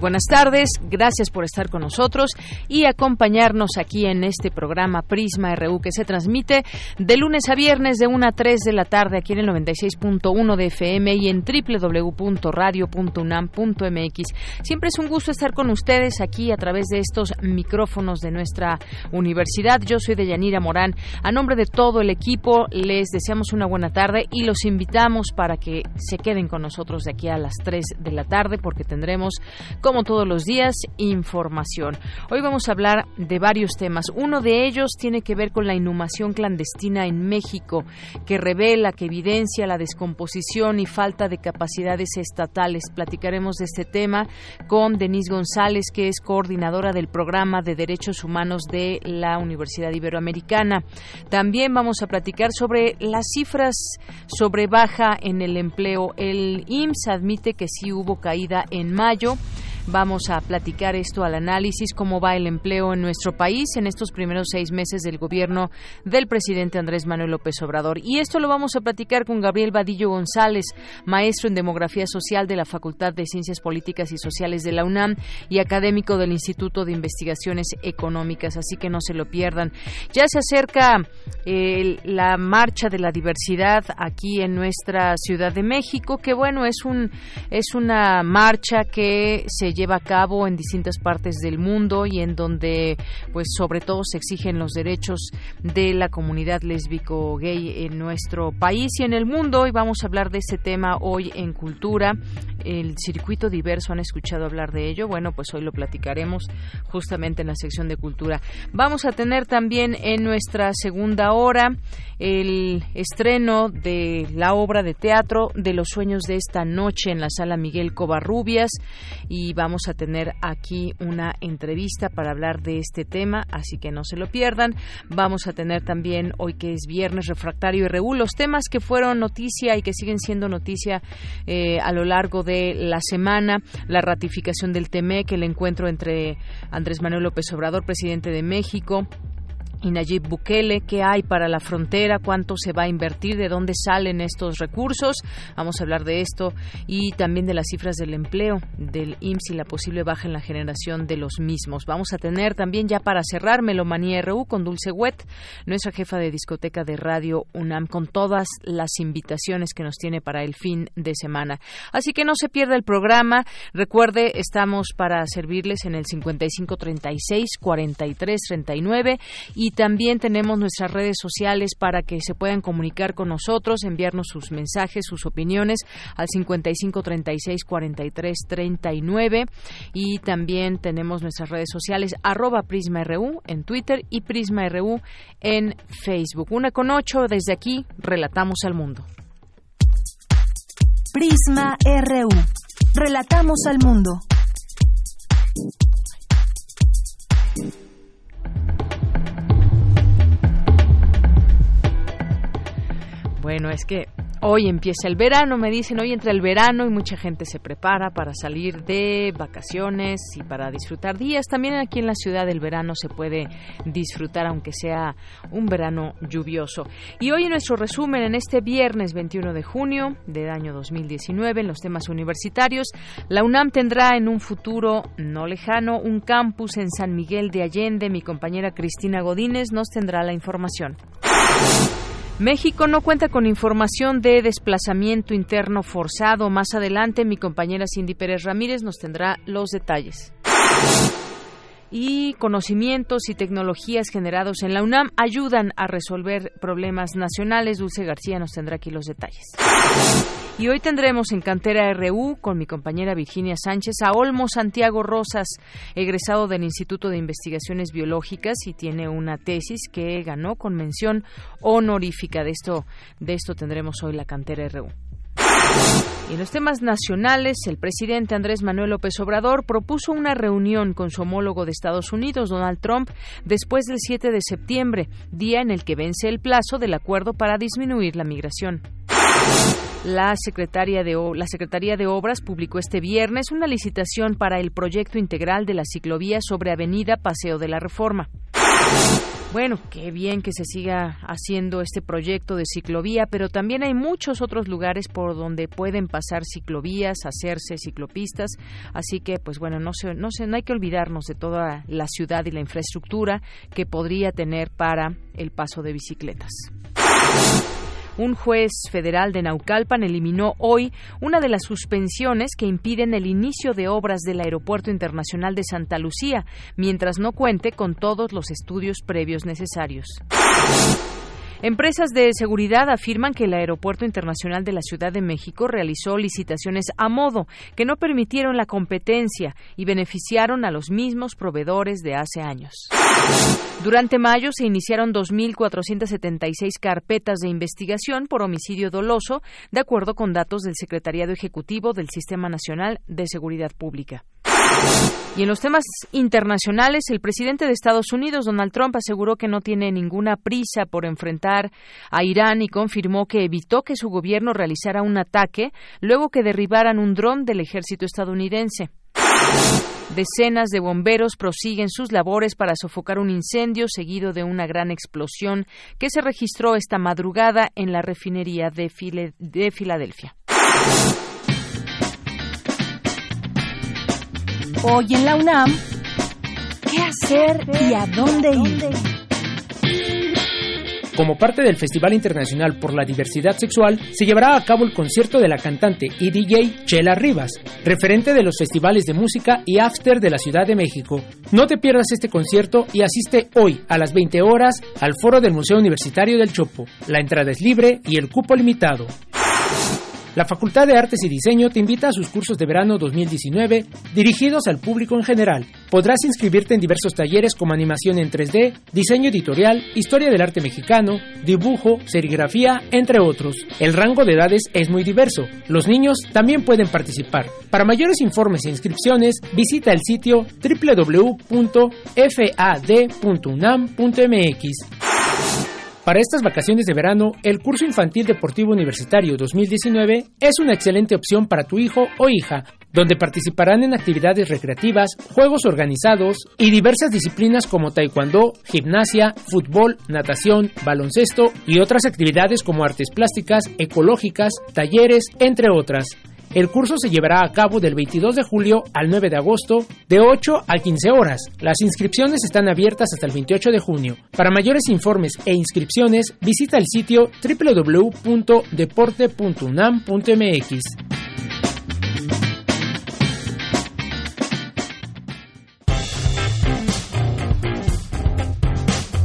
Buenas tardes, gracias por estar con nosotros y acompañarnos aquí en este programa Prisma RU que se transmite de lunes a viernes de 1 a 3 de la tarde aquí en el 96.1 de FM y en www.radio.unam.mx. Siempre es un gusto estar con ustedes aquí a través de estos micrófonos de nuestra universidad. Yo soy Deyanira Morán. A nombre de todo el equipo les deseamos una buena tarde y los invitamos para que se queden con nosotros de aquí a las 3 de la tarde porque tendremos como todos los días, información. Hoy vamos a hablar de varios temas. Uno de ellos tiene que ver con la inhumación clandestina en México, que revela, que evidencia la descomposición y falta de capacidades estatales. Platicaremos de este tema con Denise González, que es coordinadora del programa de Derechos Humanos de la Universidad Iberoamericana. También vamos a platicar sobre las cifras sobre baja en el empleo. El IMSS admite que sí hubo caída en mayo. Vamos a platicar esto al análisis, cómo va el empleo en nuestro país en estos primeros seis meses del gobierno del presidente Andrés Manuel López Obrador. Y esto lo vamos a platicar con Gabriel Vadillo González, maestro en Demografía Social de la Facultad de Ciencias Políticas y Sociales de la UNAM y académico del Instituto de Investigaciones Económicas, así que no se lo pierdan. Ya se acerca eh, la marcha de la diversidad aquí en nuestra Ciudad de México, que bueno, es un es una marcha que se lleva a cabo en distintas partes del mundo y en donde, pues, sobre todo se exigen los derechos de la comunidad lésbico gay en nuestro país y en el mundo. Y vamos a hablar de ese tema hoy en Cultura. El circuito diverso, ¿han escuchado hablar de ello? Bueno, pues hoy lo platicaremos justamente en la sección de Cultura. Vamos a tener también en nuestra segunda hora el estreno de la obra de teatro de los sueños de esta noche en la sala Miguel Covarrubias y vamos a tener aquí una entrevista para hablar de este tema, así que no se lo pierdan. Vamos a tener también hoy que es viernes refractario y reú los temas que fueron noticia y que siguen siendo noticia eh, a lo largo de la semana, la ratificación del TEMEC, el encuentro entre Andrés Manuel López Obrador, presidente de México, y Nayib Bukele, qué hay para la frontera, cuánto se va a invertir, de dónde salen estos recursos. Vamos a hablar de esto y también de las cifras del empleo del IMSS y la posible baja en la generación de los mismos. Vamos a tener también ya para cerrar Melomanía RU con Dulce Wet, nuestra jefa de discoteca de Radio UNAM, con todas las invitaciones que nos tiene para el fin de semana. Así que no se pierda el programa. Recuerde, estamos para servirles en el 5536 4339 y también tenemos nuestras redes sociales para que se puedan comunicar con nosotros, enviarnos sus mensajes, sus opiniones al 55 36 43 39 y también tenemos nuestras redes sociales arroba PrismaRU en Twitter y PrismaRU en Facebook. Una con ocho, desde aquí relatamos al mundo. Prisma RU. Relatamos al mundo. Bueno, es que hoy empieza el verano, me dicen, hoy entra el verano y mucha gente se prepara para salir de vacaciones y para disfrutar días. También aquí en la ciudad el verano se puede disfrutar aunque sea un verano lluvioso. Y hoy en nuestro resumen, en este viernes 21 de junio del año 2019, en los temas universitarios, la UNAM tendrá en un futuro no lejano un campus en San Miguel de Allende. Mi compañera Cristina Godínez nos tendrá la información. México no cuenta con información de desplazamiento interno forzado. Más adelante, mi compañera Cindy Pérez Ramírez nos tendrá los detalles. Y conocimientos y tecnologías generados en la UNAM ayudan a resolver problemas nacionales. Dulce García nos tendrá aquí los detalles. Y hoy tendremos en Cantera RU con mi compañera Virginia Sánchez a Olmo Santiago Rosas, egresado del Instituto de Investigaciones Biológicas y tiene una tesis que ganó con mención honorífica. De esto, de esto tendremos hoy la Cantera RU. Y en los temas nacionales, el presidente Andrés Manuel López Obrador propuso una reunión con su homólogo de Estados Unidos, Donald Trump, después del 7 de septiembre, día en el que vence el plazo del acuerdo para disminuir la migración. La, Secretaría de, la Secretaría de Obras publicó este viernes una licitación para el proyecto integral de la ciclovía sobre Avenida Paseo de la Reforma. Bueno, qué bien que se siga haciendo este proyecto de ciclovía, pero también hay muchos otros lugares por donde pueden pasar ciclovías, hacerse ciclopistas, así que pues bueno, no no se, no hay que olvidarnos de toda la ciudad y la infraestructura que podría tener para el paso de bicicletas. Un juez federal de Naucalpan eliminó hoy una de las suspensiones que impiden el inicio de obras del Aeropuerto Internacional de Santa Lucía, mientras no cuente con todos los estudios previos necesarios. Empresas de seguridad afirman que el Aeropuerto Internacional de la Ciudad de México realizó licitaciones a modo que no permitieron la competencia y beneficiaron a los mismos proveedores de hace años. Durante mayo se iniciaron 2.476 carpetas de investigación por homicidio doloso, de acuerdo con datos del Secretariado Ejecutivo del Sistema Nacional de Seguridad Pública. Y en los temas internacionales, el presidente de Estados Unidos, Donald Trump, aseguró que no tiene ninguna prisa por enfrentar a Irán y confirmó que evitó que su gobierno realizara un ataque luego que derribaran un dron del ejército estadounidense. Decenas de bomberos prosiguen sus labores para sofocar un incendio seguido de una gran explosión que se registró esta madrugada en la refinería de, de Filadelfia. Hoy en la UNAM, ¿qué hacer y a dónde ir? Como parte del Festival Internacional por la Diversidad Sexual, se llevará a cabo el concierto de la cantante y DJ Chela Rivas, referente de los festivales de música y after de la Ciudad de México. No te pierdas este concierto y asiste hoy a las 20 horas al foro del Museo Universitario del Chopo. La entrada es libre y el cupo limitado. La Facultad de Artes y Diseño te invita a sus cursos de verano 2019 dirigidos al público en general. Podrás inscribirte en diversos talleres como animación en 3D, diseño editorial, historia del arte mexicano, dibujo, serigrafía, entre otros. El rango de edades es muy diverso. Los niños también pueden participar. Para mayores informes e inscripciones, visita el sitio www.fad.unam.mx. Para estas vacaciones de verano, el curso infantil deportivo universitario 2019 es una excelente opción para tu hijo o hija, donde participarán en actividades recreativas, juegos organizados y diversas disciplinas como taekwondo, gimnasia, fútbol, natación, baloncesto y otras actividades como artes plásticas, ecológicas, talleres, entre otras. El curso se llevará a cabo del 22 de julio al 9 de agosto, de 8 a 15 horas. Las inscripciones están abiertas hasta el 28 de junio. Para mayores informes e inscripciones, visita el sitio www.deporte.unam.mx.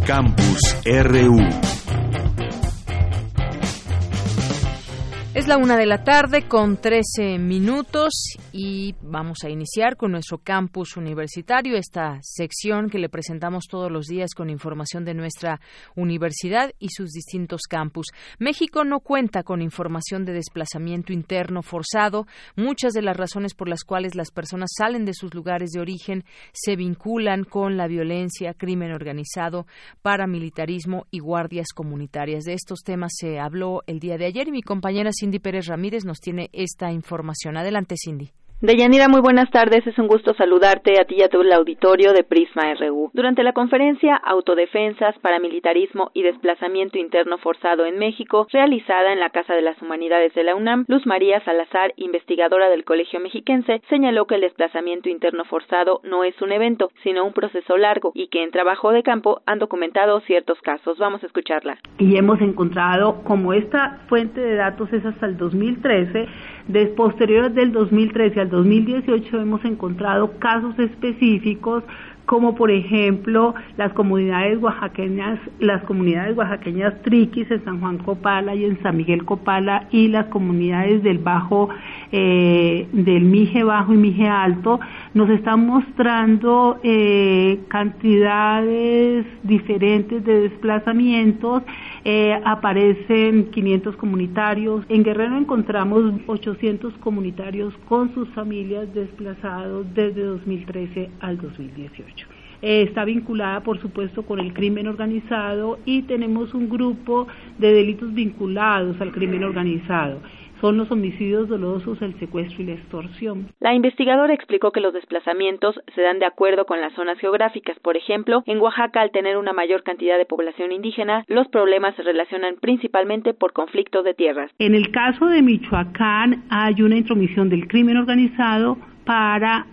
Campus RU Es la una de la tarde con 13 minutos y vamos a iniciar con nuestro campus universitario, esta sección que le presentamos todos los días con información de nuestra universidad y sus distintos campus. México no cuenta con información de desplazamiento interno forzado. Muchas de las razones por las cuales las personas salen de sus lugares de origen se vinculan con la violencia, crimen organizado, paramilitarismo y guardias comunitarias. De estos temas se habló el día de ayer y mi compañera Cindy Pérez Ramírez nos tiene esta información. Adelante, Cindy. Deyanira, muy buenas tardes. Es un gusto saludarte a ti y a todo el auditorio de Prisma RU. Durante la conferencia Autodefensas, Paramilitarismo y Desplazamiento Interno Forzado en México, realizada en la Casa de las Humanidades de la UNAM, Luz María Salazar, investigadora del Colegio Mexiquense, señaló que el desplazamiento interno forzado no es un evento, sino un proceso largo y que en trabajo de campo han documentado ciertos casos. Vamos a escucharla. Y hemos encontrado, como esta fuente de datos es hasta el 2013, de posteriores del 2013 al 2018 hemos encontrado casos específicos como por ejemplo las comunidades oaxaqueñas, las comunidades oaxaqueñas triquis en San Juan Copala y en San Miguel Copala y las comunidades del Bajo, eh, del Mije Bajo y Mije Alto, nos están mostrando eh, cantidades diferentes de desplazamientos, eh, aparecen 500 comunitarios, en Guerrero encontramos 800 comunitarios con sus familias desplazados desde 2013 al 2018. Eh, está vinculada, por supuesto, con el crimen organizado y tenemos un grupo de delitos vinculados al crimen organizado son los homicidios dolosos, el secuestro y la extorsión. La investigadora explicó que los desplazamientos se dan de acuerdo con las zonas geográficas. Por ejemplo, en Oaxaca, al tener una mayor cantidad de población indígena, los problemas se relacionan principalmente por conflictos de tierras. En el caso de Michoacán, hay una intromisión del crimen organizado para,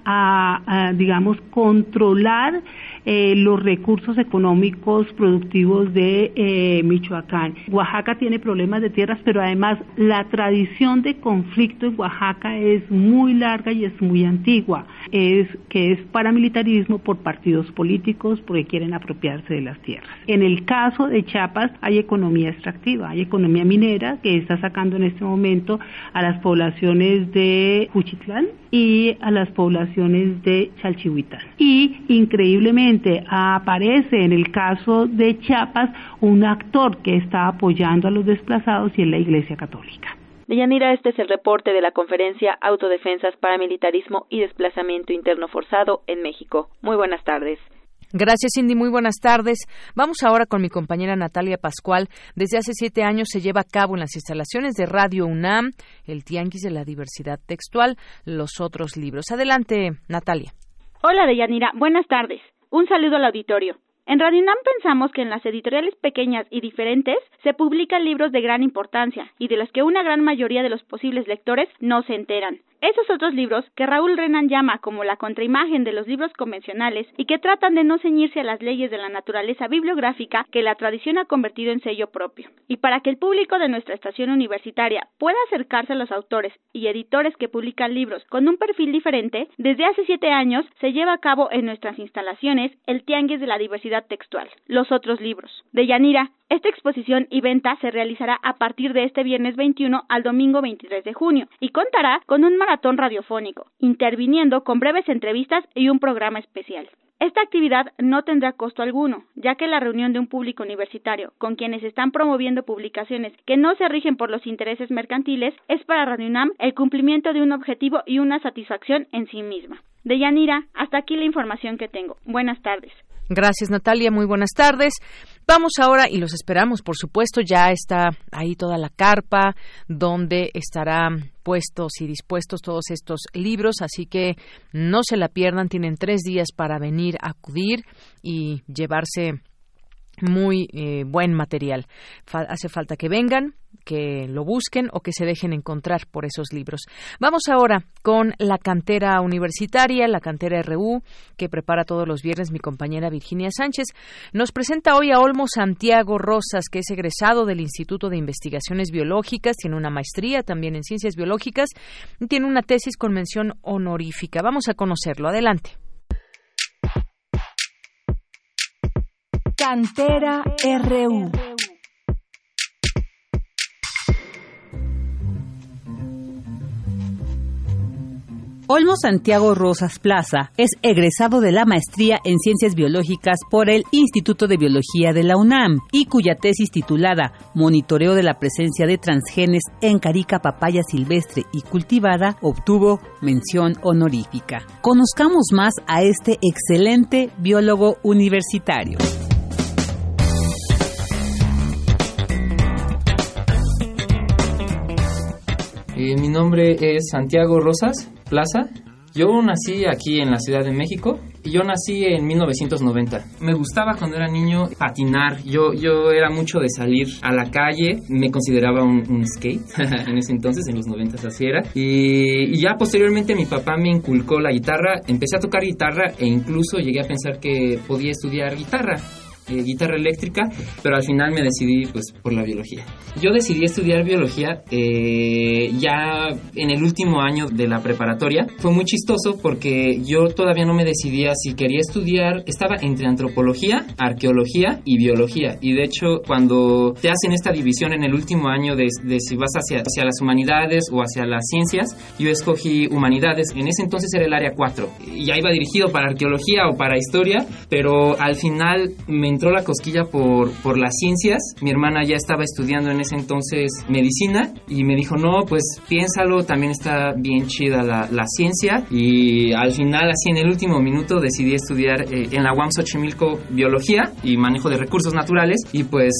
digamos, controlar eh, los recursos económicos productivos de eh, Michoacán. Oaxaca tiene problemas de tierras, pero además la tradición de conflicto en Oaxaca es muy larga y es muy antigua, es que es paramilitarismo por partidos políticos porque quieren apropiarse de las tierras. En el caso de Chiapas hay economía extractiva, hay economía minera que está sacando en este momento a las poblaciones de Juchitlán y a las poblaciones de Chalchihuitán. Y increíblemente aparece en el caso de Chiapas un actor que está apoyando a los desplazados y es la Iglesia Católica. Deyanira, este es el reporte de la conferencia Autodefensas, Paramilitarismo y Desplazamiento Interno Forzado en México. Muy buenas tardes. Gracias, Cindy. Muy buenas tardes. Vamos ahora con mi compañera Natalia Pascual. Desde hace siete años se lleva a cabo en las instalaciones de Radio UNAM el Tianguis de la Diversidad Textual, los otros libros. Adelante, Natalia. Hola, Deyanira. Buenas tardes. Un saludo al auditorio. En Radio UNAM pensamos que en las editoriales pequeñas y diferentes se publican libros de gran importancia y de los que una gran mayoría de los posibles lectores no se enteran. Esos otros libros que Raúl Renan llama como la contraimagen de los libros convencionales y que tratan de no ceñirse a las leyes de la naturaleza bibliográfica que la tradición ha convertido en sello propio. Y para que el público de nuestra estación universitaria pueda acercarse a los autores y editores que publican libros con un perfil diferente, desde hace siete años se lleva a cabo en nuestras instalaciones el Tianguis de la Diversidad Textual, los otros libros. De Yanira, esta exposición y venta se realizará a partir de este viernes 21 al domingo 23 de junio y contará con un maratón radiofónico, interviniendo con breves entrevistas y un programa especial. Esta actividad no tendrá costo alguno, ya que la reunión de un público universitario con quienes están promoviendo publicaciones que no se rigen por los intereses mercantiles es para Radio UNAM el cumplimiento de un objetivo y una satisfacción en sí misma. De Yanira, hasta aquí la información que tengo. Buenas tardes. Gracias, Natalia. Muy buenas tardes. Vamos ahora, y los esperamos, por supuesto, ya está ahí toda la carpa donde estarán puestos y dispuestos todos estos libros, así que no se la pierdan, tienen tres días para venir acudir y llevarse muy eh, buen material. hace falta que vengan, que lo busquen o que se dejen encontrar por esos libros. Vamos ahora con la cantera universitaria, la cantera RU, que prepara todos los viernes mi compañera Virginia Sánchez. Nos presenta hoy a Olmo Santiago Rosas, que es egresado del Instituto de Investigaciones Biológicas, tiene una maestría también en Ciencias Biológicas y tiene una tesis con mención honorífica. Vamos a conocerlo. Adelante. Cantera RU. Olmo Santiago Rosas Plaza es egresado de la maestría en Ciencias Biológicas por el Instituto de Biología de la UNAM y cuya tesis titulada Monitoreo de la presencia de transgenes en carica papaya silvestre y cultivada obtuvo mención honorífica. Conozcamos más a este excelente biólogo universitario. Eh, mi nombre es Santiago Rosas Plaza. Yo nací aquí en la Ciudad de México y yo nací en 1990. Me gustaba cuando era niño patinar. Yo, yo era mucho de salir a la calle. Me consideraba un, skate en ese entonces, en los 90 así era. Y, y, ya posteriormente mi papá me inculcó la guitarra. Empecé a tocar guitarra e incluso llegué a pensar que podía estudiar guitarra. Eh, guitarra eléctrica, pero al final me decidí pues por la biología. Yo decidí estudiar biología eh, ya en el último año de la preparatoria. Fue muy chistoso porque yo todavía no me decidía si quería estudiar, estaba entre antropología, arqueología y biología. Y de hecho, cuando te hacen esta división en el último año de, de si vas hacia, hacia las humanidades o hacia las ciencias, yo escogí humanidades. En ese entonces era el área 4. Y ya iba dirigido para arqueología o para historia, pero al final me entró la cosquilla por, por las ciencias. Mi hermana ya estaba estudiando en ese entonces medicina y me dijo, no, pues piénsalo, también está bien chida la, la ciencia. Y al final, así en el último minuto, decidí estudiar eh, en la UAM Xochimilco biología y manejo de recursos naturales y pues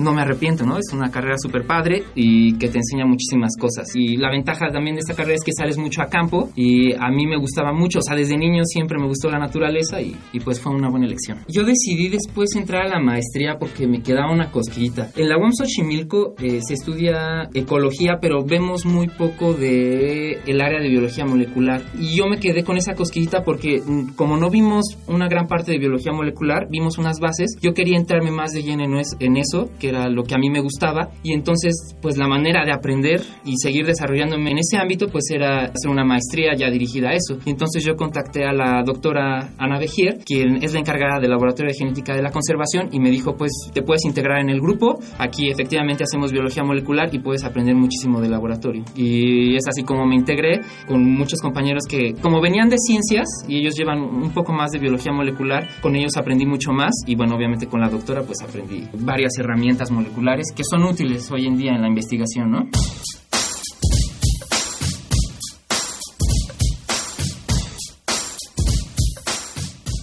no me arrepiento, ¿no? Es una carrera súper padre y que te enseña muchísimas cosas. Y la ventaja también de esta carrera es que sales mucho a campo y a mí me gustaba mucho, o sea, desde niño siempre me gustó la naturaleza y, y pues fue una buena elección. Yo decidí después entrar a la maestría porque me quedaba una cosquillita. En la UAM Xochimilco eh, se estudia ecología, pero vemos muy poco de el área de biología molecular. Y yo me quedé con esa cosquillita porque mm, como no vimos una gran parte de biología molecular, vimos unas bases, yo quería entrarme más de lleno en es- en eso, que era lo que a mí me gustaba. Y entonces, pues la manera de aprender y seguir desarrollándome en ese ámbito, pues era hacer una maestría ya dirigida a eso. Y entonces yo contacté a la doctora Ana Bejier, quien es la encargada del Laboratorio de Genética de la Conservación, y me dijo, pues te puedes integrar en el grupo, aquí efectivamente hacemos biología molecular y puedes aprender muchísimo del laboratorio. Y es así como me integré con muchos compañeros que, como venían de ciencias y ellos llevan un poco más de biología molecular, con ellos aprendí mucho más y bueno, obviamente con la doctora pues aprendí varias herramientas moleculares que son útiles hoy en día en la investigación, ¿no?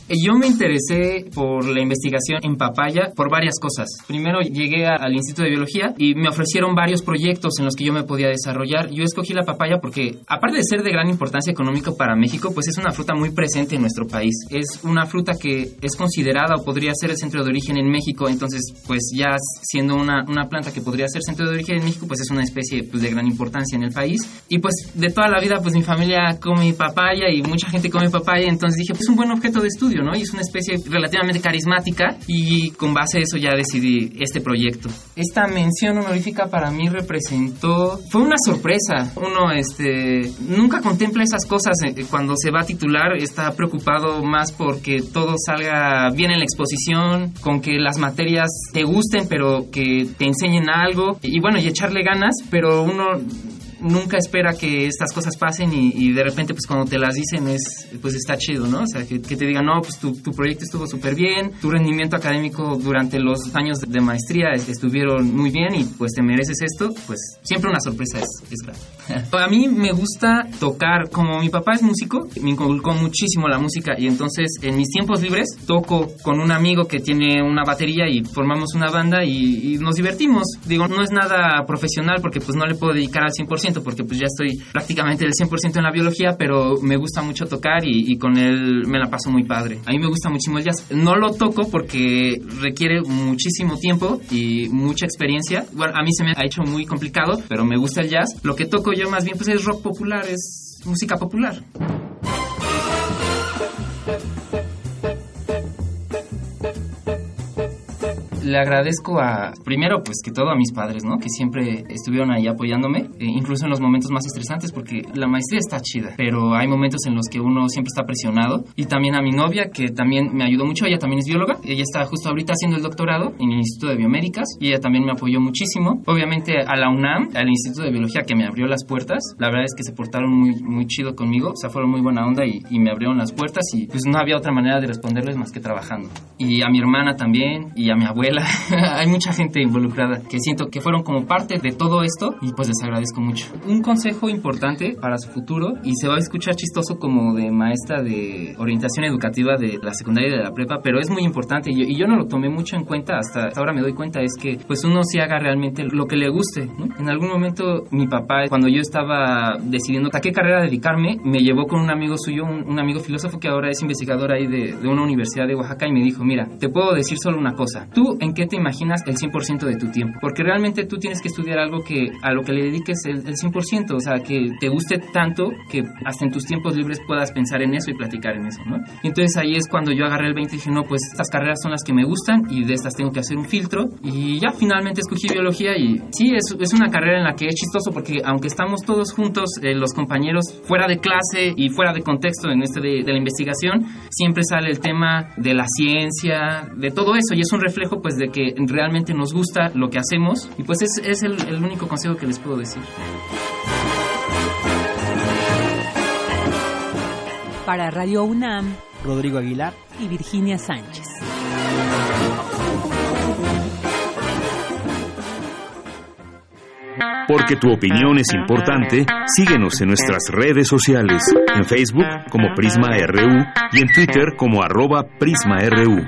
Yo me interesé por la investigación en papaya por varias cosas. Primero llegué a- al Instituto de Biología y me ofrecieron varios proyectos en los que yo me podía desarrollar. Yo escogí la papaya porque, aparte de ser de gran importancia económica para México, pues es una fruta muy presente en nuestro país. Es una fruta que es considerada o podría ser el centro de origen en México. Entonces, pues ya siendo una, una planta que podría ser centro de origen en México, pues es una especie pues, de gran importancia en el país. Y pues de toda la vida, pues mi familia come papaya y mucha gente come papaya. Entonces dije, pues es un buen objeto de estudio, ¿no? Y es una especie relativamente carismática y con base a eso ya decidí este proyecto. Esta mención honorífica para mí representó, fue una sorpresa. Uno, este, nunca contempla esas cosas eh, cuando se va a titular, está preocupado más porque todo salga bien en la exposición, con que las materias te gusten, pero que te enseñen algo y bueno, y echarle ganas, pero uno nunca espera que estas cosas pasen y, y de repente pues cuando te las dicen es pues está chido, ¿no? O sea, que, que te digan, no, pues tu, tu proyecto estuvo súper bien, tu rendimiento académico durante los años de maestría es- estuvieron muy bien y pues te mereces esto, pues siempre una sorpresa es, es grande. A mí me gusta tocar, como mi papá es músico, me inculcó muchísimo la música y entonces en mis tiempos libres toco con un amigo que tiene una batería y formamos una banda y, y nos divertimos. Digo, no es nada profesional porque pues no le puedo dedicar al 100% porque pues ya estoy prácticamente del 100% en la biología, pero me gusta mucho tocar y, y con él me la paso muy padre. A mí me gusta muchísimo el jazz. No lo toco porque requiere muchísimo tiempo y mucha experiencia. Bueno, a mí se me ha hecho muy complicado, pero me gusta el jazz. Lo que toco yo más bien pues es rock popular, es música popular. Le agradezco a, primero, pues que todo a mis padres, ¿no? Que siempre estuvieron ahí apoyándome, eh, incluso en los momentos más estresantes, porque la maestría está chida, pero hay momentos en los que uno siempre está presionado. Y también a mi novia, que también me ayudó mucho, ella también es bióloga, ella está justo ahorita haciendo el doctorado en el Instituto de Biomédicas, y ella también me apoyó muchísimo. Obviamente a la UNAM, al Instituto de Biología, que me abrió las puertas, la verdad es que se portaron muy, muy chido conmigo, o sea, fueron muy buena onda y, y me abrieron las puertas, y pues no había otra manera de responderles más que trabajando. Y a mi hermana también, y a mi abuela. Hay mucha gente involucrada que siento que fueron como parte de todo esto y pues les agradezco mucho. Un consejo importante para su futuro y se va a escuchar chistoso como de maestra de orientación educativa de la secundaria y de la prepa, pero es muy importante y yo, y yo no lo tomé mucho en cuenta hasta, ahora me doy cuenta es que pues uno sí haga realmente lo que le guste. ¿no? En algún momento mi papá cuando yo estaba decidiendo a qué carrera dedicarme me llevó con un amigo suyo, un, un amigo filósofo que ahora es investigador ahí de, de una universidad de Oaxaca y me dijo mira te puedo decir solo una cosa tú en qué te imaginas el 100% de tu tiempo. Porque realmente tú tienes que estudiar algo que a lo que le dediques el, el 100%, o sea, que te guste tanto que hasta en tus tiempos libres puedas pensar en eso y platicar en eso, ¿no? Y entonces ahí es cuando yo agarré el 20 y dije, no, pues estas carreras son las que me gustan y de estas tengo que hacer un filtro. Y ya finalmente escogí biología y sí, es, es una carrera en la que es chistoso porque aunque estamos todos juntos, eh, los compañeros fuera de clase y fuera de contexto en este de, de la investigación, siempre sale el tema de la ciencia, de todo eso y es un reflejo pues de que realmente nos gusta lo que hacemos y pues es, es el, el único consejo que les puedo decir. Para Radio UNAM, Rodrigo Aguilar y Virginia Sánchez. Porque tu opinión es importante, síguenos en nuestras redes sociales, en Facebook como Prisma RU y en Twitter como arroba PrismaRU.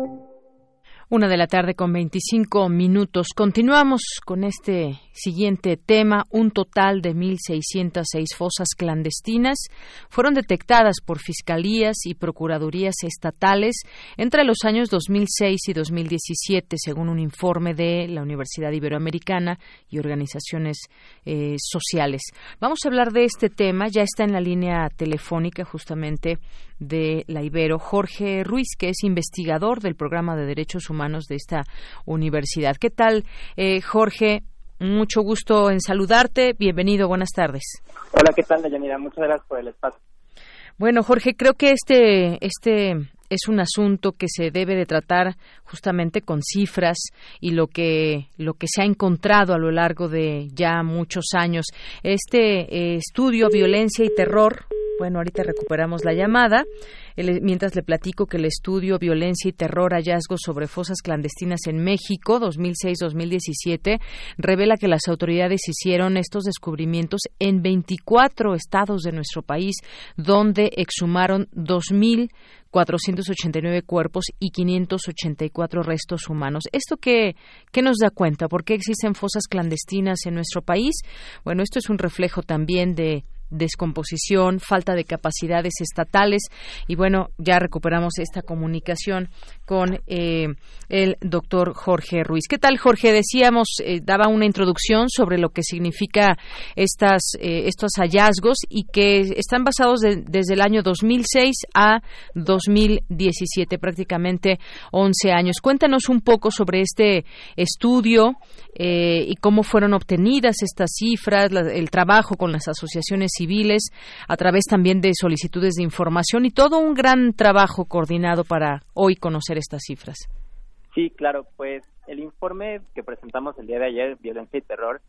Una de la tarde con 25 minutos. Continuamos con este siguiente tema. Un total de 1.606 fosas clandestinas fueron detectadas por fiscalías y procuradurías estatales entre los años 2006 y 2017, según un informe de la Universidad Iberoamericana y organizaciones eh, sociales. Vamos a hablar de este tema. Ya está en la línea telefónica justamente de la Ibero, Jorge Ruiz, que es investigador del programa de Derechos Humanos de esta universidad. ¿Qué tal, eh, Jorge? Mucho gusto en saludarte. Bienvenido, buenas tardes. Hola, ¿qué tal, Deyanira? Muchas gracias por el espacio. Bueno, Jorge, creo que este, este es un asunto que se debe de tratar justamente con cifras y lo que lo que se ha encontrado a lo largo de ya muchos años. Este eh, estudio Violencia y Terror bueno, ahorita recuperamos la llamada. Mientras le platico que el estudio Violencia y Terror, hallazgos sobre fosas clandestinas en México 2006-2017 revela que las autoridades hicieron estos descubrimientos en 24 estados de nuestro país, donde exhumaron 2.000 489 cuerpos y 584 restos humanos. ¿Esto qué, qué nos da cuenta? ¿Por qué existen fosas clandestinas en nuestro país? Bueno, esto es un reflejo también de descomposición, falta de capacidades estatales y bueno, ya recuperamos esta comunicación con eh, el doctor Jorge Ruiz. ¿Qué tal, Jorge? Decíamos, eh, daba una introducción sobre lo que significa estas, eh, estos hallazgos y que están basados desde el año 2006 a 2017, prácticamente 11 años. Cuéntanos un poco sobre este estudio y cómo fueron obtenidas estas cifras, la, el trabajo con las asociaciones civiles, a través también de solicitudes de información y todo un gran trabajo coordinado para hoy conocer estas cifras. Sí, claro, pues el informe que presentamos el día de ayer, Violencia y Terror,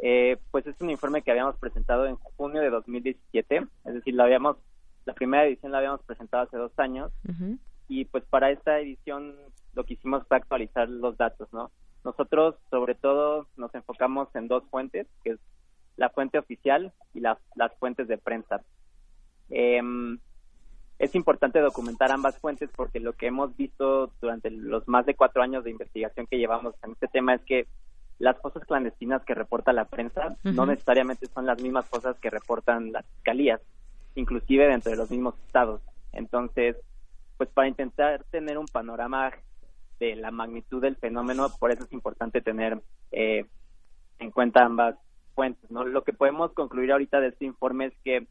eh, pues es un informe que habíamos presentado en junio de 2017, es decir, la habíamos, la primera edición la habíamos presentado hace dos años y pues para esta edición lo que hicimos fue actualizar los datos, ¿no? Nosotros sobre todo nos enfocamos en dos fuentes, que es la fuente oficial y las, las fuentes de prensa. Em, es importante documentar ambas fuentes porque lo que hemos visto durante los más de cuatro años de investigación que llevamos en este tema es que las fosas clandestinas que reporta la prensa no necesariamente son las mismas cosas que reportan las fiscalías, inclusive dentro de los mismos estados. Entonces, pues para intentar tener un panorama de la magnitud del fenómeno, por eso es importante tener eh, en cuenta ambas fuentes. ¿no? Lo que podemos concluir ahorita de este informe es que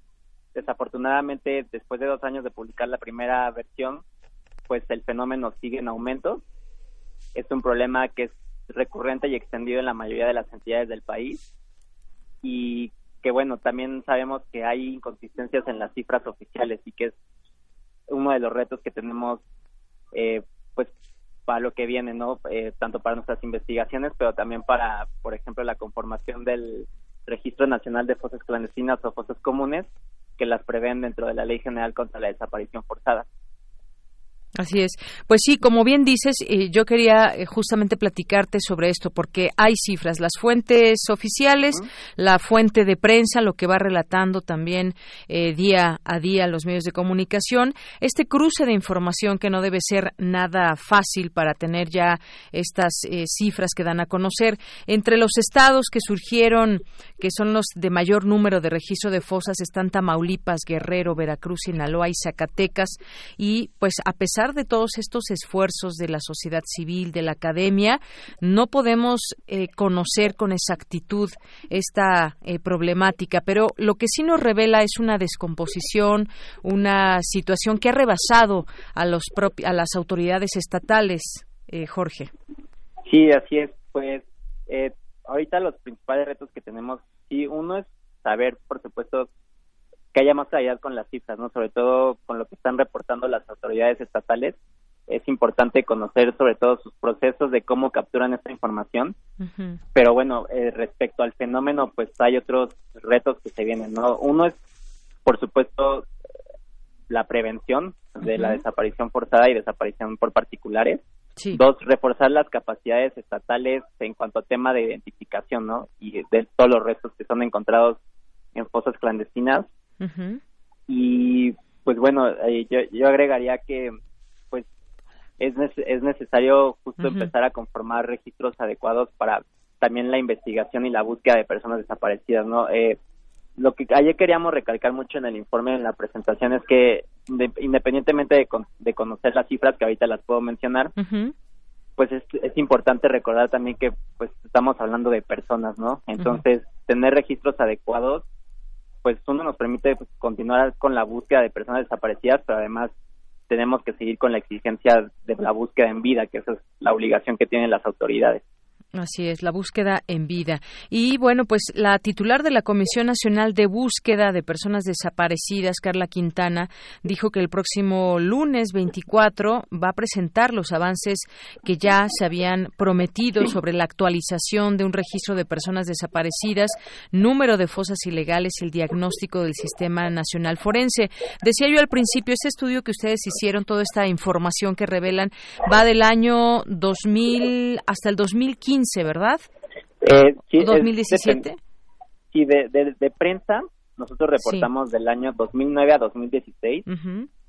desafortunadamente después de dos años de publicar la primera versión, pues el fenómeno sigue en aumento. Es un problema que es recurrente y extendido en la mayoría de las entidades del país y que bueno, también sabemos que hay inconsistencias en las cifras oficiales y que es uno de los retos que tenemos eh, pues para lo que viene, ¿no? Eh, tanto para nuestras investigaciones, pero también para, por ejemplo, la conformación del Registro Nacional de Fosas Clandestinas o Fosas Comunes, que las prevén dentro de la Ley General contra la Desaparición Forzada. Así es. Pues sí, como bien dices, eh, yo quería eh, justamente platicarte sobre esto, porque hay cifras, las fuentes oficiales, la fuente de prensa, lo que va relatando también eh, día a día los medios de comunicación, este cruce de información que no debe ser nada fácil para tener ya estas cifras que dan a conocer. Entre los estados que surgieron, que son los de mayor número de registro de fosas, están Tamaulipas, Guerrero, Veracruz, Sinaloa y Zacatecas, y pues a pesar de todos estos esfuerzos de la sociedad civil, de la academia, no podemos eh, conocer con exactitud esta eh, problemática, pero lo que sí nos revela es una descomposición, una situación que ha rebasado a, los a las autoridades estatales, eh, Jorge. Sí, así es. Pues ahorita los principales retos que tenemos, sí, uno es saber, por supuesto, que haya más claridad con las cifras, ¿no? Sobre todo con lo que están reportando las autoridades estatales. Es importante conocer sobre todo sus procesos de cómo capturan esta información. Pero bueno, eh, respecto al fenómeno, pues hay otros retos que se vienen, ¿no? Uno es, por supuesto, la prevención de la desaparición forzada y desaparición por particulares. Dos, reforzar las capacidades estatales en cuanto a tema de identificación, ¿no? Y de todos los restos que son encontrados en fosas clandestinas. Y pues bueno, eh, yo, yo agregaría que pues es, es necesario justo empezar a conformar registros adecuados para también la investigación y la búsqueda de personas desaparecidas, ¿no? Eh, lo que ayer queríamos recalcar mucho en el informe, en la presentación, es que independientemente de, de, conocer las cifras, que ahorita las puedo mencionar, pues es, es, importante recordar también que pues estamos hablando de personas, ¿no? Entonces, tener registros adecuados pues uno nos permite pues, continuar con la búsqueda de personas desaparecidas, pero además tenemos que seguir con la exigencia de la búsqueda en vida, que esa es la obligación que tienen las autoridades. Así es, la búsqueda en vida. Y bueno, pues la titular de la Comisión Nacional de Búsqueda de Personas Desaparecidas, Carla Quintana, dijo que el próximo lunes 24 va a presentar los avances que ya se habían prometido sobre la actualización de un registro de personas desaparecidas, número de fosas ilegales, el diagnóstico del Sistema Nacional Forense. Decía yo al principio, este estudio que ustedes hicieron, toda esta información que revelan, va del año 2000 hasta el 2015 ¿verdad? Eh, sí, 2017. sí, de, de, prensa, nosotros reportamos del año 2009 a 2016.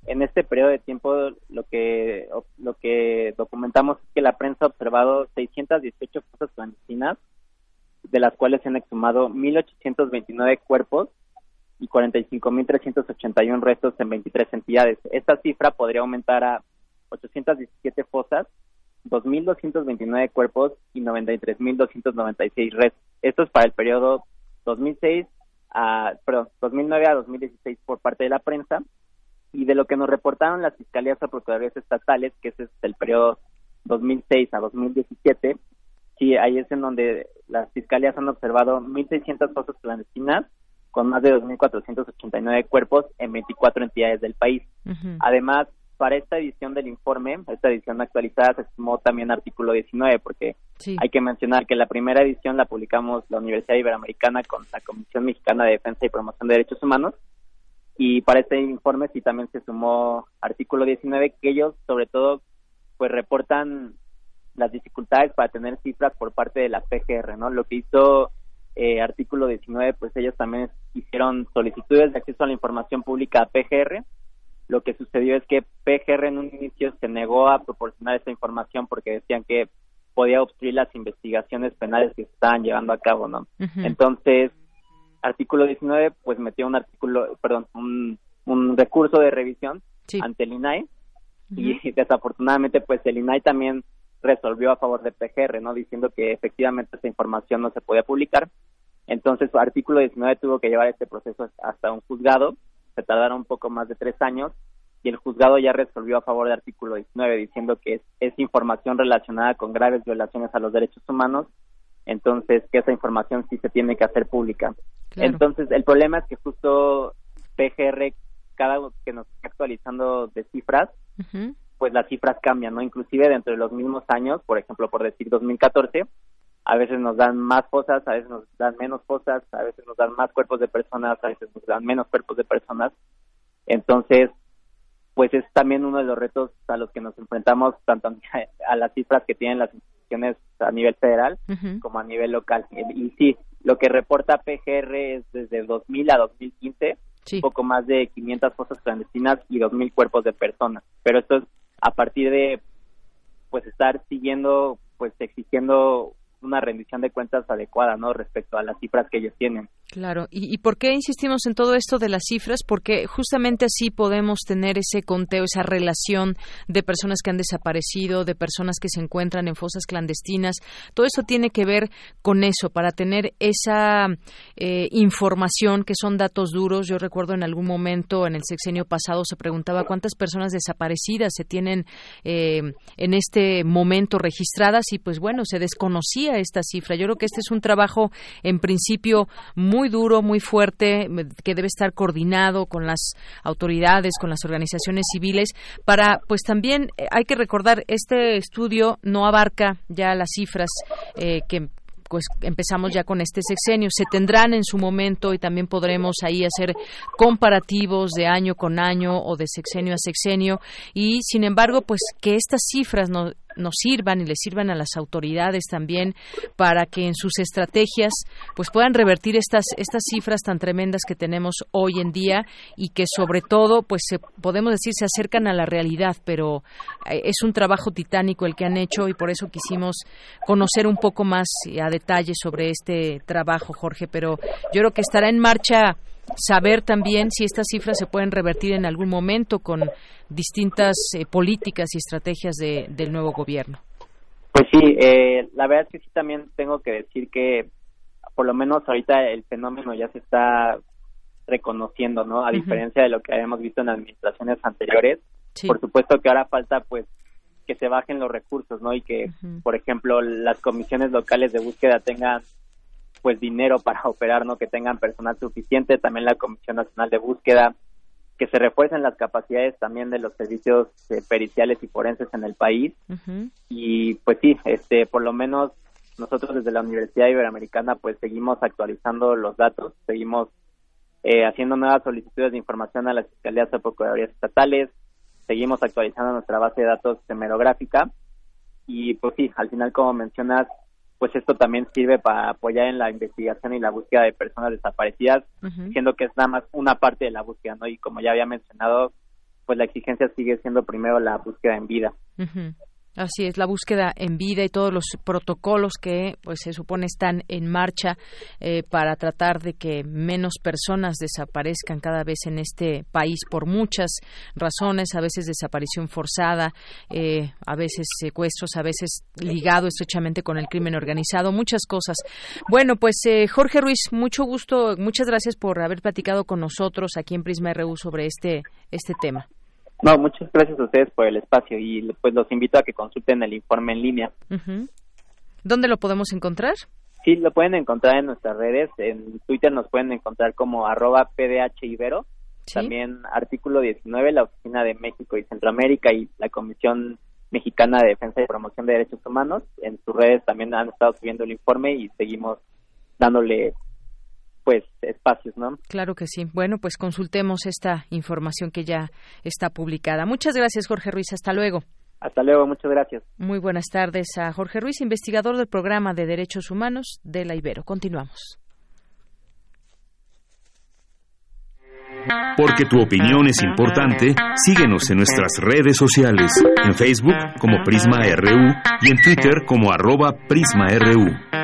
En este periodo de tiempo, lo que lo que documentamos es que la prensa ha observado 618 fosas clandestinas, de las cuales se han exhumado 1.829 cuerpos y 45.381 restos en 23 entidades. Esta cifra podría aumentar a 817 fosas 2.229 cuerpos y 93.296 restos. Esto es para el periodo 2006 a, perdón, 2009 a 2016 por parte de la prensa y de lo que nos reportaron las fiscalías o procuradurías estatales, que ese es el periodo 2006 a 2017, sí, ahí es en donde las fiscalías han observado 1.600 fosas clandestinas con más de 2.489 cuerpos en 24 entidades del país. Además, para esta edición del informe, esta edición actualizada, se sumó también artículo 19, porque hay que mencionar que la primera edición la publicamos la Universidad Iberoamericana con la Comisión Mexicana de Defensa y Promoción de Derechos Humanos, y para este informe sí también se sumó artículo 19, que ellos sobre todo pues reportan las dificultades para tener cifras por parte de la PGR, ¿no? Lo que hizo eh, artículo 19, pues ellos también hicieron solicitudes de acceso a la información pública a PGR, lo que sucedió es que PGR en un inicio se negó a proporcionar esa información porque decían que podía obstruir las investigaciones penales que se estaban llevando a cabo, ¿no? Entonces, artículo 19, pues metió un artículo, perdón, un, un recurso de revisión ante el INAI y desafortunadamente, pues el INAI también resolvió a favor de PGR, ¿no? Diciendo que efectivamente esa información no se podía publicar. Entonces, artículo 19 tuvo que llevar este proceso hasta un juzgado se tardaron un poco más de tres años y el juzgado ya resolvió a favor del artículo 19 diciendo que es, información relacionada con graves violaciones a los derechos humanos, entonces que esa información sí se tiene que hacer pública. Entonces el problema es que justo PGR cada vez que nos está actualizando de cifras, pues las cifras cambian, ¿no? Inclusive dentro de los mismos años, por ejemplo, por decir 2014, a veces nos dan más fosas, a veces nos dan menos fosas, a veces nos dan más cuerpos de personas, a veces nos dan menos cuerpos de personas. Entonces, pues es también uno de los retos a los que nos enfrentamos tanto a las cifras que tienen las instituciones a nivel federal como a nivel local. Y sí, lo que reporta PGR es desde 2000 a 2015, un poco más de 500 fosas clandestinas y 2.000 cuerpos de personas. Pero esto es a partir de pues estar siguiendo, pues exigiendo una rendición de cuentas adecuada, ¿no? Respecto a las cifras que ellos tienen. Claro, ¿Y, por qué insistimos en todo esto de las cifras? Porque justamente así podemos tener ese conteo, esa relación de personas que han desaparecido, de personas que se encuentran en fosas clandestinas. Todo eso tiene que ver con eso, para tener esa eh, información que son datos duros. Yo recuerdo en algún momento, en el sexenio pasado, se preguntaba cuántas personas desaparecidas se tienen eh, en este momento registradas y pues bueno, se desconocía esta cifra. Yo creo que este es un trabajo en principio muy muy duro, muy fuerte, que debe estar coordinado con las autoridades, con las organizaciones civiles, para, pues también eh, hay que recordar, este estudio no abarca ya las cifras eh, que pues empezamos ya con este sexenio. Se tendrán en su momento y también podremos ahí hacer comparativos de año con año o de sexenio a sexenio y sin embargo pues que estas cifras no, nos sirvan y les sirvan a las autoridades también para que en sus estrategias pues puedan revertir estas estas cifras tan tremendas que tenemos hoy en día y que sobre todo pues se, podemos decir se acercan a la realidad pero eh, es un trabajo titánico el que han hecho y por eso quisimos conocer un poco más a detalle sobre este trabajo Jorge pero yo creo que estará en marcha saber también si estas cifras se pueden revertir en algún momento con distintas eh, políticas y estrategias de, del nuevo gobierno. Pues sí, eh, la verdad es que sí también tengo que decir que por lo menos ahorita el fenómeno ya se está reconociendo, ¿no? A diferencia de lo que habíamos visto en administraciones anteriores. Por supuesto que ahora falta pues que se bajen los recursos, ¿no? Y que, por ejemplo, las comisiones locales de búsqueda tengan pues dinero para operar, ¿no? Que tengan personal suficiente, también la Comisión Nacional de Búsqueda, que se refuercen las capacidades también de los servicios eh, periciales y forenses en el país. Y pues sí, este, por lo menos nosotros desde la Universidad Iberoamericana pues seguimos actualizando los datos, seguimos eh, haciendo nuevas solicitudes de información a las fiscalías o procuradurías estatales, seguimos actualizando nuestra base de datos hemerográfica y pues sí, al final como mencionas, pues esto también sirve para apoyar en la investigación y la búsqueda de personas desaparecidas, siendo que es nada más una parte de la búsqueda, ¿no? Y como ya había mencionado, pues la exigencia sigue siendo primero la búsqueda en vida. Así es, la búsqueda en vida y todos los protocolos que pues se supone están en marcha eh, para tratar de que menos personas desaparezcan cada vez en este país por muchas razones, a veces desaparición forzada, eh, a veces secuestros, a veces ligado estrechamente con el crimen organizado, muchas cosas. Bueno, pues eh, Jorge Ruiz, mucho gusto, muchas gracias por haber platicado con nosotros aquí en Prisma RU sobre este este tema. No, muchas gracias a ustedes por el espacio y pues los invito a que consulten el informe en línea. ¿Dónde lo podemos encontrar? Sí, lo pueden encontrar en nuestras redes. En Twitter nos pueden encontrar como arroba pdhibero. También artículo 19, la Oficina de México y Centroamérica y la Comisión Mexicana de Defensa y Promoción de Derechos Humanos. En sus redes también han estado subiendo el informe y seguimos dándole pues espacios, ¿no? Claro que sí. Bueno, pues consultemos esta información que ya está publicada. Muchas gracias, Jorge Ruiz. Hasta luego. Hasta luego, muchas gracias. Muy buenas tardes a Jorge Ruiz, investigador del programa de Derechos Humanos de la Ibero. Continuamos. Porque tu opinión es importante, síguenos en nuestras redes sociales, en Facebook como Prisma RU y en Twitter como arroba PrismaRU.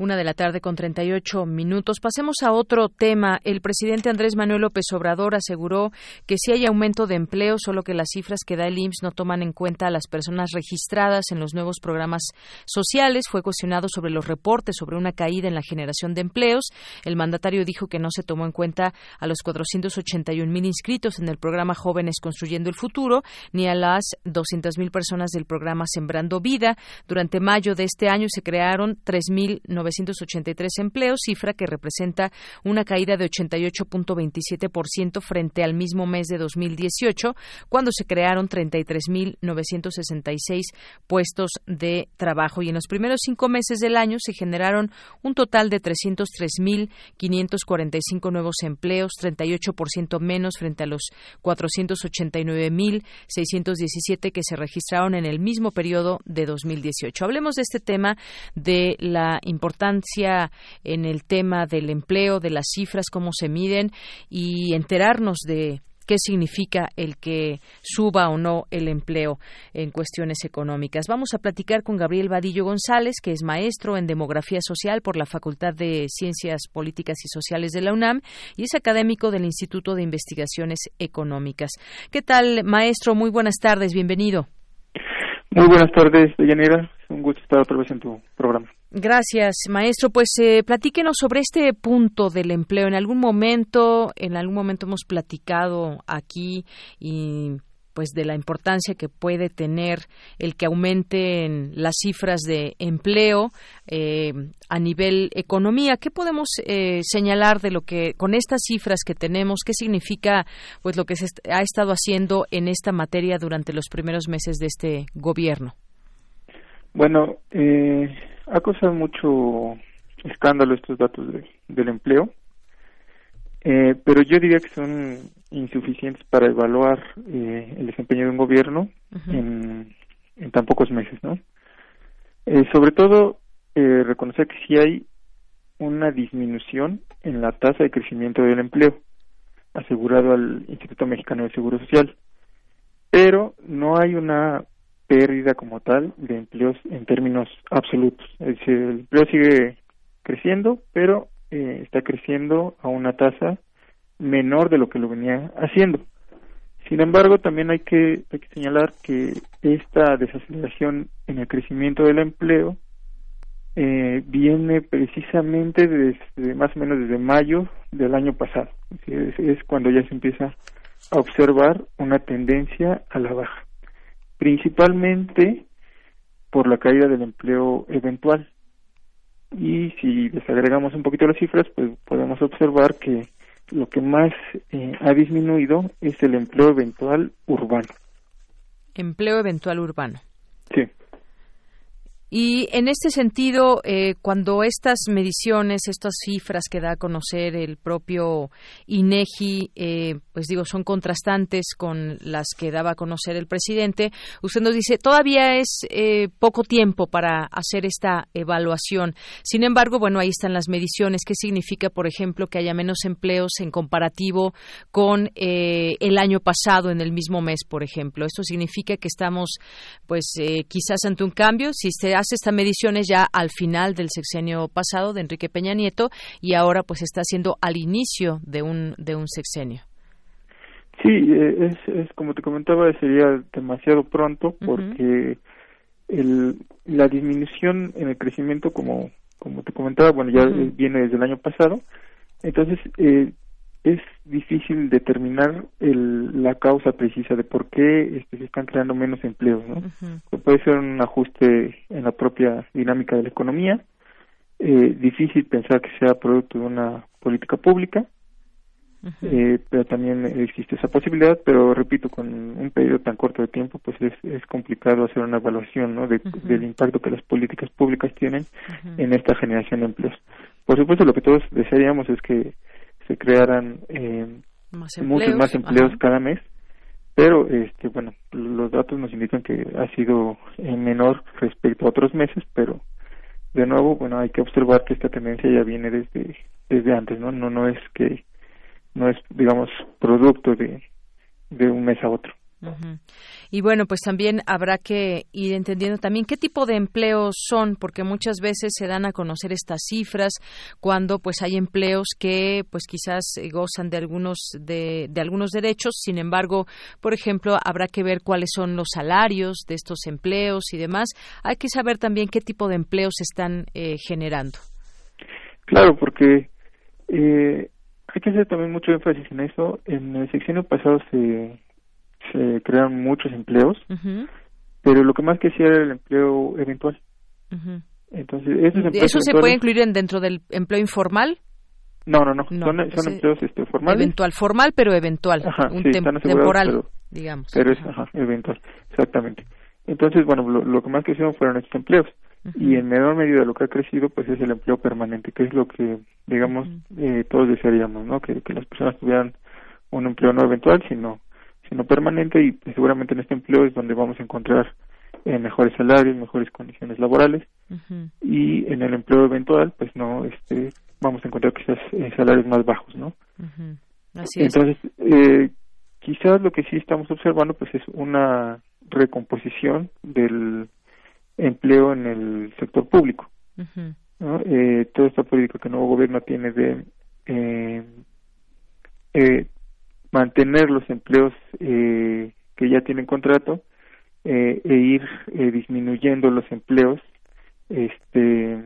Una de la tarde con 38 minutos. Pasemos a otro tema. El presidente Andrés Manuel López Obrador aseguró que sí hay aumento de empleo, solo que las cifras que da el IMSS no toman en cuenta a las personas registradas en los nuevos programas sociales. Fue cuestionado sobre los reportes sobre una caída en la generación de empleos. El mandatario dijo que no se tomó en cuenta a los 481 mil inscritos en el programa Jóvenes Construyendo el Futuro, ni a las 200 mil personas del programa Sembrando Vida. Durante mayo de este año se crearon 3.900 983 empleos, cifra que representa una caída de 88.27% frente al mismo mes de 2018, cuando se crearon 33.966 puestos de trabajo. Y en los primeros cinco meses del año se generaron un total de 303.545 nuevos empleos, 38% menos frente a los 489.617 que se registraron en el mismo periodo de 2018. Hablemos de este tema de la importancia en el tema del empleo, de las cifras, cómo se miden y enterarnos de qué significa el que suba o no el empleo en cuestiones económicas. Vamos a platicar con Gabriel Vadillo González, que es maestro en demografía social por la Facultad de Ciencias Políticas y Sociales de la UNAM y es académico del Instituto de Investigaciones Económicas. ¿Qué tal, maestro? Muy buenas tardes, bienvenido. Muy buenas tardes, Deyanira. Un gusto estar otra vez en tu programa. Gracias, maestro. Pues eh, platíquenos sobre este punto del empleo. En algún momento, en algún momento hemos platicado aquí y pues de la importancia que puede tener el que aumenten las cifras de empleo eh, a nivel economía. ¿Qué podemos eh, señalar de lo que con estas cifras que tenemos? ¿Qué significa pues lo que se ha estado haciendo en esta materia durante los primeros meses de este gobierno? Bueno, eh, ha causado mucho escándalo estos datos del empleo, eh, pero yo diría que son insuficientes para evaluar eh, el desempeño de un gobierno en, tan pocos meses, ¿no? Eh, sobre todo, eh, reconocer que sí hay una disminución en la tasa de crecimiento del empleo, asegurado al Instituto Mexicano de Seguro Social, pero no hay una pérdida como tal de empleos en términos absolutos. Es decir, el empleo sigue creciendo, pero eh, está creciendo a una tasa menor de lo que lo venía haciendo. Sin embargo, también hay que, hay que señalar que esta desaceleración en el crecimiento del empleo eh, viene precisamente desde más o menos desde mayo del año pasado. Es, es cuando ya se empieza a observar una tendencia a la baja principalmente por la caída del empleo eventual. Y si desagregamos un poquito las cifras, pues podemos observar que lo que más eh, ha disminuido es el empleo eventual urbano. Empleo eventual urbano. Sí. Y en este sentido, eh, cuando estas mediciones, estas cifras que da a conocer el propio INEGI, eh, pues digo, son contrastantes con las que daba a conocer el presidente, usted nos dice, todavía es eh, poco tiempo para hacer esta evaluación. Sin embargo, bueno, ahí están las mediciones. ¿Qué significa, por ejemplo, que haya menos empleos en comparativo con eh, el año pasado en el mismo mes, por ejemplo? Esto significa que estamos, pues, eh, quizás ante un cambio. Si se hace esta medición es ya al final del sexenio pasado de Enrique Peña Nieto y ahora pues está haciendo al inicio de un, de un sexenio. Sí, eh, es, es como te comentaba, sería demasiado pronto porque el, la disminución en el crecimiento, como, como te comentaba, bueno, ya viene desde el año pasado, entonces eh, es difícil determinar el, la causa precisa de por qué este, se están creando menos empleos, ¿no? Puede ser un ajuste en la propia dinámica de la economía, eh, difícil pensar que sea producto de una política pública, eh, pero también existe esa posibilidad, pero repito, con un periodo tan corto de tiempo, pues es, es complicado hacer una evaluación ¿no? de, del impacto que las políticas públicas tienen en esta generación de empleos. Por supuesto, lo que todos desearíamos es que se crearan eh, muchos más empleos cada mes, pero este bueno, los datos nos indican que ha sido menor respecto a otros meses, pero de nuevo, bueno, hay que observar que esta tendencia ya viene desde desde antes, ¿no? No no es que no es, digamos, producto de, de un mes a otro. Y bueno, pues también habrá que ir entendiendo también qué tipo de empleos son, porque muchas veces se dan a conocer estas cifras cuando pues hay empleos que pues quizás gozan de algunos de, de algunos derechos, sin embargo, por ejemplo, habrá que ver cuáles son los salarios de estos empleos y demás. Hay que saber también qué tipo de empleos se están eh, generando. Claro, porque eh, hay que hacer también mucho énfasis en eso. En el sexenio pasado se, se crearon muchos empleos, pero lo que más que hacía era el empleo eventual. Entonces, esos empleos ¿Eso se puede incluir en, dentro del empleo informal? No, no, no, No, son, ese- son empleos este, formales. Eventual, formal, pero eventual. Ajá, un sí, tem- temporal, pero- digamos. Pero es ajá, eventual, exactamente. Entonces, bueno, lo, lo que más crecieron fueron estos empleos. Y en menor medida lo que ha crecido, pues es el empleo permanente, que es lo que, digamos, eh, todos desearíamos, ¿no? Que, que las personas tuvieran un empleo no eventual, sino, sino permanente y pues, seguramente en este empleo es donde vamos a encontrar eh, mejores salarios, mejores condiciones laborales y en el empleo eventual, pues no, este, vamos a encontrar quizás eh, salarios más bajos, ¿no? Ujú. Así es. Entonces, eh, quizás lo que sí estamos observando pues es una recomposición del empleo en el sector público. Ujú. ¿no? Eh, toda esta política que el nuevo gobierno tiene de eh, eh, mantener los empleos eh, que ya tienen contrato eh, e ir eh, disminuyendo los empleos este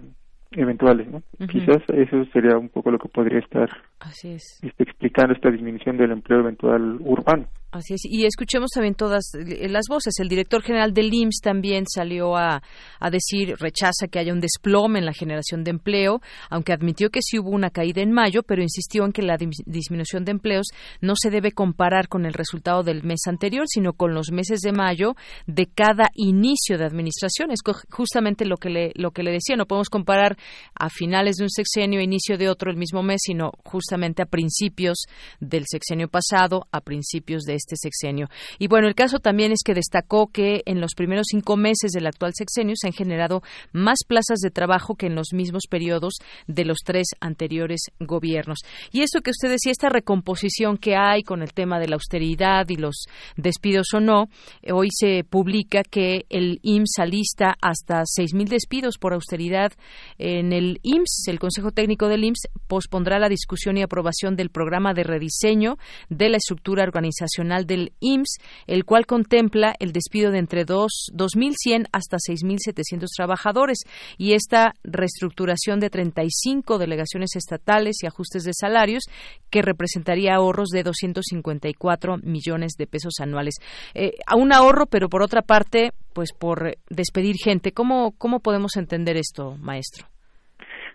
eventuales, ¿no? Quizás eso sería un poco lo que podría estar Así es. este, explicando esta disminución del empleo eventual urbano. Así es. Y escuchemos también todas eh, las voces. El director general del IMSS también salió a, a decir, rechaza que haya un desplome en la generación de empleo, aunque admitió que sí hubo una caída en mayo, pero insistió en que la dis- disminución de empleos no se debe comparar con el resultado del mes anterior, sino con los meses de mayo de cada inicio de administración. Es justamente lo que le, lo que le decía. No podemos comparar a finales de un sexenio inicio de otro el mismo mes, sino justamente a principios del sexenio pasado, a principios de este sexenio. Y bueno, el caso también es que destacó que en los primeros cinco meses del actual sexenio se han generado más plazas de trabajo que en los mismos periodos de los tres anteriores gobiernos. Y esto que usted decía, esta recomposición que hay con el tema de la austeridad y los despidos o no, eh, hoy se publica que el IMSS alista hasta 6.000 despidos por austeridad en el IMSS. El Consejo Técnico del IMSS pospondrá la discusión y aprobación del programa de rediseño de la estructura organizacional del IMSS, el cual contempla el despido de entre dos- 2.100 hasta 6.700 trabajadores y esta reestructuración de 35 delegaciones estatales y ajustes de salarios que representaría ahorros de 254 millones de pesos anuales. Eh, a un ahorro, pero por otra parte, pues por eh, despedir gente. ¿Cómo, cómo podemos entender esto, maestro?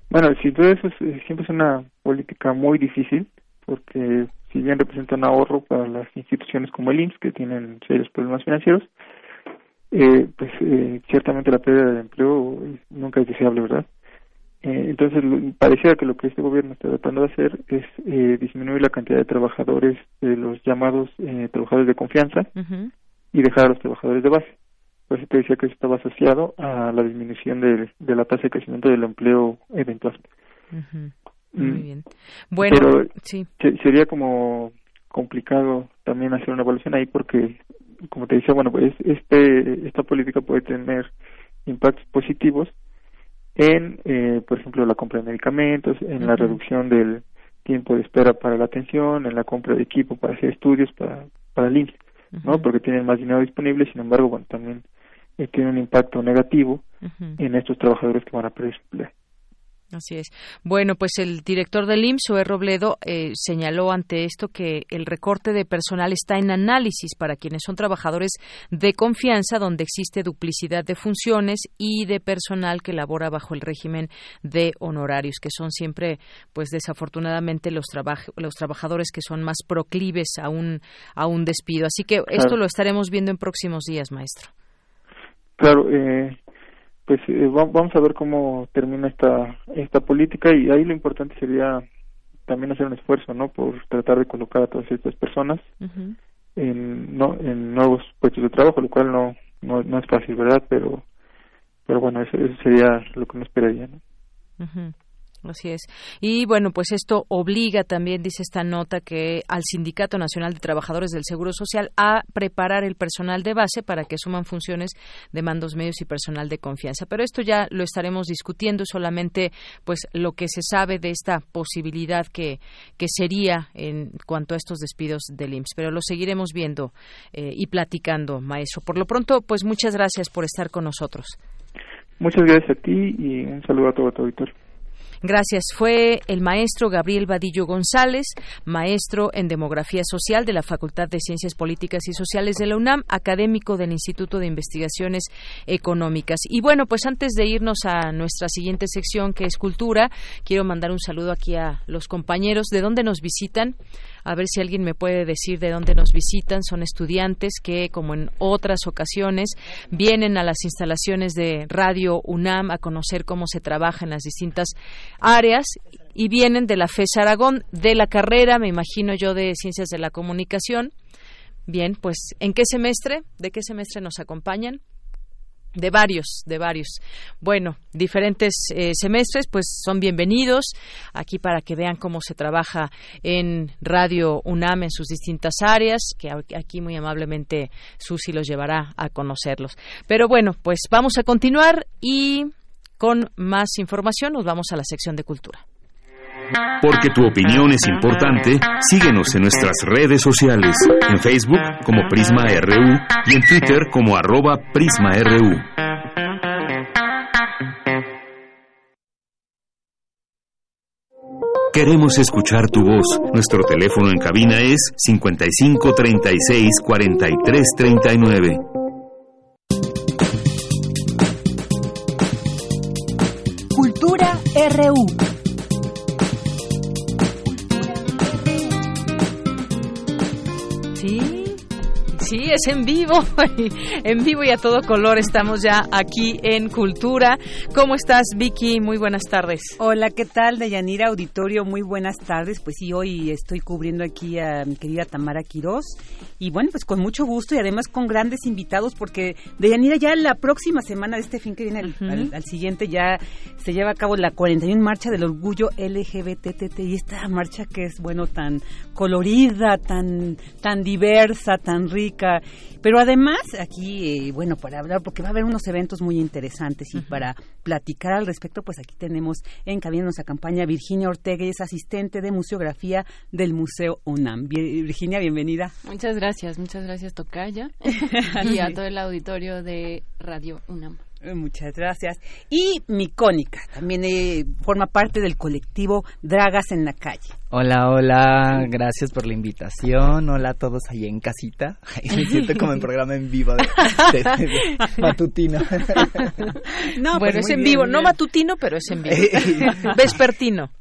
Bueno, sin duda eso es- siempre es una política muy difícil porque si bien representa un ahorro para las instituciones como el IMSS que tienen serios problemas financieros, eh, pues eh, ciertamente la pérdida de empleo nunca es deseable, ¿verdad? Eh, entonces lo- pareciera que lo que este gobierno está tratando de hacer es eh, disminuir la cantidad de trabajadores de los llamados eh, trabajadores de confianza y dejar a los trabajadores de base. Por eso te decía que eso estaba asociado a la disminución de, de la tasa de crecimiento del empleo eventual. Mm. Muy bien. Bueno, Pero sí. se- sería como complicado también hacer una evaluación ahí porque, como te decía, bueno, pues este, esta política puede tener impactos positivos en, eh, por ejemplo, la compra de medicamentos, en la reducción del tiempo de espera para la atención, en la compra de equipo para hacer estudios para, para el IMSS, ¿no? Porque tienen más dinero disponible, sin embargo, bueno, también eh, tiene un impacto negativo en estos trabajadores que van a perder empleo. Así es. Bueno, pues el director del IMSS, Zoé Robledo, eh, señaló ante esto que el recorte de personal está en análisis para quienes son trabajadores de confianza, donde existe duplicidad de funciones y de personal que labora bajo el régimen de honorarios, que son siempre, pues desafortunadamente, los, trabaj- los trabajadores que son más proclives a un, a un despido. Así que esto Claro. lo estaremos viendo en próximos días, maestro. Claro, eh, pues eh, va- vamos a ver cómo termina esta esta política y ahí lo importante sería también hacer un esfuerzo, ¿no? Por tratar de colocar a todas estas personas en no en nuevos puestos de trabajo, lo cual no no, no es fácil, ¿verdad? Pero pero bueno, eso, eso sería lo que uno esperaría, ¿no? Ujú. Así es. Y bueno, pues esto obliga también, dice esta nota, que al Sindicato Nacional de Trabajadores del Seguro Social a preparar el personal de base para que suman funciones de mandos medios y personal de confianza. Pero esto ya lo estaremos discutiendo, solamente pues lo que se sabe de esta posibilidad que, que sería en cuanto a estos despidos del IMSS. Pero lo seguiremos viendo eh, y platicando, maestro. Por lo pronto, pues muchas gracias por estar con nosotros. Muchas gracias a ti y un saludo a todo tu auditorio. Gracias. Fue el maestro Gabriel Vadillo González, maestro en Demografía Social de la Facultad de Ciencias Políticas y Sociales de la UNAM, académico del Instituto de Investigaciones Económicas. Y bueno, pues antes de irnos a nuestra siguiente sección, que es Cultura, quiero mandar un saludo aquí a los compañeros. ¿De dónde nos visitan? a ver si alguien me puede decir de dónde nos visitan. Son estudiantes que, como en otras ocasiones, vienen a las instalaciones de Radio UNAM a conocer cómo se trabaja en las distintas áreas y vienen de la FES Aragón, de la carrera, me imagino yo, de Ciencias de la Comunicación. Bien, pues, ¿en qué semestre? ¿De qué semestre nos acompañan? de varios, de varios. Bueno, diferentes eh, semestres, pues son bienvenidos aquí para que vean cómo se trabaja en Radio UNAM en sus distintas áreas, que aquí muy amablemente Susi los llevará a conocerlos. Pero bueno, pues vamos a continuar y con más información nos vamos a la sección de cultura. Porque tu opinión es importante, síguenos en nuestras redes sociales, en Facebook como Prisma RU y en Twitter como arroba PrismaRU. Queremos escuchar tu voz. Nuestro teléfono en cabina es 55 36 RU. Es en vivo, en vivo y a todo color estamos ya aquí en Cultura. ¿Cómo estás, Vicky? Muy buenas tardes. Hola, ¿qué tal, Deyanira Auditorio? Muy buenas tardes. Pues sí, hoy estoy cubriendo aquí a mi querida Tamara Quirós y bueno, pues con mucho gusto y además con grandes invitados porque Deyanira ya la próxima semana de este fin que viene al, siguiente ya se lleva a cabo la 41 Marcha del Orgullo LGBTT y esta marcha que es, bueno, tan colorida, tan, tan diversa, tan rica pero además, aquí, eh, bueno, para hablar, porque va a haber unos eventos muy interesantes y para platicar al respecto, pues aquí tenemos en cabina nuestra campaña Virginia Ortega, es asistente de museografía del Museo UNAM. Virginia, bienvenida. Muchas gracias, muchas gracias, Tocaya, y a todo el auditorio de Radio UNAM. Eh, muchas gracias. Y Micónica, también eh, forma parte del colectivo Dragas en la Calle. Hola, hola, gracias por la invitación. Hola a todos ahí en casita. Me siento como en programa en vivo de, matutino. No, bueno, pues es en vivo, no matutino, pero es en vivo. Vespertino.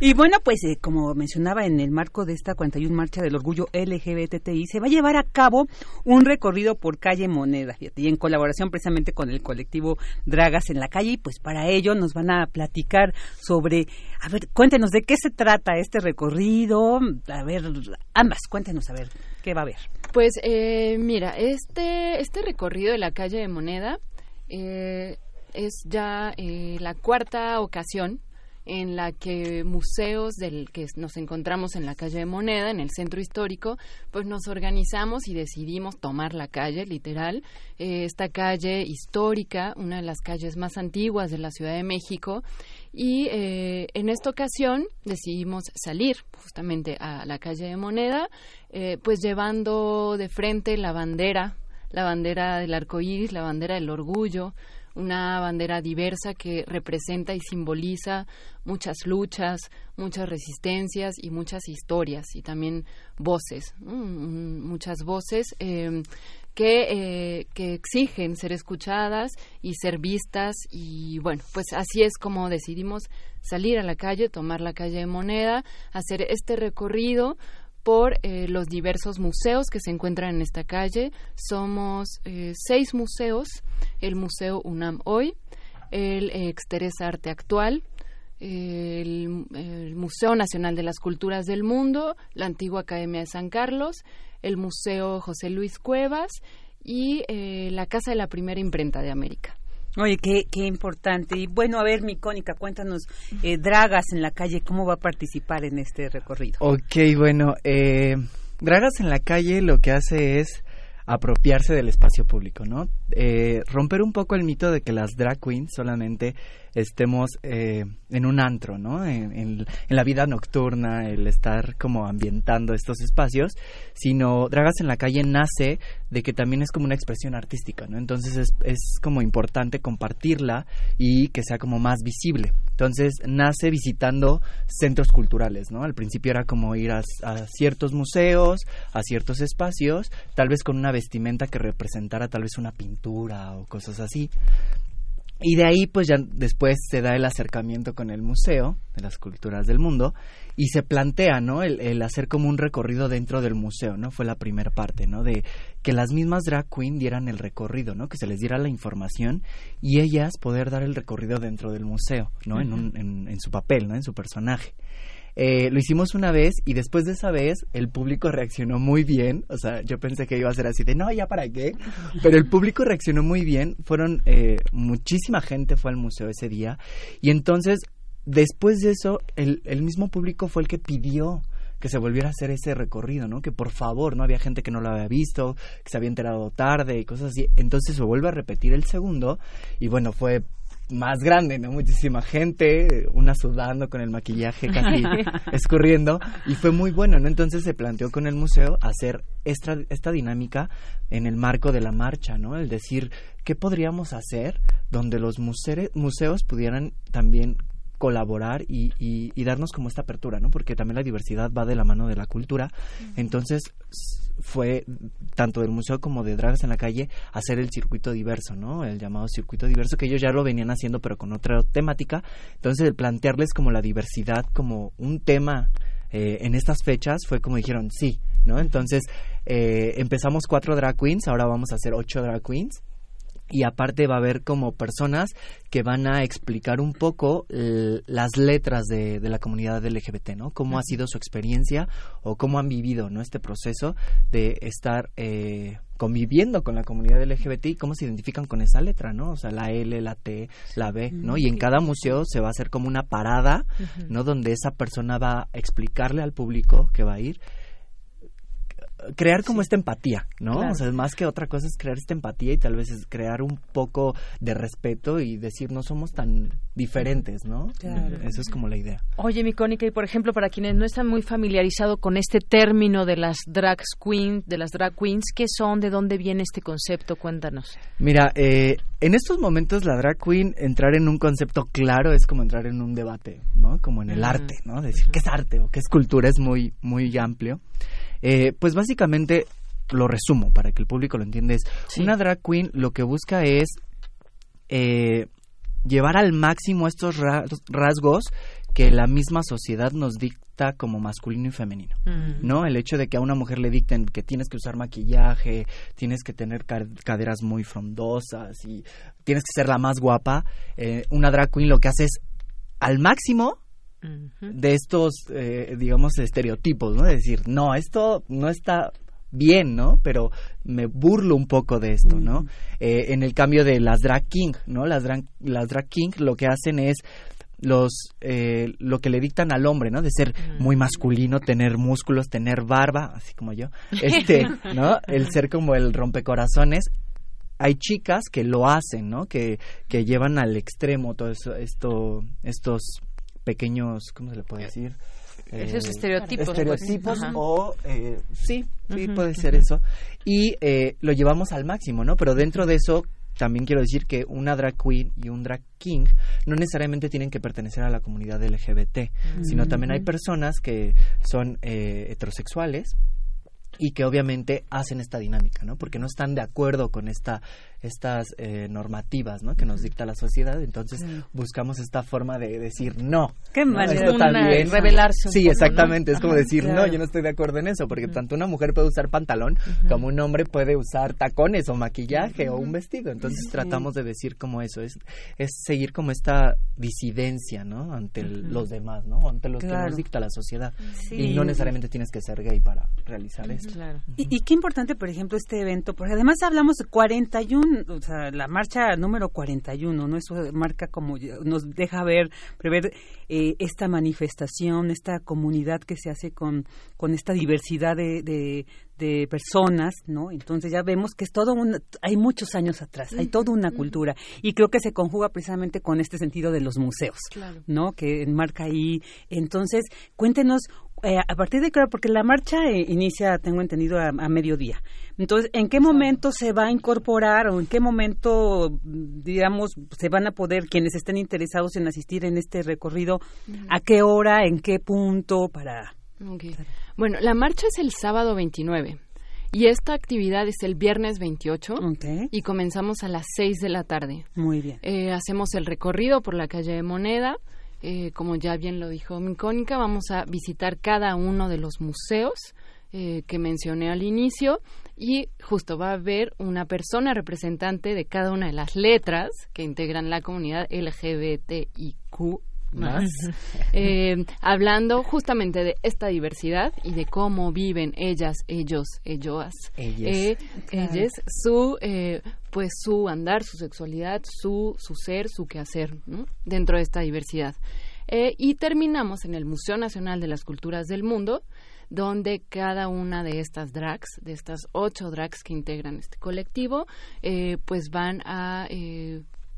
Y bueno, pues eh, como mencionaba en el marco de esta 41 Marcha del Orgullo LGBTI, se va a llevar a cabo un recorrido por calle Moneda, y en colaboración precisamente con el colectivo Dragas en la Calle, y pues para ello nos van a platicar sobre, a ver, cuéntenos de qué se trata este recorrido? A ver, ambas, cuéntenos a ver qué va a haber. Pues eh, mira, este, este recorrido de la calle de Moneda eh, es ya eh, la cuarta ocasión en la que museos del que nos encontramos en la calle de Moneda, en el centro histórico, pues nos organizamos y decidimos tomar la calle, literal, esta calle histórica, una de las calles más antiguas de la Ciudad de México, y eh, en esta ocasión decidimos salir justamente a la calle de Moneda, eh, pues llevando de frente la bandera, la bandera del arco iris, la bandera del orgullo, una bandera diversa que representa y simboliza muchas luchas, muchas resistencias y muchas historias y también voces, muchas voces eh, que, eh, que exigen ser escuchadas y ser vistas y bueno, pues así es como decidimos salir a la calle, tomar la calle de Moneda, hacer este recorrido por eh, los diversos museos que se encuentran en esta calle. Somos eh, seis museos, el Museo UNAM Hoy, el Exteresa Arte Actual, el, Museo Nacional de las Culturas del Mundo, la antigua Academia de San Carlos, el Museo José Luis Cuevas y eh, la Casa de la Primera Imprenta de América. Oye, qué, qué importante. Y bueno, a ver, mi Cónica, cuéntanos, eh, Dragas en la calle, ¿cómo va a participar en este recorrido? Ok, bueno, eh, Dragas en la calle lo que hace es apropiarse del espacio público, ¿no? romper un poco el mito de que las drag queens solamente estemos eh, en un antro, ¿no? En, la vida nocturna, el estar como ambientando estos espacios, sino Dragas en la calle nace de que también es como una expresión artística, ¿no? Entonces es, es como importante compartirla y que sea como más visible. Entonces nace visitando centros culturales, ¿no? Al principio era como ir a ciertos museos, a ciertos espacios, tal vez con una vestimenta que representara tal vez una pintura o cosas así. Y de ahí, pues ya después se da el acercamiento con el Museo de las Culturas del Mundo y se plantea, ¿no? El, hacer como un recorrido dentro del museo, ¿no? Fue la primera parte, ¿no? De que las mismas drag queen dieran el recorrido, ¿no? Que se les diera la información y ellas poder dar el recorrido dentro del museo, ¿no? en, un, en, en su papel, ¿no? En su personaje. Eh, lo hicimos una vez y después de esa vez el público reaccionó muy bien. O sea, yo pensé que iba a ser así de, no, ya para qué. Pero el público reaccionó muy bien. Fueron, eh, muchísima gente fue al museo ese día. Y entonces, después de eso, el, el mismo público fue el que pidió que se volviera a hacer ese recorrido, ¿no? Que por favor, no había gente que no lo había visto, que se había enterado tarde y cosas así. Entonces se vuelve a repetir el segundo y bueno, fue más grande, ¿no? Muchísima gente, una sudando con el maquillaje casi escurriendo y fue muy bueno, ¿no? Entonces se planteó con el museo hacer esta, esta dinámica en el marco de la marcha, ¿no? El decir, ¿qué podríamos hacer donde los museos pudieran también colaborar y, y, darnos como esta apertura, ¿no? Porque también la diversidad va de la mano de la cultura. Entonces fue tanto del museo como de Dragas en la calle hacer el circuito diverso, ¿no? El llamado circuito diverso que ellos ya lo venían haciendo pero con otra temática. Entonces el plantearles como la diversidad como un tema eh, en estas fechas fue como dijeron sí, ¿no? Entonces eh, empezamos cuatro drag queens, ahora vamos a hacer ocho drag queens y aparte va a haber como personas que van a explicar un poco las letras de, la comunidad LGBT, ¿no? Cómo ha sido su experiencia o cómo han vivido, ¿no? Este proceso de estar eh, conviviendo con la comunidad LGBT y cómo se identifican con esa letra, ¿no? O sea, la L, la T, la B, ¿no? Y en cada museo se va a hacer como una parada, ¿no? Donde esa persona va a explicarle al público que va a ir crear como esta empatía, ¿no? O sea, más que otra cosa es crear esta empatía y tal vez es crear un poco de respeto y decir no somos tan diferentes, ¿no? Claro. Eso es como la idea. Oye, mi Cónica, y por ejemplo, para quienes no están muy familiarizados con este término de las drag queens, de las drag queens, ¿qué son? ¿De dónde viene este concepto? Cuéntanos. Mira, eh, en estos momentos la drag queen entrar en un concepto claro es como entrar en un debate, ¿no? Como en el arte, ¿no? Decir qué es arte o qué es cultura es muy muy amplio. Eh, pues básicamente lo resumo para que el público lo entienda. Es una drag queen lo que busca es eh, llevar al máximo estos rasgos que la misma sociedad nos dicta como masculino y femenino, ¿no? El hecho de que a una mujer le dicten que tienes que usar maquillaje, tienes que tener caderas muy frondosas y tienes que ser la más guapa, eh, una drag queen lo que hace es al máximo de estos, eh, digamos, estereotipos, ¿no? Es decir, no, esto no está bien, ¿no? Pero me burlo un poco de esto, ¿no? Eh, en el cambio de las drag king, ¿no? Las drag, las drag king lo que hacen es los eh, lo que le dictan al hombre, ¿no? De ser muy masculino, tener músculos, tener barba, así como yo, este, ¿no? El ser como el rompecorazones. Hay chicas que lo hacen, ¿no? Que, que llevan al extremo todo eso, esto, estos pequeños, ¿cómo se le puede decir? Esos eh, estereotipos. Pues. Estereotipos o, eh, sí, sí, puede ser eso. Y eh, lo llevamos al máximo, ¿no? Pero dentro de eso, también quiero decir que una drag queen y un drag king no necesariamente tienen que pertenecer a la comunidad LGBT, sino también hay personas que son heterosexuales y que obviamente hacen esta dinámica, ¿no? Porque no están de acuerdo con esta estas eh, normativas, ¿no? Que nos dicta la sociedad, entonces buscamos esta forma de decir no. Qué manera de revelarse. Sí, exactamente, es como decir no, yo no estoy de acuerdo en eso, porque tanto una mujer puede usar pantalón como un hombre puede usar tacones o maquillaje o un vestido, entonces tratamos de decir como eso, es es seguir como esta disidencia, ¿no? Ante los demás, ¿no? Ante lo que nos dicta la sociedad. Y no necesariamente tienes que ser gay para realizar esto. Y, y, qué importante, por ejemplo, este evento, porque además hablamos de 41, o sea, la marcha número 41, ¿no? Eso marca como, nos deja ver, prever eh, esta manifestación, esta comunidad que se hace con, con esta diversidad de, de personas, ¿no? Entonces ya vemos que es todo un, hay muchos años atrás, hay toda una cultura y creo que se conjuga precisamente con este sentido de los museos, ¿no? Que enmarca ahí. Entonces, cuéntenos eh, a partir de qué hora, porque la marcha eh, inicia, tengo entendido, a, mediodía. Entonces, ¿en qué momento se va a incorporar o en qué momento, digamos, se van a poder quienes estén interesados en asistir en este recorrido, a qué hora, en qué punto para... Bueno, la marcha es el sábado 29 y esta actividad es el viernes 28 y comenzamos a las 6 de la tarde. Muy bien. Eh, hacemos el recorrido por la calle de Moneda. Eh, como ya bien lo dijo Micónica, vamos a visitar cada uno de los museos eh, que mencioné al inicio y justo va a haber una persona representante de cada una de las letras que integran la comunidad LGBTIQ más, eh, hablando justamente de esta diversidad y de cómo viven ellas, ellos, ellos, ellas, eh, su, eh, pues su andar, su sexualidad, su, su ser, su quehacer dentro de esta diversidad. y terminamos en el Museo Nacional de las Culturas del Mundo, donde cada una de estas drags, de estas ocho drags que integran este colectivo, pues van a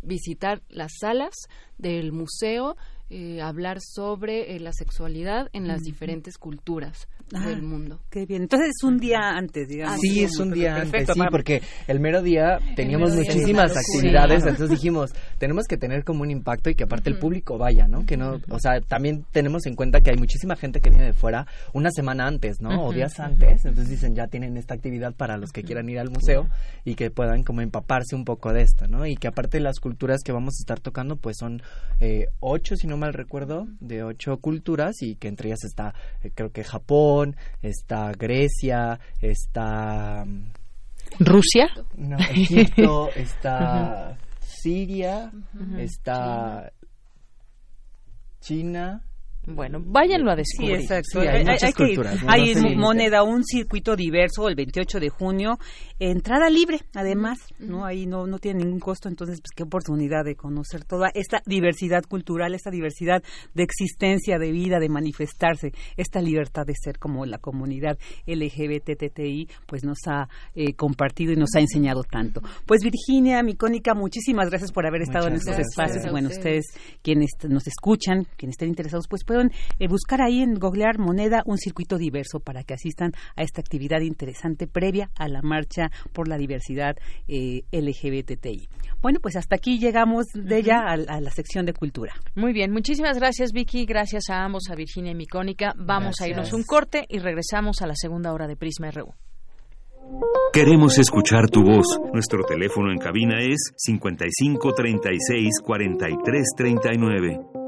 visitar las salas del museo, eh, hablar sobre eh, la sexualidad en las diferentes culturas ah, del mundo. Qué bien. Entonces es un día antes, digamos. Sí, es un día antes, sí, porque el mero día teníamos muchísimas actividades, entonces dijimos, tenemos que tener como un impacto y que aparte el público vaya, ¿no? Que no, o sea, también tenemos en cuenta que hay muchísima gente que viene de fuera una semana antes, ¿no? O días antes, entonces dicen, ya tienen esta actividad para los que quieran ir al museo y que puedan como empaparse un poco de esto, ¿no? Y que aparte las culturas que vamos a estar tocando, pues son eh, ocho, si no mal recuerdo, de ocho culturas y que entre ellas está, eh, creo que Japón, está Grecia, está... Mm, ¿Rusia? No, Egipto, está Siria, está China bueno, váyanlo a descubrir. Sí, exacto. hay, muchas culturas, hay moneda, un circuito diverso el 28 de junio, entrada libre, además, ¿no? Ahí no, no tiene ningún costo, entonces, pues qué oportunidad de conocer toda esta diversidad cultural, esta diversidad de existencia, de vida, de manifestarse, esta libertad de ser como la comunidad LGBTTI, pues nos ha eh, compartido y nos ha enseñado tanto. Pues Virginia, Micónica, muchísimas gracias por haber estado en estos espacios. Bueno, ustedes, quienes nos escuchan, quienes estén interesados, pues pueden eh, buscar ahí en googlear moneda un circuito diverso para que asistan a esta actividad interesante previa a la marcha por la diversidad eh, LGBTI. Bueno, pues hasta aquí llegamos de ya a, la sección de cultura. Muy bien, muchísimas gracias Vicky, gracias a ambos, a Virginia y Micónica. Vamos a irnos un corte y regresamos a la segunda hora de Prisma RU. Queremos escuchar tu voz. Nuestro teléfono en cabina es 55 36 43 39.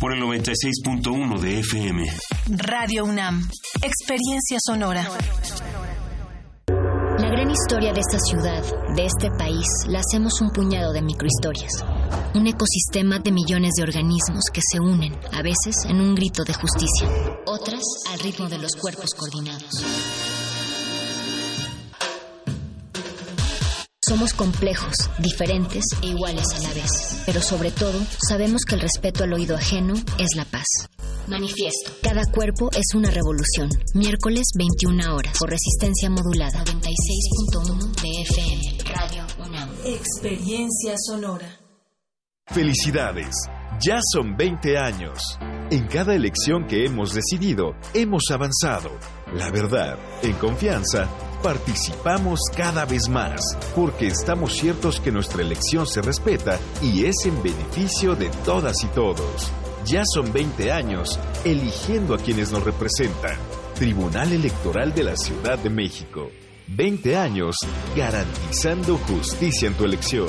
por el 96.1 de FM. Radio UNAM, Experiencia Sonora. La gran historia de esta ciudad, de este país, la hacemos un puñado de microhistorias. Un ecosistema de millones de organismos que se unen, a veces en un grito de justicia, otras al ritmo de los cuerpos coordinados. Somos complejos, diferentes e iguales a la vez. Pero sobre todo, sabemos que el respeto al oído ajeno es la paz. Manifiesto. Cada cuerpo es una revolución. Miércoles 21 horas. Por resistencia modulada. 96.1 de FM. Radio UNAM. Experiencia sonora. Felicidades. Ya son 20 años. En cada elección que hemos decidido, hemos avanzado. La verdad, en confianza, participamos cada vez más, porque estamos ciertos que nuestra elección se respeta y es en beneficio de todas y todos. Ya son 20 años eligiendo a quienes nos representan. Tribunal Electoral de la Ciudad de México. 20 años garantizando justicia en tu elección.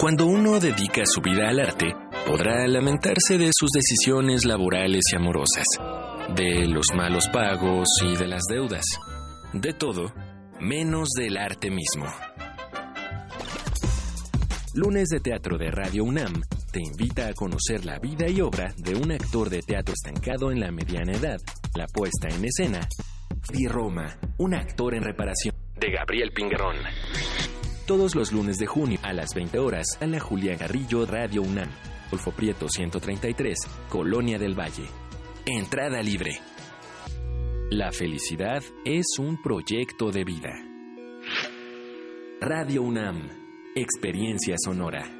Cuando uno dedica su vida al arte, podrá lamentarse de sus decisiones laborales y amorosas, de los malos pagos y de las deudas, de todo, menos del arte mismo. Lunes de Teatro de Radio UNAM te invita a conocer la vida y obra de un actor de teatro estancado en la mediana edad, la puesta en escena, Di Roma, un actor en reparación, de Gabriel Pingarón todos los lunes de junio a las 20 horas a la Julia Garrillo Radio UNAM, Golfo Prieto 133, Colonia del Valle. Entrada libre. La felicidad es un proyecto de vida. Radio UNAM, Experiencia Sonora.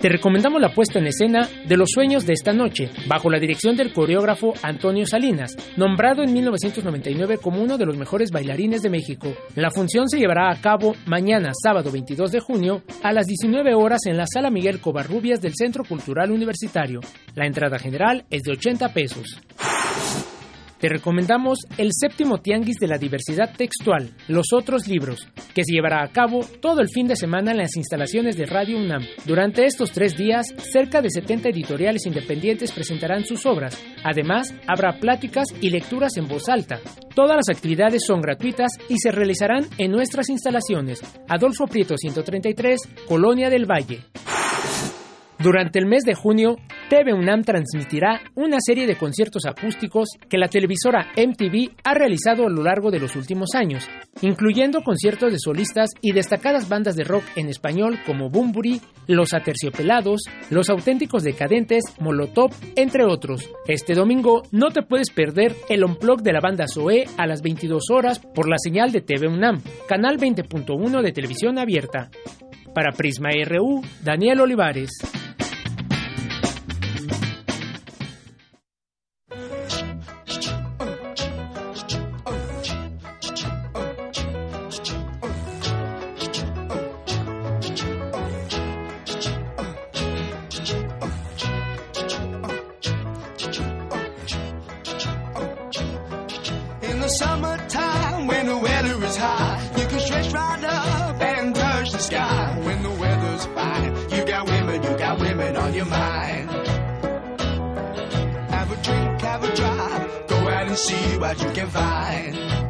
Te recomendamos la puesta en escena de Los Sueños de esta noche, bajo la dirección del coreógrafo Antonio Salinas, nombrado en 1999 como uno de los mejores bailarines de México. La función se llevará a cabo mañana, sábado 22 de junio, a las 19 horas en la Sala Miguel Covarrubias del Centro Cultural Universitario. La entrada general es de 80 pesos. Te recomendamos el séptimo Tianguis de la Diversidad Textual, Los Otros Libros, que se llevará a cabo todo el fin de semana en las instalaciones de Radio UNAM. Durante estos tres días, cerca de 70 editoriales independientes presentarán sus obras. Además, habrá pláticas y lecturas en voz alta. Todas las actividades son gratuitas y se realizarán en nuestras instalaciones. Adolfo Prieto 133, Colonia del Valle. Durante el mes de junio, TV UNAM transmitirá una serie de conciertos acústicos que la televisora MTV ha realizado a lo largo de los últimos años, incluyendo conciertos de solistas y destacadas bandas de rock en español como Bumburi, Los Aterciopelados, Los Auténticos Decadentes, Molotov, entre otros. Este domingo no te puedes perder el unplug de la banda Zoe a las 22 horas por la señal de TV UNAM, canal 20.1 de televisión abierta. Para Prisma RU, Daniel Olivares. See what you can find.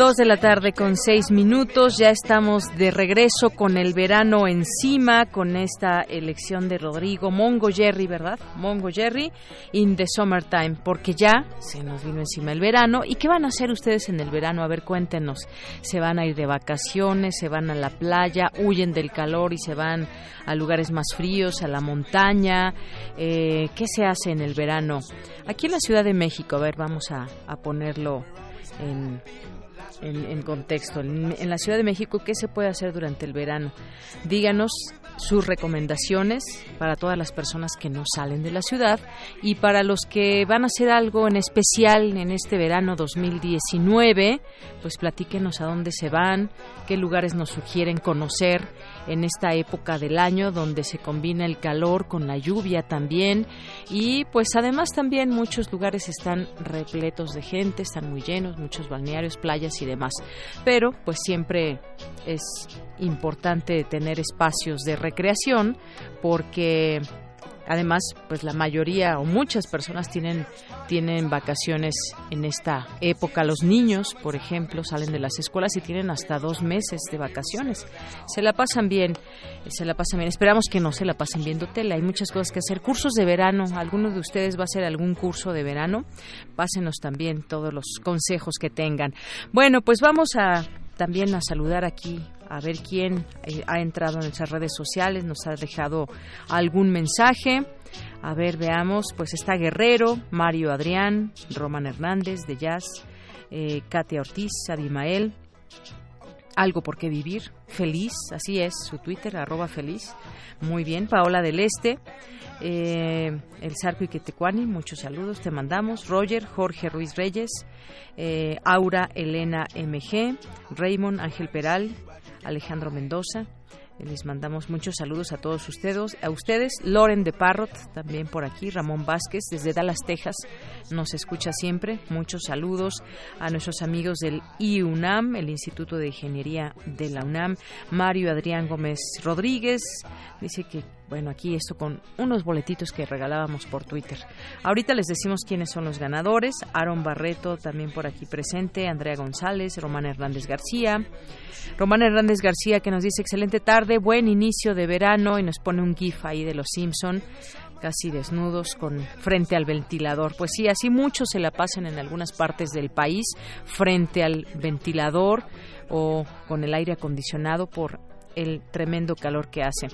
Dos de la tarde con seis minutos, ya estamos de regreso con el verano encima, con esta elección de Rodrigo Mongo Jerry, ¿verdad? Mongo Jerry in the summertime, porque ya se nos vino encima el verano. ¿Y qué van a hacer ustedes en el verano? A ver, cuéntenos. ¿Se van a ir de vacaciones? ¿Se van a la playa? ¿Huyen del calor y se van a lugares más fríos, a la montaña? Eh, ¿Qué se hace en el verano? Aquí en la Ciudad de México, a ver, vamos a, a ponerlo en en, contexto. En, en, la Ciudad de México, ¿qué se puede hacer durante el verano? Díganos sus recomendaciones para todas las personas que no salen de la ciudad y para los que van a hacer algo en especial en este verano 2019, pues platíquenos a dónde se van, qué lugares nos sugieren conocer en esta época del año donde se combina el calor con la lluvia también y pues además también muchos lugares están repletos de gente, están muy llenos, muchos balnearios, playas y demás. Pero pues siempre es importante tener espacios de recreación porque además, pues la mayoría o muchas personas tienen, tienen vacaciones en esta época. Los niños, por ejemplo, salen de las escuelas y tienen hasta dos meses de vacaciones. Se la pasan bien, se la pasan bien. Esperamos que no se la pasen viendo tele. Hay muchas cosas que hacer. Cursos de verano. ¿Alguno de ustedes va a hacer algún curso de verano? Pásenos también todos los consejos que tengan. Bueno, pues vamos a también a saludar aquí a ver quién eh, ha entrado en nuestras redes sociales, nos ha dejado algún mensaje. A ver, veamos, pues está Guerrero, Mario Adrián, Roman Hernández de Jazz, eh, Katia Ortiz, Abimael, Algo por qué vivir, Feliz, así es, su Twitter, arroba feliz. Muy bien, Paola del Este, eh, El Sarco Iquetecuani, muchos saludos, te mandamos. Roger, Jorge Ruiz Reyes, Aura Elena MG, Raymond Ángel Peral, Alejandro Mendoza. Les mandamos muchos saludos a todos ustedes, a ustedes. Loren de Parrot, también por aquí. Ramón Vázquez, desde Dallas, Texas, nos escucha siempre. Muchos saludos a nuestros amigos del IUNAM, el Instituto de Ingeniería de la UNAM. Mario Adrián Gómez Rodríguez dice que bueno, aquí esto con unos boletitos que regalábamos por Twitter. Ahorita les decimos quiénes son los ganadores. Aaron Barreto también por aquí presente, Andrea González, Román Hernández García. Román Hernández García que nos dice excelente tarde, buen inicio de verano y nos pone un gif ahí de los Simpson casi desnudos con frente al ventilador. Pues sí, así muchos se la pasan en algunas partes del país frente al ventilador o con el aire acondicionado por el tremendo calor que hace.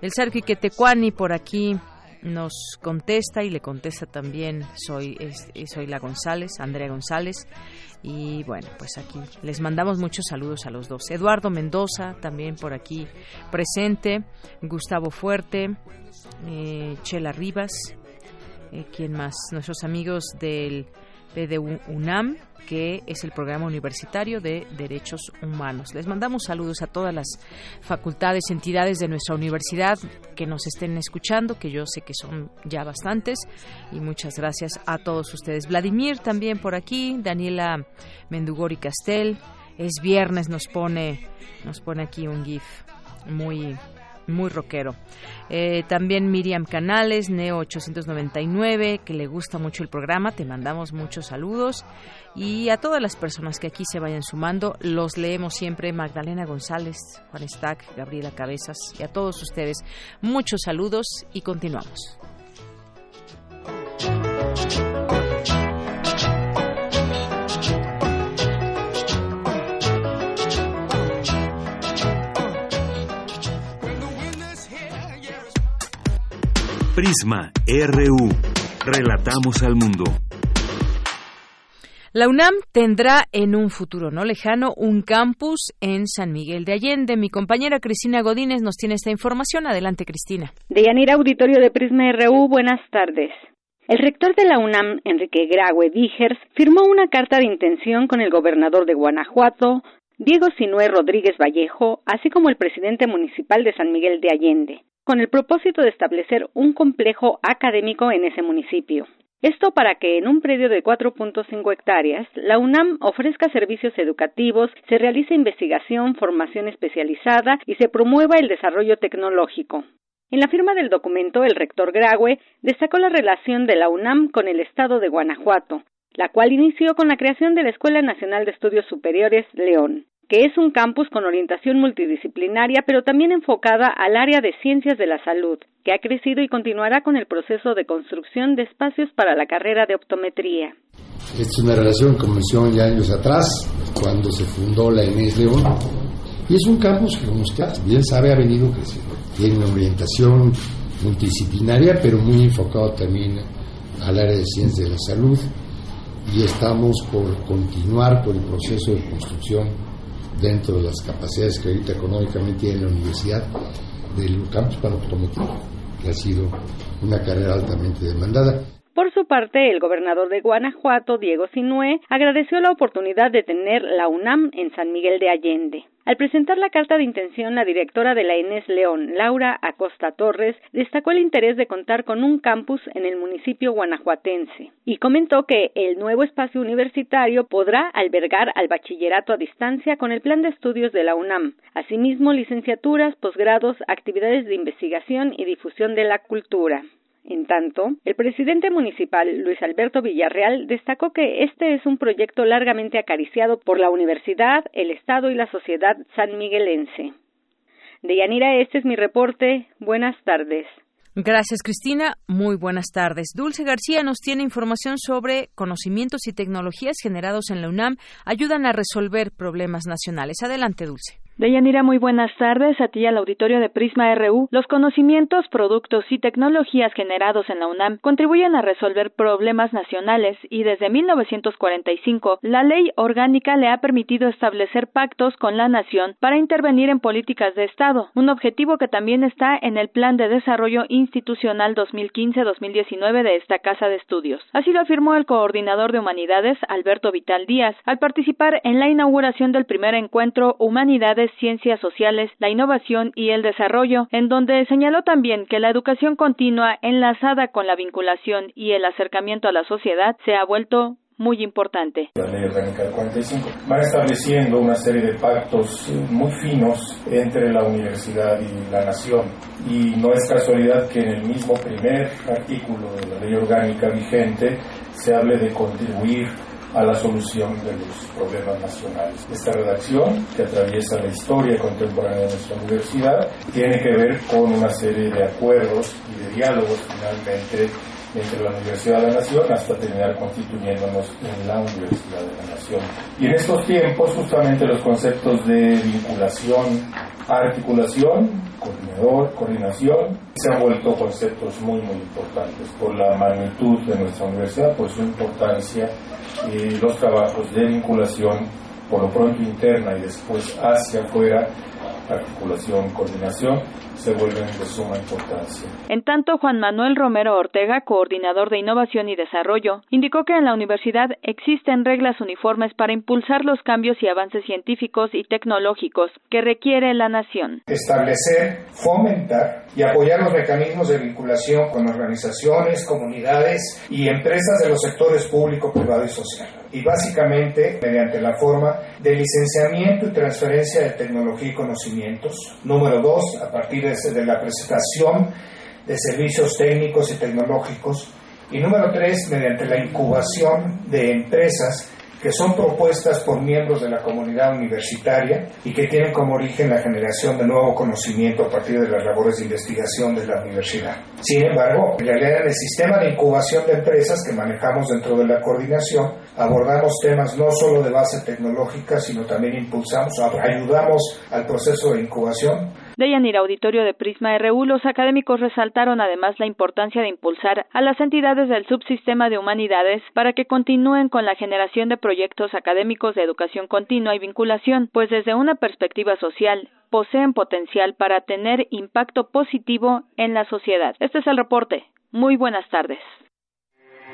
El Sarki Quetecuani por aquí nos contesta y le contesta también soy soy la González, Andrea González y bueno, pues aquí les mandamos muchos saludos a los dos. Eduardo Mendoza también por aquí presente, Gustavo Fuerte, eh, Chela Rivas, eh, ¿quién más? Nuestros amigos del de UNAM, que es el programa universitario de derechos humanos. Les mandamos saludos a todas las facultades, entidades de nuestra universidad que nos estén escuchando, que yo sé que son ya bastantes, y muchas gracias a todos ustedes. Vladimir también por aquí, Daniela Mendugori Castel, es viernes, nos pone, nos pone aquí un GIF muy muy rockero. Eh, también Miriam Canales, Neo 899, que le gusta mucho el programa, te mandamos muchos saludos. Y a todas las personas que aquí se vayan sumando, los leemos siempre, Magdalena González, Juan Stack, Gabriela Cabezas, y a todos ustedes, muchos saludos y continuamos. Prisma RU. Relatamos al mundo. La UNAM tendrá en un futuro no lejano un campus en San Miguel de Allende. Mi compañera Cristina Godínez nos tiene esta información. Adelante, Cristina. De Yanira Auditorio de Prisma RU, buenas tardes. El rector de la UNAM, Enrique Graue Dígers, firmó una carta de intención con el gobernador de Guanajuato, Diego Sinué Rodríguez Vallejo, así como el presidente municipal de San Miguel de Allende, con el propósito de establecer un complejo académico en ese municipio. Esto para que en un predio de 4.5 hectáreas, la UNAM ofrezca servicios educativos, se realice investigación, formación especializada y se promueva el desarrollo tecnológico. En la firma del documento, el rector Graue destacó la relación de la UNAM con el Estado de Guanajuato, la cual inició con la creación de la Escuela Nacional de Estudios Superiores León que es un campus con orientación multidisciplinaria, pero también enfocada al área de ciencias de la salud, que ha crecido y continuará con el proceso de construcción de espacios para la carrera de optometría. Esta es una relación que comenzó ya años atrás, cuando se fundó la Inés León, y es un campus que, como usted bien sabe, ha venido creciendo. Tiene una orientación multidisciplinaria, pero muy enfocado también al área de ciencias de la salud, y estamos por continuar con el proceso de construcción dentro de las capacidades que ahorita económicamente tiene la universidad del campus para optometría, que ha sido una carrera altamente demandada. Por su parte, el gobernador de Guanajuato, Diego Sinué, agradeció la oportunidad de tener la UNAM en San Miguel de Allende. Al presentar la carta de intención, la directora de la Inés León, Laura Acosta Torres, destacó el interés de contar con un campus en el municipio guanajuatense y comentó que el nuevo espacio universitario podrá albergar al bachillerato a distancia con el plan de estudios de la UNAM, asimismo licenciaturas, posgrados, actividades de investigación y difusión de la cultura. En tanto, el presidente municipal, Luis Alberto Villarreal, destacó que este es un proyecto largamente acariciado por la universidad, el Estado y la sociedad sanmiguelense. Deyanira, este es mi reporte. Buenas tardes. Gracias, Cristina. Muy buenas tardes. Dulce García nos tiene información sobre conocimientos y tecnologías generados en la UNAM ayudan a resolver problemas nacionales. Adelante, Dulce. Deyanira, muy buenas tardes. A ti y al auditorio de Prisma RU. Los conocimientos, productos y tecnologías generados en la UNAM contribuyen a resolver problemas nacionales y desde 1945 la ley orgánica le ha permitido establecer pactos con la nación para intervenir en políticas de Estado, un objetivo que también está en el Plan de Desarrollo Institucional 2015-2019 de esta Casa de Estudios. Así lo afirmó el coordinador de Humanidades, Alberto Vital Díaz, al participar en la inauguración del primer encuentro Humanidades Ciencias Sociales, la Innovación y el Desarrollo, en donde señaló también que la educación continua enlazada con la vinculación y el acercamiento a la sociedad se ha vuelto muy importante. La ley orgánica del 45 va estableciendo una serie de pactos muy finos entre la universidad y la nación. Y no es casualidad que en el mismo primer artículo de la ley orgánica vigente se hable de contribuir a la solución de los problemas nacionales. Esta redacción, que atraviesa la historia contemporánea de nuestra universidad, tiene que ver con una serie de acuerdos y de diálogos finalmente entre la Universidad de la Nación hasta terminar constituyéndonos en la Universidad de la Nación. Y en estos tiempos justamente los conceptos de vinculación, articulación, coordinador, coordinación, se han vuelto conceptos muy muy importantes por la magnitud de nuestra universidad, por su importancia y los trabajos de vinculación por lo pronto interna y después hacia afuera articulación, coordinación, se vuelven de suma importancia. En tanto, Juan Manuel Romero Ortega, coordinador de Innovación y Desarrollo, indicó que en la universidad existen reglas uniformes para impulsar los cambios y avances científicos y tecnológicos que requiere la nación. Establecer, fomentar y apoyar los mecanismos de vinculación con organizaciones, comunidades y empresas de los sectores público, privado y social y básicamente mediante la forma de licenciamiento y transferencia de tecnología y conocimientos. Número dos, a partir de, la presentación de servicios técnicos y tecnológicos. Y número tres, mediante la incubación de empresas que son propuestas por miembros de la comunidad universitaria y que tienen como origen la generación de nuevo conocimiento a partir de las labores de investigación de la universidad. Sin embargo, en realidad en el sistema de incubación de empresas que manejamos dentro de la coordinación, abordamos temas no solo de base tecnológica, sino también impulsamos, ayudamos al proceso de incubación de Yanir Auditorio de Prisma RU, los académicos resaltaron además la importancia de impulsar a las entidades del subsistema de humanidades para que continúen con la generación de proyectos académicos de educación continua y vinculación, pues desde una perspectiva social poseen potencial para tener impacto positivo en la sociedad. Este es el reporte. Muy buenas tardes.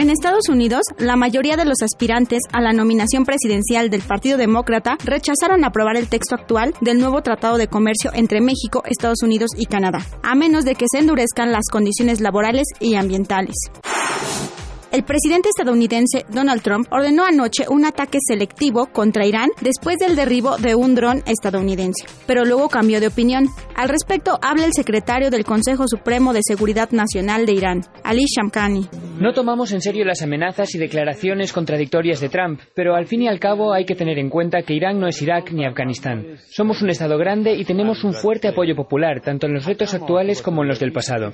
En Estados Unidos, la mayoría de los aspirantes a la nominación presidencial del Partido Demócrata rechazaron aprobar el texto actual del nuevo Tratado de Comercio entre México, Estados Unidos y Canadá, a menos de que se endurezcan las condiciones laborales y ambientales. El presidente estadounidense Donald Trump ordenó anoche un ataque selectivo contra Irán después del derribo de un dron estadounidense, pero luego cambió de opinión. Al respecto habla el secretario del Consejo Supremo de Seguridad Nacional de Irán, Ali Shamkhani. No tomamos en serio las amenazas y declaraciones contradictorias de Trump, pero al fin y al cabo hay que tener en cuenta que Irán no es Irak ni Afganistán. Somos un Estado grande y tenemos un fuerte apoyo popular, tanto en los retos actuales como en los del pasado.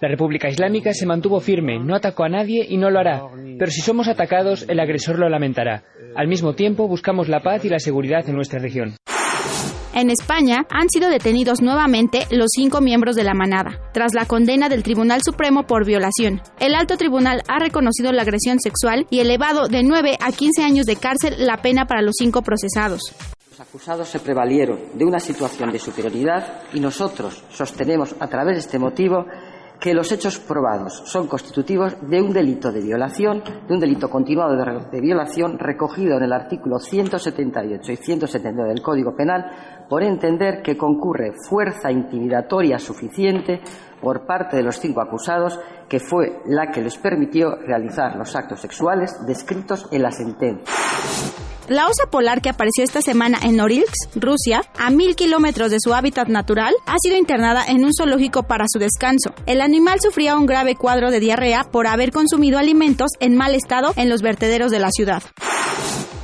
La República Islámica se mantuvo firme, no atacó a nadie y no lo hará, pero si somos atacados, el agresor lo lamentará. Al mismo tiempo, buscamos la paz y la seguridad en nuestra región. En España han sido detenidos nuevamente los cinco miembros de la manada, tras la condena del Tribunal Supremo por violación. El alto tribunal ha reconocido la agresión sexual y elevado de 9 a 15 años de cárcel la pena para los cinco procesados. Los acusados se prevalieron de una situación de superioridad y nosotros sostenemos a través de este motivo que los hechos probados son constitutivos de un delito de violación, de un delito continuado de, violación recogido en el artículo 178 y 179 del Código Penal por entender que concurre fuerza intimidatoria suficiente por parte de los cinco acusados, que fue la que les permitió realizar los actos sexuales descritos en la sentencia. La osa polar que apareció esta semana en Norilsk, Rusia, a mil kilómetros de su hábitat natural, ha sido internada en un zoológico para su descanso. El animal sufría un grave cuadro de diarrea por haber consumido alimentos en mal estado en los vertederos de la ciudad.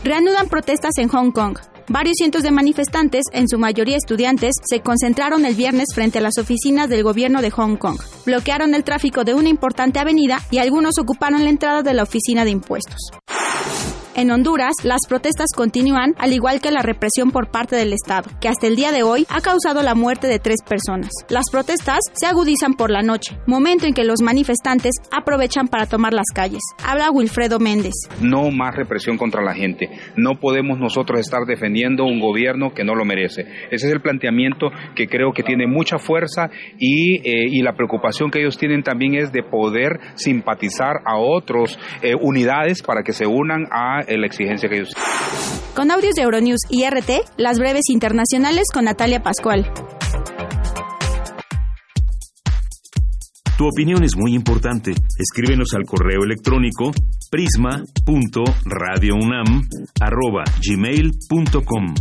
Reanudan protestas en Hong Kong. Varios cientos de manifestantes, en su mayoría estudiantes, se concentraron el viernes frente a las oficinas del gobierno de Hong Kong. Bloquearon el tráfico de una importante avenida y algunos ocuparon la entrada de la oficina de impuestos. En Honduras, las protestas continúan, al igual que la represión por parte del Estado, que hasta el día de hoy ha causado la muerte de tres personas. Las protestas se agudizan por la noche, momento en que los manifestantes aprovechan para tomar las calles. Habla Wilfredo Méndez. No más represión contra la gente. No podemos nosotros estar defendiendo un gobierno que no lo merece. Ese es el planteamiento que creo que tiene mucha fuerza y, eh, y la preocupación que ellos tienen también es de poder simpatizar a otras eh, unidades para que se unan a la exigencia que ellos Con audios de Euronews y RT, las breves internacionales con Natalia Pascual. Tu opinión es muy importante. Escríbenos al correo electrónico prisma.radiounam@gmail.com.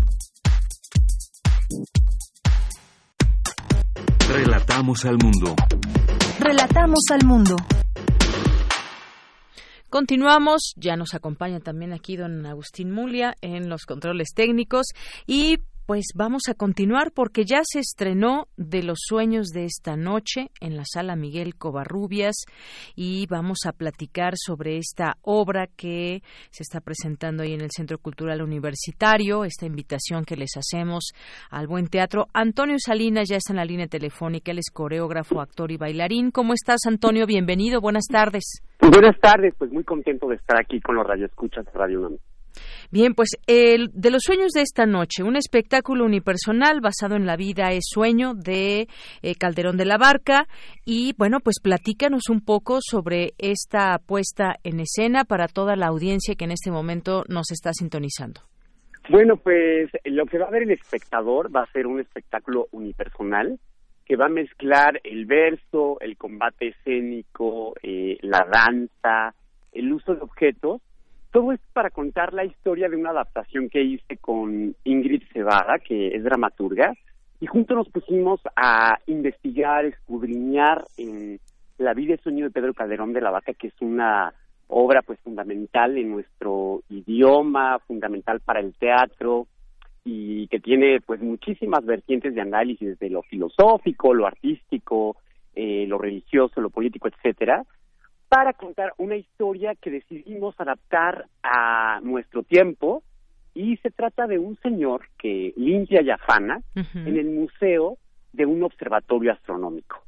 Relatamos al mundo. Relatamos al mundo. Continuamos, ya nos acompaña también aquí don Agustín Mulia en los controles técnicos. Y pues vamos a continuar porque ya se estrenó de los sueños de esta noche en la sala Miguel Covarrubias y vamos a platicar sobre esta obra que se está presentando ahí en el Centro Cultural Universitario, esta invitación que les hacemos al buen teatro. Antonio Salinas ya está en la línea telefónica, él es coreógrafo, actor y bailarín. ¿Cómo estás, Antonio? Bienvenido, buenas tardes. Buenas tardes, pues muy contento de estar aquí con los radioescuchas de Radio UNAM. Bien, pues el de los sueños de esta noche, un espectáculo unipersonal basado en la vida es sueño de eh, Calderón de la Barca y bueno, pues platícanos un poco sobre esta puesta en escena para toda la audiencia que en este momento nos está sintonizando. Bueno, pues lo que va a ver el espectador va a ser un espectáculo unipersonal que va a mezclar el verso, el combate escénico, eh, la danza, el uso de objetos todo esto para contar la historia de una adaptación que hice con Ingrid Cebada, que es dramaturga, y juntos nos pusimos a investigar, escudriñar en la vida y sueño de Pedro Calderón de la Vaca, que es una obra pues fundamental en nuestro idioma, fundamental para el teatro y que tiene pues muchísimas vertientes de análisis de lo filosófico, lo artístico, eh, lo religioso, lo político, etcétera para contar una historia que decidimos adaptar a nuestro tiempo y se trata de un señor que limpia y afana en el museo de un observatorio astronómico.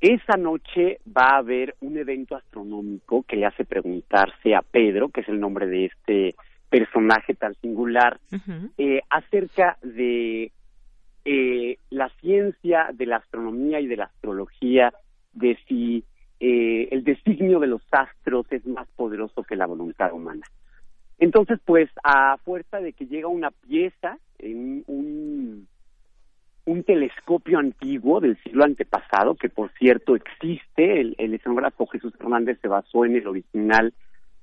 Esa noche va a haber un evento astronómico que le hace preguntarse a Pedro, que es el nombre de este personaje tan singular, eh, acerca de eh, la ciencia, de la astronomía y de la astrología, de si eh, el designio de los astros es más poderoso que la voluntad humana. Entonces, pues, a fuerza de que llega una pieza, en un, un telescopio antiguo del siglo antepasado, que por cierto existe, el, el escenógrafo Jesús Hernández se basó en el original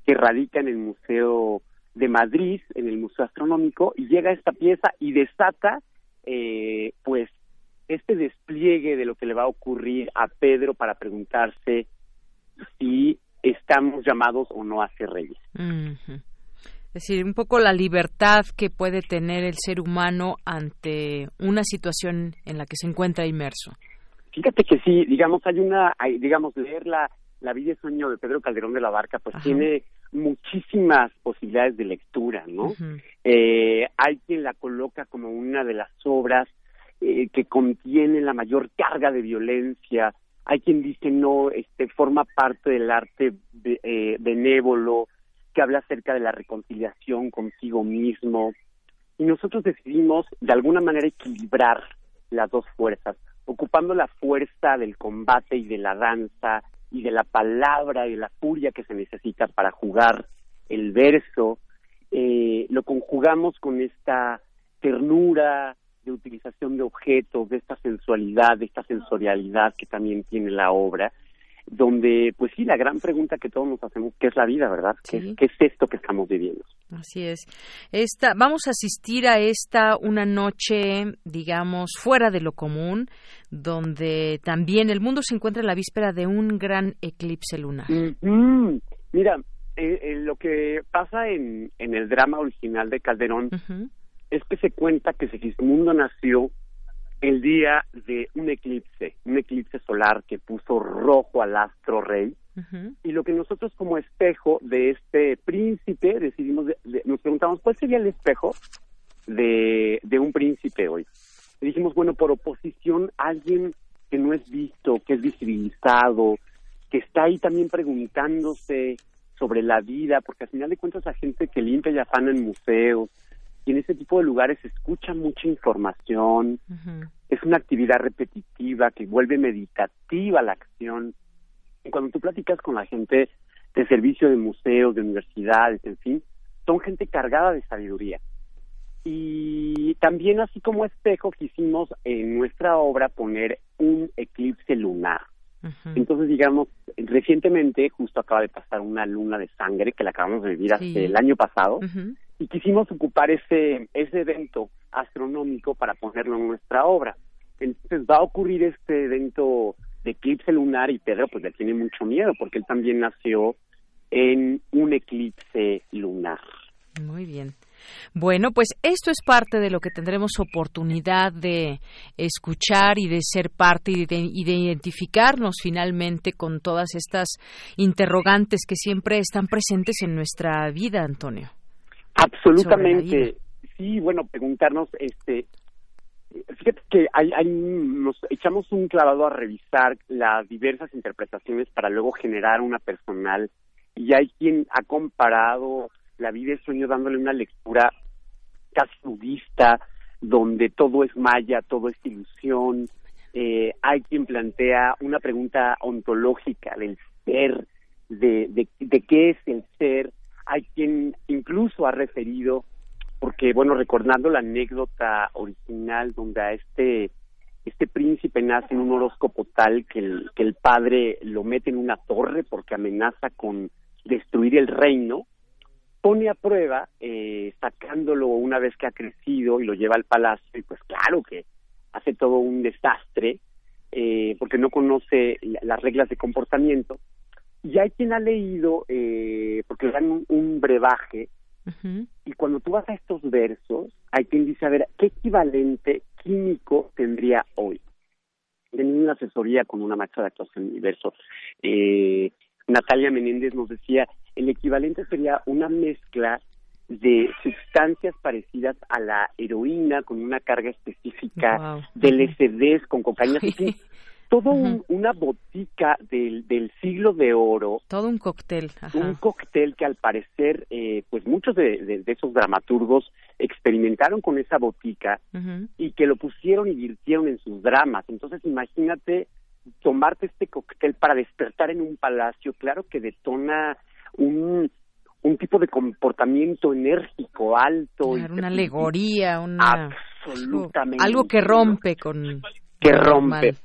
que radica en el Museo de Madrid, en el Museo Astronómico, y llega esta pieza y desata, eh, pues, este despliegue de lo que le va a ocurrir a Pedro para preguntarse si estamos llamados o no a ser reyes. Es decir, un poco la libertad que puede tener el ser humano ante una situación en la que se encuentra inmerso. Fíjate que sí, digamos, hay una, hay, digamos, leer la, la vida y sueño de Pedro Calderón de la Barca, pues tiene muchísimas posibilidades de lectura, ¿no? eh, hay quien la coloca como una de las obras eh, que contiene la mayor carga de violencia. Hay quien dice no, este forma parte del arte eh, benévolo, que habla acerca de la reconciliación consigo mismo. Y nosotros decidimos de alguna manera equilibrar las dos fuerzas. ocupando la fuerza del combate y de la danza y de la palabra y de la furia que se necesita para jugar el verso, eh, lo conjugamos con esta ternura de utilización de objetos, de esta sensualidad, de esta sensorialidad que también tiene la obra, donde, pues sí, la gran pregunta que todos nos hacemos, ¿qué es la vida, verdad? ¿Qué, ¿Qué, es esto que estamos viviendo? Así es. Esta, vamos a asistir a esta una noche, digamos, fuera de lo común, donde también el mundo se encuentra en la víspera de un gran eclipse lunar. Mm, mira, eh, eh, lo que pasa en, en el drama original de Calderón es que se cuenta que Segismundo nació el día de un eclipse, un eclipse solar que puso rojo al astro rey. Y lo que nosotros como espejo de este príncipe decidimos, nos preguntamos, ¿cuál sería el espejo de, de un príncipe hoy? Y dijimos, bueno, por oposición, alguien que no es visto, que es visibilizado, que está ahí también preguntándose sobre la vida, porque al final de cuentas la gente que limpia y afana en museos, y en ese tipo de lugares se escucha mucha información, es una actividad repetitiva que vuelve meditativa la acción. Y cuando tú platicas con la gente de servicio de museos, de universidades, en fin, son gente cargada de sabiduría. Y también así como espejo quisimos en nuestra obra poner un eclipse lunar. Entonces, digamos, recientemente justo acaba de pasar una luna de sangre que la acabamos de vivir hace el año pasado y quisimos ocupar ese, ese evento astronómico para ponerlo en nuestra obra. Entonces va a ocurrir este evento de eclipse lunar y Pedro pues le tiene mucho miedo porque él también nació en un eclipse lunar. Muy bien. Bueno, pues esto es parte de lo que tendremos oportunidad de escuchar y de ser parte y de, y de, identificarnos finalmente con todas estas interrogantes que siempre están presentes en nuestra vida, Antonio. Absolutamente. Sí, bueno, preguntarnos, este, fíjate que hay, hay, nos echamos un clavado a revisar las diversas interpretaciones para luego generar una personal y hay quien ha comparado la vida y sueño dándole una lectura casi budista donde todo es maya, todo es ilusión. Eh, hay quien plantea una pregunta ontológica del ser, de, de, de qué es el ser, hay quien incluso ha referido, porque bueno, recordando la anécdota original donde a este este príncipe nace en un horóscopo tal que el, que el padre lo mete en una torre porque amenaza con destruir el reino, pone a prueba eh, sacándolo una vez que ha crecido y lo lleva al palacio y pues claro que hace todo un desastre eh, porque no conoce las reglas de comportamiento y hay quien ha leído, eh, porque dan un, brebaje, y cuando tú vas a estos versos, hay quien dice, a ver, ¿qué equivalente químico tendría hoy? Tenía una asesoría con una maestra de actuación en versos. Eh, Natalia Menéndez nos decía, el equivalente sería una mezcla de sustancias parecidas a la heroína con una carga específica de LSDs con cocaína todo una botica del, del siglo de oro. Todo un cóctel. Un cóctel que al parecer, eh, pues muchos de, esos dramaturgos experimentaron con esa botica y que lo pusieron y virtieron en sus dramas. Entonces imagínate tomarte este cóctel para despertar en un palacio, claro que detona un, un tipo de comportamiento enérgico, alto. una alegoría, una... Absolutamente. Algo que rompe con que rompe.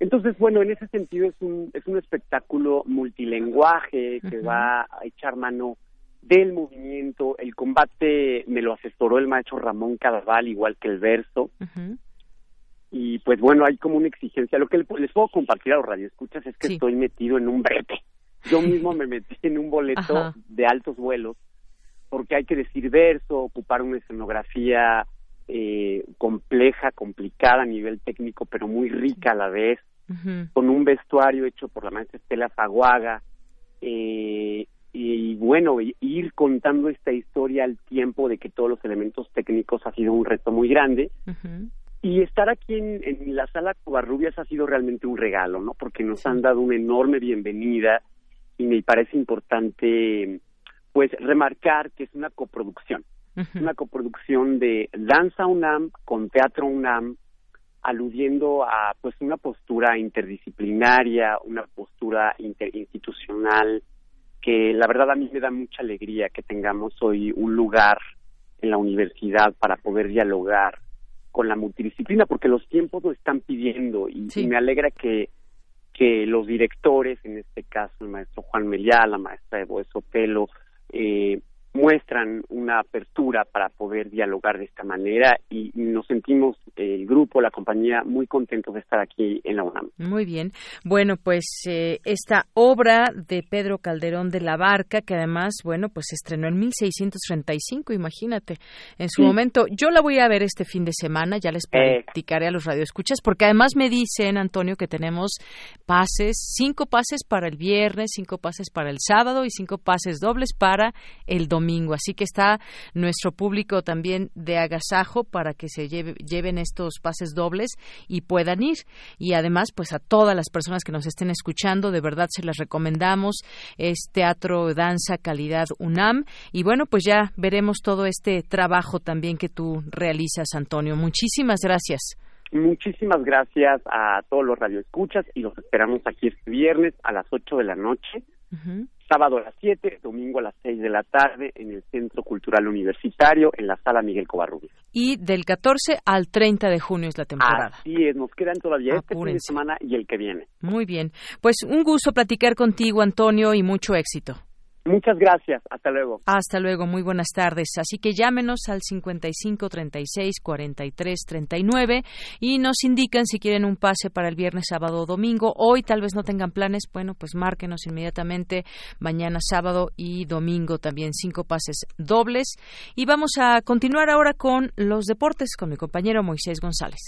Entonces, bueno, en ese sentido es un, es un espectáculo multilenguaje que va a echar mano del movimiento. El combate me lo asesoró el maestro Ramón Cadaval, igual que el verso. Y pues bueno, hay como una exigencia. Lo que les puedo compartir a los radioescuchas es que estoy metido en un brete. Yo mismo me metí en un boleto de altos vuelos porque hay que decir verso, ocupar una escenografía eh, compleja, complicada a nivel técnico, pero muy rica a la vez, con un vestuario hecho por la maestra Estela Faguaga, eh, y, bueno, ir contando esta historia al tiempo de que todos los elementos técnicos ha sido un reto muy grande. Y estar aquí en, la sala Covarrubias ha sido realmente un regalo, ¿no? Porque nos han dado una enorme bienvenida y me parece importante, pues, remarcar que es una coproducción una coproducción de Danza UNAM con Teatro UNAM, aludiendo a pues una postura interdisciplinaria, una postura interinstitucional que la verdad a mí me da mucha alegría que tengamos hoy un lugar en la universidad para poder dialogar con la multidisciplina porque los tiempos lo están pidiendo y, me alegra que que los directores, en este caso el maestro Juan Meliá, la maestra Evo Sotelo, eh, muestran una apertura para poder dialogar de esta manera y nos sentimos el grupo, la compañía muy contentos de estar aquí en la UNAM. Muy bien. Bueno, pues eh, esta obra de Pedro Calderón de la Barca, que además, bueno, pues se estrenó en 1635, imagínate, en su momento. Yo la voy a ver este fin de semana, ya les eh. platicaré a los radioescuchas, porque además me dicen, Antonio, que tenemos pases, cinco pases para el viernes, cinco pases para el sábado y cinco pases dobles para el domingo domingo. Así que está nuestro público también de agasajo para que se lleven estos pases dobles y puedan ir. Y además, pues a todas las personas que nos estén escuchando, de verdad se las recomendamos. Es Teatro Danza Calidad UNAM. Y bueno, pues ya veremos todo este trabajo también que tú realizas, Antonio. Muchísimas gracias. Muchísimas gracias a todos los radioescuchas y los esperamos aquí este viernes a las 8 de la noche sábado a las 7, domingo a las 6 de la tarde en el Centro Cultural Universitario, en la Sala Miguel Covarrubias. Y del 14 al 30 de junio es la temporada. Así es, nos quedan todavía este fin de semana y el que viene. Muy bien. Pues un gusto platicar contigo, Antonio, y mucho éxito. Muchas gracias. Hasta luego. Hasta luego. Muy buenas tardes. Así que llámenos al 55 36 43 39 y nos indican si quieren un pase para el viernes, sábado o domingo. Hoy tal vez no tengan planes. Bueno, pues márquenos inmediatamente. Mañana, sábado y domingo también cinco pases dobles. Y vamos a continuar ahora con los deportes con mi compañero Moisés González.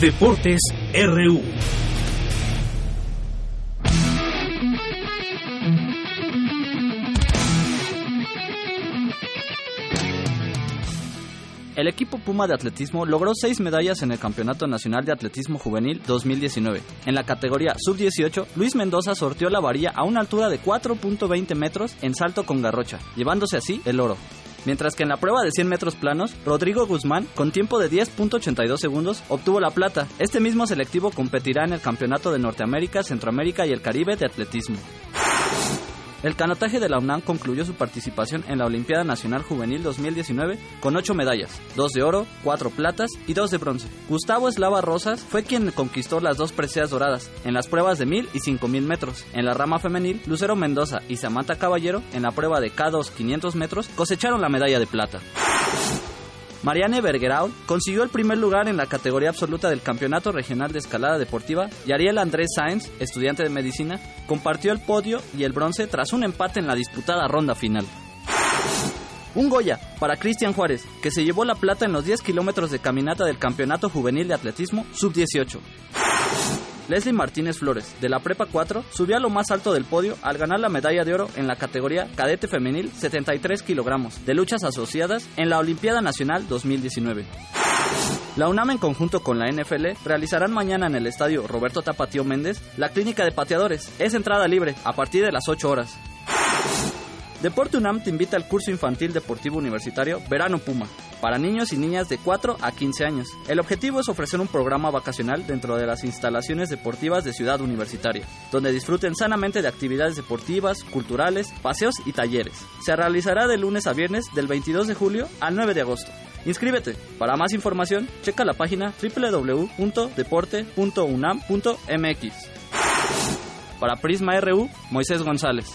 Deportes RU. El equipo Puma de atletismo logró seis medallas en el Campeonato Nacional de Atletismo Juvenil 2019. En la categoría sub-18, Luis Mendoza sorteó la varilla a una altura de 4.20 metros en salto con garrocha, llevándose así el oro. Mientras que en la prueba de 100 metros planos, Rodrigo Guzmán, con tiempo de 10.82 segundos, obtuvo la plata. Este mismo selectivo competirá en el Campeonato de Norteamérica, Centroamérica y el Caribe de Atletismo. El canotaje de la UNAM concluyó su participación en la Olimpiada Nacional Juvenil 2019 con ocho medallas, dos de oro, cuatro platas y dos de bronce. Gustavo Eslava Rosas fue quien conquistó las dos preseas doradas en las pruebas de 1000 y 5000 metros. En la rama femenil, Lucero Mendoza y Samantha Caballero en la prueba de K2 500 metros cosecharon la medalla de plata. Marianne Bergerau consiguió el primer lugar en la categoría absoluta del Campeonato Regional de Escalada Deportiva y Ariel Andrés Sáenz, estudiante de medicina, compartió el podio y el bronce tras un empate en la disputada ronda final. Un Goya para Cristian Juárez, que se llevó la plata en los 10 kilómetros de caminata del Campeonato Juvenil de Atletismo Sub-18. Leslie Martínez Flores, de la Prepa 4, subió a lo más alto del podio al ganar la medalla de oro en la categoría cadete femenil 73 kilogramos de luchas asociadas en la Olimpiada Nacional 2019. La UNAM en conjunto con la NFL realizarán mañana en el estadio Roberto Tapatío Méndez la clínica de pateadores. Es entrada libre a partir de las 8 horas. Deporte UNAM te invita al curso infantil deportivo universitario Verano Puma, para niños y niñas de 4 a 15 años. El objetivo es ofrecer un programa vacacional dentro de las instalaciones deportivas de Ciudad Universitaria, donde disfruten sanamente de actividades deportivas, culturales, paseos y talleres. Se realizará de lunes a viernes del 22 de julio al 9 de agosto. Inscríbete. Para más información, checa la página www.deporte.unam.mx. Para Prisma RU, Moisés González.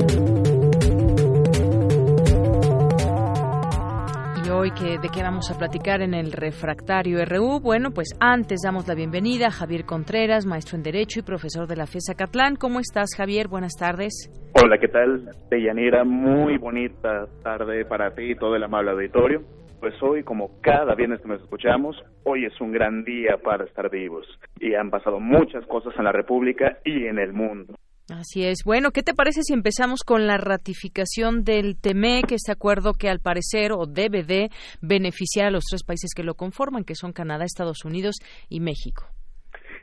Hoy que, de qué vamos a platicar en el refractario RU. Bueno, pues antes damos la bienvenida a Javier Contreras, maestro en Derecho y profesor de la FESA Catlán. ¿Cómo estás, Javier? Buenas tardes. Hola, ¿qué tal? Deyanira, muy bonita tarde para ti y todo el amable auditorio. pues hoy, como cada viernes que nos escuchamos, hoy es un gran día para estar vivos. Y han pasado muchas cosas en la República y en el mundo. Así es. Bueno, ¿qué te parece si empezamos con la ratificación del TEMEC, este acuerdo que al parecer o debe de beneficiar a los tres países que lo conforman, que son Canadá, Estados Unidos y México?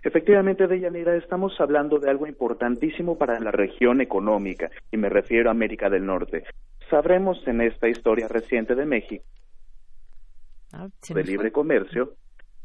Efectivamente, Deyanira, estamos hablando de algo importantísimo para la región económica, y me refiero a América del Norte. Sabremos en esta historia reciente de México Ah, de libre comercio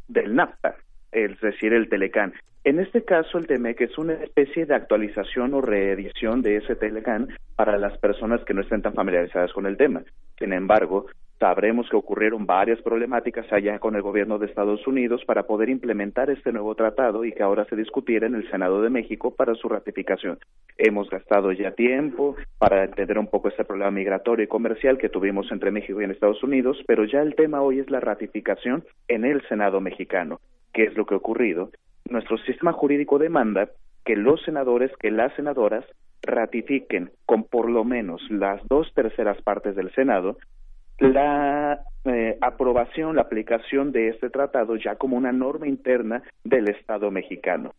del NAFTA, es decir, el Telecán. En este caso, el TEMEC es una especie de actualización o reedición de ese Telecán para las personas que no estén tan familiarizadas con el tema. Sin embargo, sabremos que ocurrieron varias problemáticas allá con el gobierno de Estados Unidos para poder implementar este nuevo tratado y que ahora se discutiera en el Senado de México para su ratificación. Hemos gastado ya tiempo para entender un poco este problema migratorio y comercial que tuvimos entre México y Estados Unidos, pero ya el tema hoy es la ratificación en el Senado mexicano. ¿Qué es lo que ha ocurrido? Nuestro sistema jurídico demanda que los senadores, que las senadoras ratifiquen con por lo menos las dos terceras partes del Senado la eh, aprobación, la aplicación de este tratado ya como una norma interna del Estado mexicano.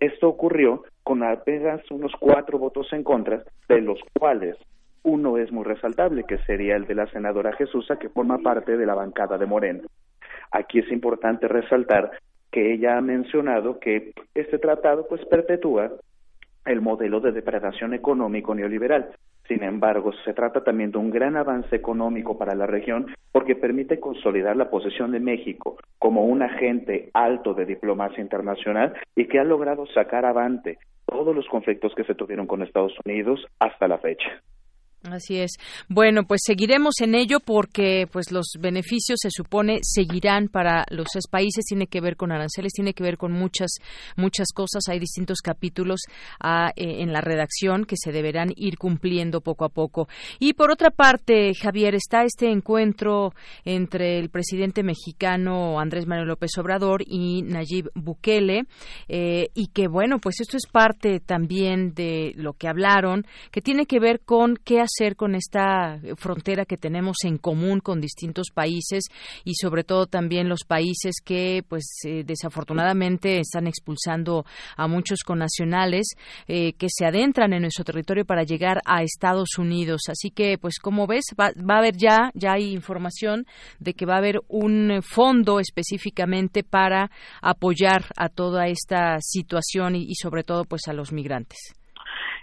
Esto ocurrió con apenas unos cuatro votos en contra, de los cuales uno es muy resaltable, que sería el de la senadora Jesusa, que forma parte de la bancada de Moreno. Aquí es importante resaltar que ella ha mencionado que este tratado pues perpetúa el modelo de depredación económico neoliberal. Sin embargo, se trata también de un gran avance económico para la región porque permite consolidar la posición de México como un agente alto de diplomacia internacional y que ha logrado sacar avante todos los conflictos que se tuvieron con Estados Unidos hasta la fecha. Así es. Bueno, pues seguiremos en ello porque pues los beneficios se supone seguirán para los seis países. Tiene que ver con aranceles, tiene que ver con muchas muchas cosas. Hay distintos capítulos ah, eh, en la redacción que se deberán ir cumpliendo poco a poco. Y por otra parte, Javier, está este encuentro entre el presidente mexicano Andrés Manuel López Obrador y Nayib Bukele eh, y que bueno, pues esto es parte también de lo que hablaron, que tiene que ver con qué hacer con esta frontera que tenemos en común con distintos países y sobre todo también los países que pues eh, desafortunadamente están expulsando a muchos connacionales eh, que se adentran en nuestro territorio para llegar a Estados Unidos. Así que pues como ves va, a haber ya ya hay información de que va a haber un fondo específicamente para apoyar a toda esta situación y, y sobre todo pues a los migrantes.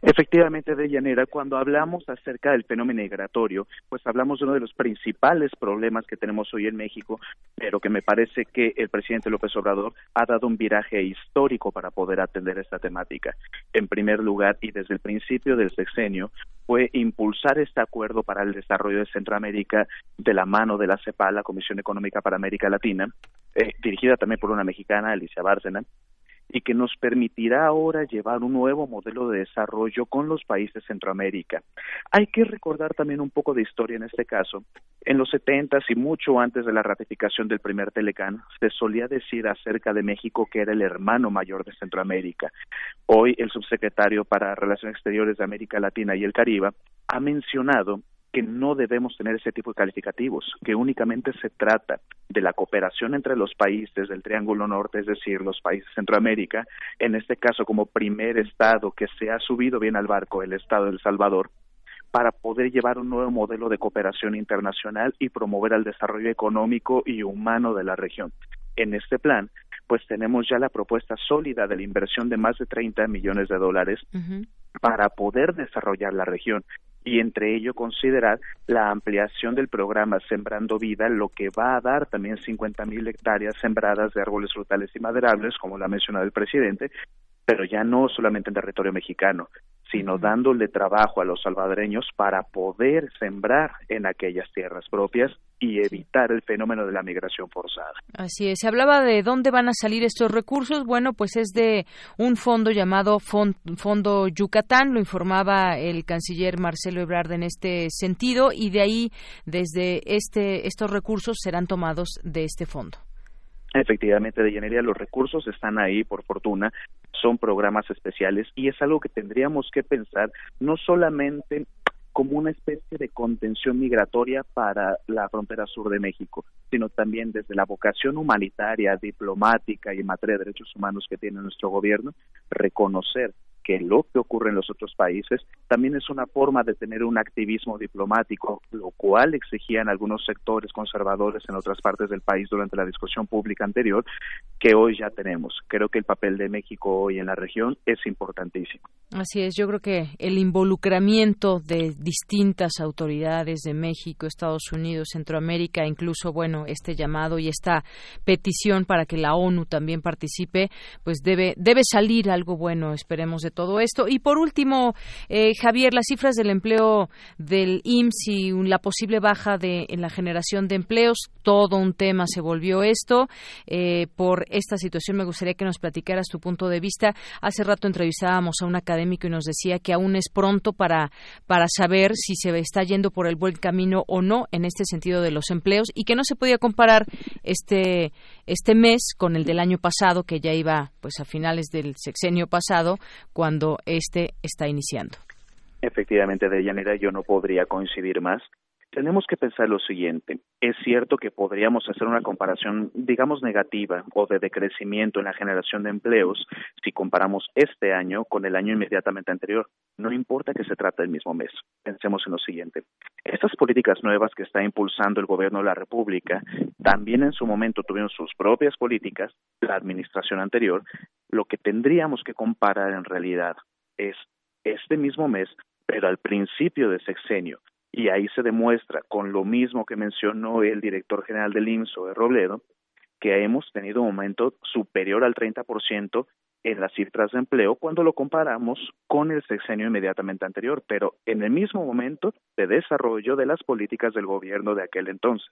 Efectivamente, de llanera, cuando hablamos acerca del fenómeno migratorio, pues hablamos de uno de los principales problemas que tenemos hoy en México, pero que me parece que el presidente López Obrador ha dado un viraje histórico para poder atender esta temática. En primer lugar, y desde el principio del sexenio, fue impulsar este acuerdo para el desarrollo de Centroamérica de la mano de la CEPAL, la Comisión Económica para América Latina, eh, dirigida también por una mexicana, Alicia Bárcena, y que nos permitirá ahora llevar un nuevo modelo de desarrollo con los países de Centroamérica. Hay que recordar también un poco de historia en este caso. En los 70 y mucho antes de la ratificación del primer Telecán, se solía decir acerca de México que era el hermano mayor de Centroamérica. Hoy el subsecretario para Relaciones Exteriores de América Latina y el Caribe ha mencionado que no debemos tener ese tipo de calificativos, que únicamente se trata de la cooperación entre los países del Triángulo Norte, es decir, los países de Centroamérica, en este caso como primer estado que se ha subido bien al barco, el estado de El Salvador, para poder llevar un nuevo modelo de cooperación internacional y promover el desarrollo económico y humano de la región. En este plan, pues tenemos ya la propuesta sólida de la inversión de más de 30 millones de dólares para poder desarrollar la región y entre ello considerar la ampliación del programa Sembrando Vida, lo que va a dar también 50 mil hectáreas sembradas de árboles frutales y maderables, como lo ha mencionado el presidente, pero ya no solamente en territorio mexicano, sino dándole trabajo a los salvadoreños para poder sembrar en aquellas tierras propias y evitar el fenómeno de la migración forzada. Así es. Se hablaba de dónde van a salir estos recursos. Bueno, pues es de un fondo llamado Fondo Yucatán, lo informaba el canciller Marcelo Ebrard en este sentido, y de ahí, desde este, estos recursos serán tomados de este fondo. Efectivamente, de ingeniería los recursos están ahí, por fortuna, son programas especiales y es algo que tendríamos que pensar no solamente como una especie de contención migratoria para la frontera sur de México, sino también desde la vocación humanitaria, diplomática y en materia de derechos humanos que tiene nuestro gobierno, reconocer que lo que ocurre en los otros países también es una forma de tener un activismo diplomático, lo cual exigían algunos sectores conservadores en otras partes del país durante la discusión pública anterior, que hoy ya tenemos. Creo que el papel de México hoy en la región es importantísimo. Así es, yo creo que el involucramiento de distintas autoridades de México, Estados Unidos, Centroamérica, incluso, bueno, este llamado y esta petición para que la ONU también participe, pues debe, debe salir algo bueno, esperemos, de todo esto. Y por último, eh, Javier, las cifras del empleo del IMSS y la posible baja de, en la generación de empleos, todo un tema se volvió esto. Eh, por esta situación me gustaría que nos platicaras tu punto de vista. Hace rato entrevistábamos a un académico y nos decía que aún es pronto para, para saber si se está yendo por el buen camino o no en este sentido de los empleos y que no se podía comparar este, este mes con el del año pasado, que ya iba pues a finales del sexenio pasado, cuando este está iniciando. Efectivamente, de Deyanira, yo no podría coincidir más. Tenemos que pensar lo siguiente. Es cierto que podríamos hacer una comparación, digamos, negativa o de decrecimiento en la generación de empleos si comparamos este año con el año inmediatamente anterior. No importa que se trate del mismo mes. Pensemos en lo siguiente. Estas políticas nuevas que está impulsando el gobierno de la República también en su momento tuvieron sus propias políticas, la administración anterior. Lo que tendríamos que comparar en realidad es este mismo mes, pero al principio de sexenio. Y ahí se demuestra, con lo mismo que mencionó el director general del IMSO, de Robledo, que hemos tenido un aumento superior al 30% en las cifras de empleo cuando lo comparamos con el sexenio inmediatamente anterior, pero en el mismo momento de desarrollo de las políticas del gobierno de aquel entonces.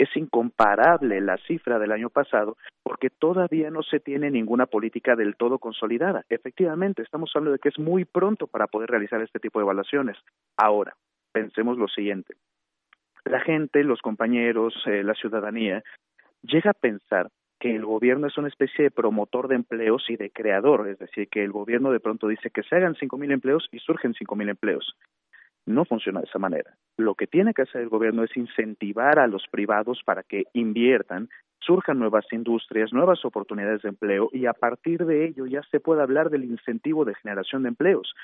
Es incomparable la cifra del año pasado porque todavía no se tiene ninguna política del todo consolidada. Efectivamente, estamos hablando de que es muy pronto para poder realizar este tipo de evaluaciones. Ahora, pensemos lo siguiente. La gente, los compañeros, eh, la ciudadanía, llega a pensar que el gobierno es una especie de promotor de empleos y de creador, es decir, que el gobierno de pronto dice que se hagan cinco mil empleos y surgen cinco mil empleos. No funciona de esa manera. Lo que tiene que hacer el gobierno es incentivar a los privados para que inviertan, surjan nuevas industrias, nuevas oportunidades de empleo y a partir de ello ya se puede hablar del incentivo de generación de empleos.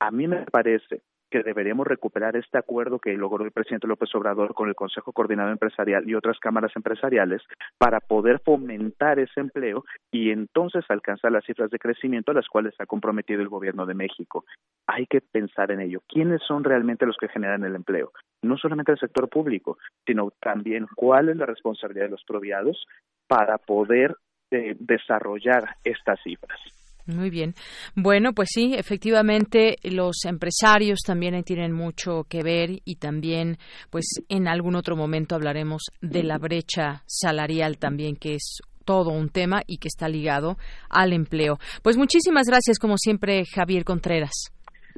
A mí me parece que deberíamos recuperar este acuerdo que logró el presidente López Obrador con el Consejo Coordinado Empresarial y otras cámaras empresariales para poder fomentar ese empleo y entonces alcanzar las cifras de crecimiento a las cuales ha comprometido el gobierno de México. Hay que pensar en ello. ¿Quiénes son realmente los que generan el empleo? No solamente el sector público, sino también cuál es la responsabilidad de los proviados para poder eh, desarrollar estas cifras. Muy bien. Bueno, pues sí, efectivamente los empresarios también tienen mucho que ver y también, pues en algún otro momento hablaremos de la brecha salarial también, que es todo un tema y que está ligado al empleo. Pues muchísimas gracias, como siempre, Javier Contreras.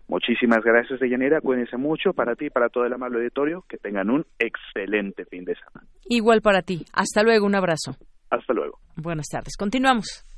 Muchísimas gracias, Deyanira. Cuídense mucho para ti y para todo el amable auditorio. Que tengan un excelente fin de semana. Igual para ti. Hasta luego. Un abrazo. Hasta luego. Buenas tardes. Continuamos.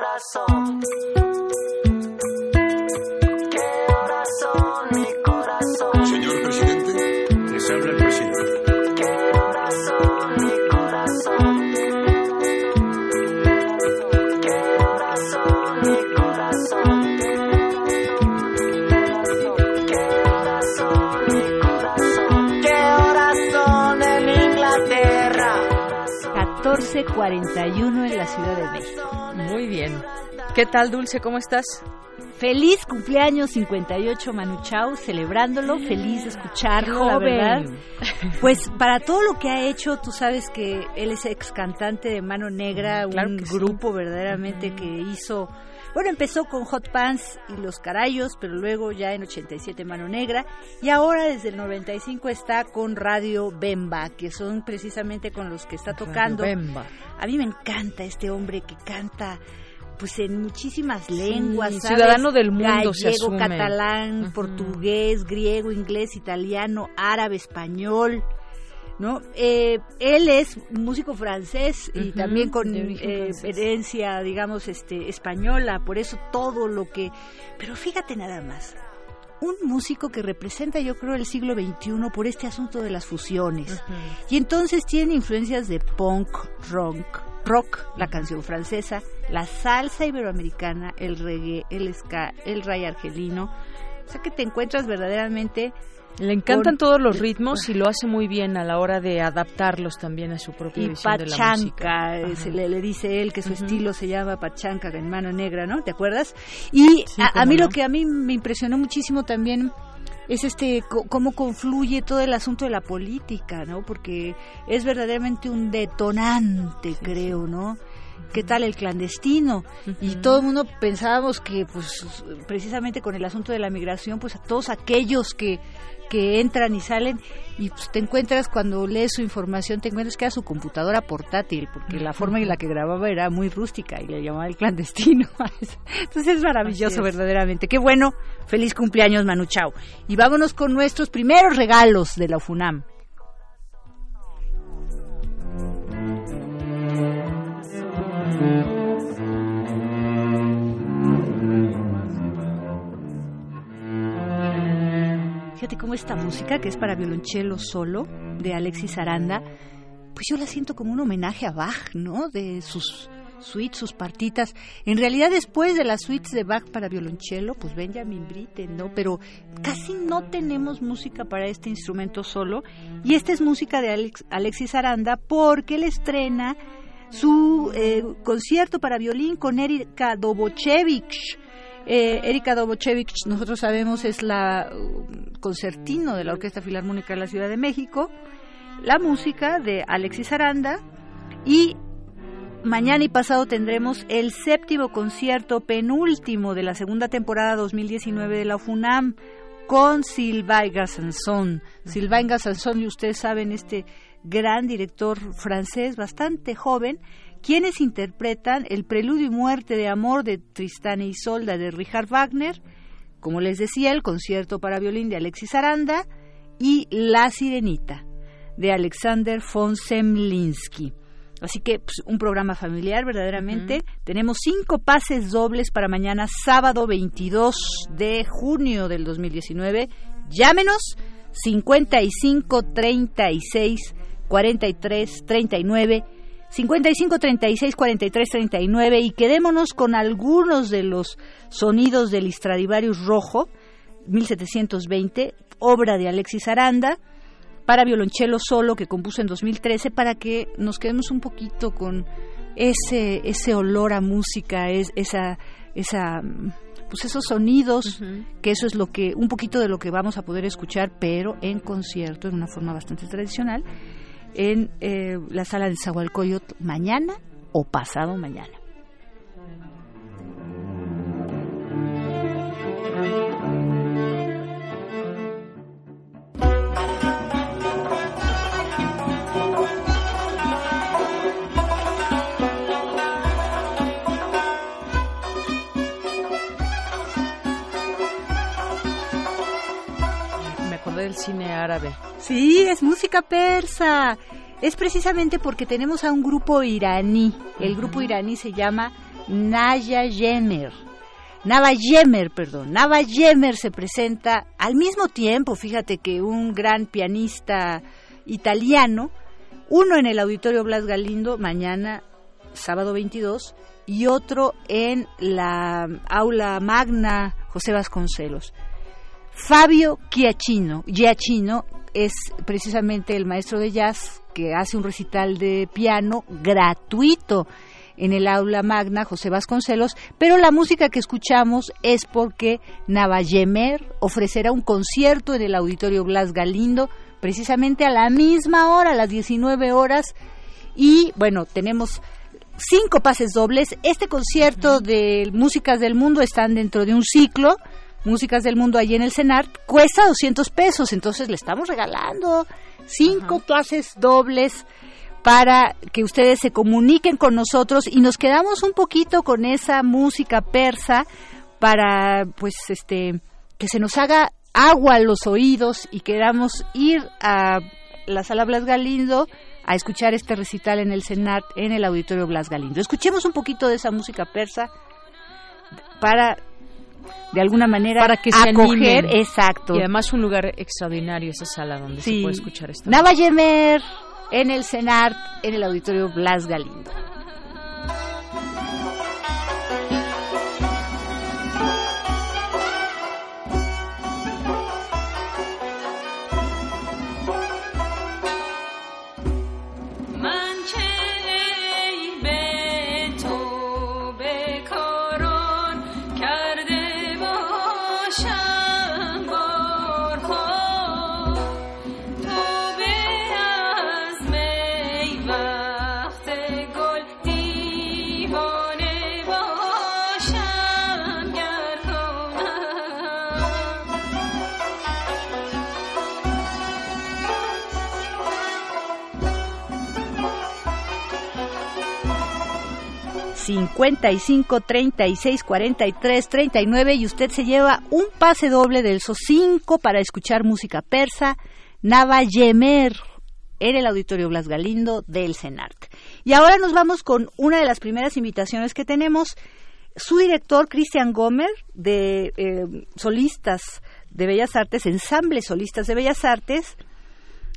¿Qué horas son, mi corazón? Señor presidente, les habla el presidente. ¿Qué mi corazón? ¿Qué horas son, mi corazón? ¿Qué horas son, mi corazón? ¿Qué horas son en Inglaterra? 14:41 en la Ciudad de México. Bien. ¿Qué tal, Dulce? ¿Cómo estás? Feliz cumpleaños 58 Manu Chao, celebrándolo, feliz de escucharlo, la verdad. Pues para todo lo que ha hecho, tú sabes que él es ex cantante de Mano Negra, un grupo verdaderamente que hizo bueno, empezó con Hot Pants y Los Carayos, pero luego ya en 87 Mano Negra y ahora desde el 95 está con Radio Bemba, que son precisamente con los que está tocando. Bemba. A mí me encanta este hombre que canta pues en muchísimas lenguas, ¿sabes? ciudadano del mundo Gallego, se asume. catalán, portugués, griego, inglés, italiano, árabe, español. ¿No? Eh, él es músico francés y también con eh, herencia, digamos, este, española, por eso todo lo que... Pero fíjate nada más, un músico que representa yo creo el siglo XXI por este asunto de las fusiones. Y entonces tiene influencias de punk, rock, rock, la canción francesa, la salsa iberoamericana, el reggae, el ska, el ray argelino. O sea que te encuentras verdaderamente... Le encantan todos los ritmos y lo hace muy bien a la hora de adaptarlos también a su propia y visión de la música. pachanca, eh, se le, le dice él que su estilo se llama pachanca en mano negra, ¿no? ¿Te acuerdas? Y Sí, a, a mí no. lo que a mí me impresionó muchísimo también es este cómo confluye todo el asunto de la política, ¿no? Porque es verdaderamente un detonante, creo, ¿no? ¿Qué tal el clandestino? Y todo el mundo pensábamos que, pues, precisamente con el asunto de la migración, pues a todos aquellos que, que entran y salen, y pues te encuentras cuando lees su información, te encuentras que era su computadora portátil, porque la forma en la que grababa era muy rústica y le llamaba el clandestino. Entonces es maravilloso, es. verdaderamente. Qué bueno, feliz cumpleaños, Manu Chao. Y vámonos con nuestros primeros regalos de la UFUNAM. Fíjate cómo esta música, que es para violonchelo solo, de Alexis Aranda, pues yo la siento como un homenaje a Bach, ¿no? De sus suites, sus partitas. En realidad, después de las suites de Bach para violonchelo, pues Benjamin Britten, ¿no? Pero casi no tenemos música para este instrumento solo. Y esta es música de Alex- Alexis Aranda porque él estrena su eh, concierto para violín con Erika Dobochevich. Eh, Erika Dobochevich, nosotros sabemos, es la uh, concertino de la Orquesta Filarmónica de la Ciudad de México. La música de Alexis Aranda y mañana y pasado tendremos el séptimo concierto penúltimo de la segunda temporada 2019 de la FUNAM con Sylvain Gassanson. Sylvain Gassanson, y ustedes saben, este gran director francés, bastante joven, quienes interpretan el preludio y muerte de amor de Tristán e Isolda de Richard Wagner, como les decía, el concierto para violín de Alexis Aranda y La Sirenita de Alexander von Semlinsky. Así que pues, un programa familiar verdaderamente. Tenemos cinco pases dobles para mañana sábado 22 de junio del 2019. Llámenos 55 36 43 39 55 36 43 39 y quedémonos con algunos de los sonidos del Stradivarius Rojo 1720, obra de Alexis Aranda para violonchelo solo que compuso en 2013 para que nos quedemos un poquito con ese ese olor a música, es, esa esa pues esos sonidos, que eso es lo que un poquito de lo que vamos a poder escuchar, pero en concierto en una forma bastante tradicional en eh, la sala de Zahualcoyot mañana o pasado mañana. Del cine árabe. Sí, es música persa. Es precisamente porque tenemos a un grupo iraní. El grupo iraní se llama Naya Yemer. Nava Yemer, perdón. Nava Yemer se presenta al mismo tiempo, fíjate que un gran pianista italiano, uno en el Auditorio Blas Galindo mañana, sábado 22, y otro en la aula magna José Vasconcelos. Fabio Giacchino, Giacchino es precisamente el maestro de jazz que hace un recital de piano gratuito en el aula magna José Vasconcelos, pero la música que escuchamos es porque Navayemer ofrecerá un concierto en el Auditorio Blas Galindo precisamente a la misma hora, a las 19 horas, y bueno, tenemos cinco pases dobles. Este concierto de Músicas del Mundo están dentro de un ciclo. Músicas del Mundo allí en el CENAR cuesta 200 pesos, entonces le estamos regalando cinco pases dobles para que ustedes se comuniquen con nosotros y nos quedamos un poquito con esa música persa para pues este que se nos haga agua a los oídos y queramos ir a la sala Blas Galindo a escuchar este recital en el Senat, en el Auditorio Blas Galindo. Escuchemos un poquito de esa música persa para de alguna manera para que se acoger, animen. exacto. Y además un lugar extraordinario esa sala donde se puede escuchar esto. Navayemer en el Senat, en el Auditorio Blas Galindo. 55 36 43 39 y usted se lleva un pase doble del SO5 para escuchar música persa Navayemer en el Auditorio Blas Galindo del CENART. Y ahora nos vamos con una de las primeras invitaciones que tenemos. Su director, Cristian Gómez, de eh, Solistas de Bellas Artes, Ensamble Solistas de Bellas Artes,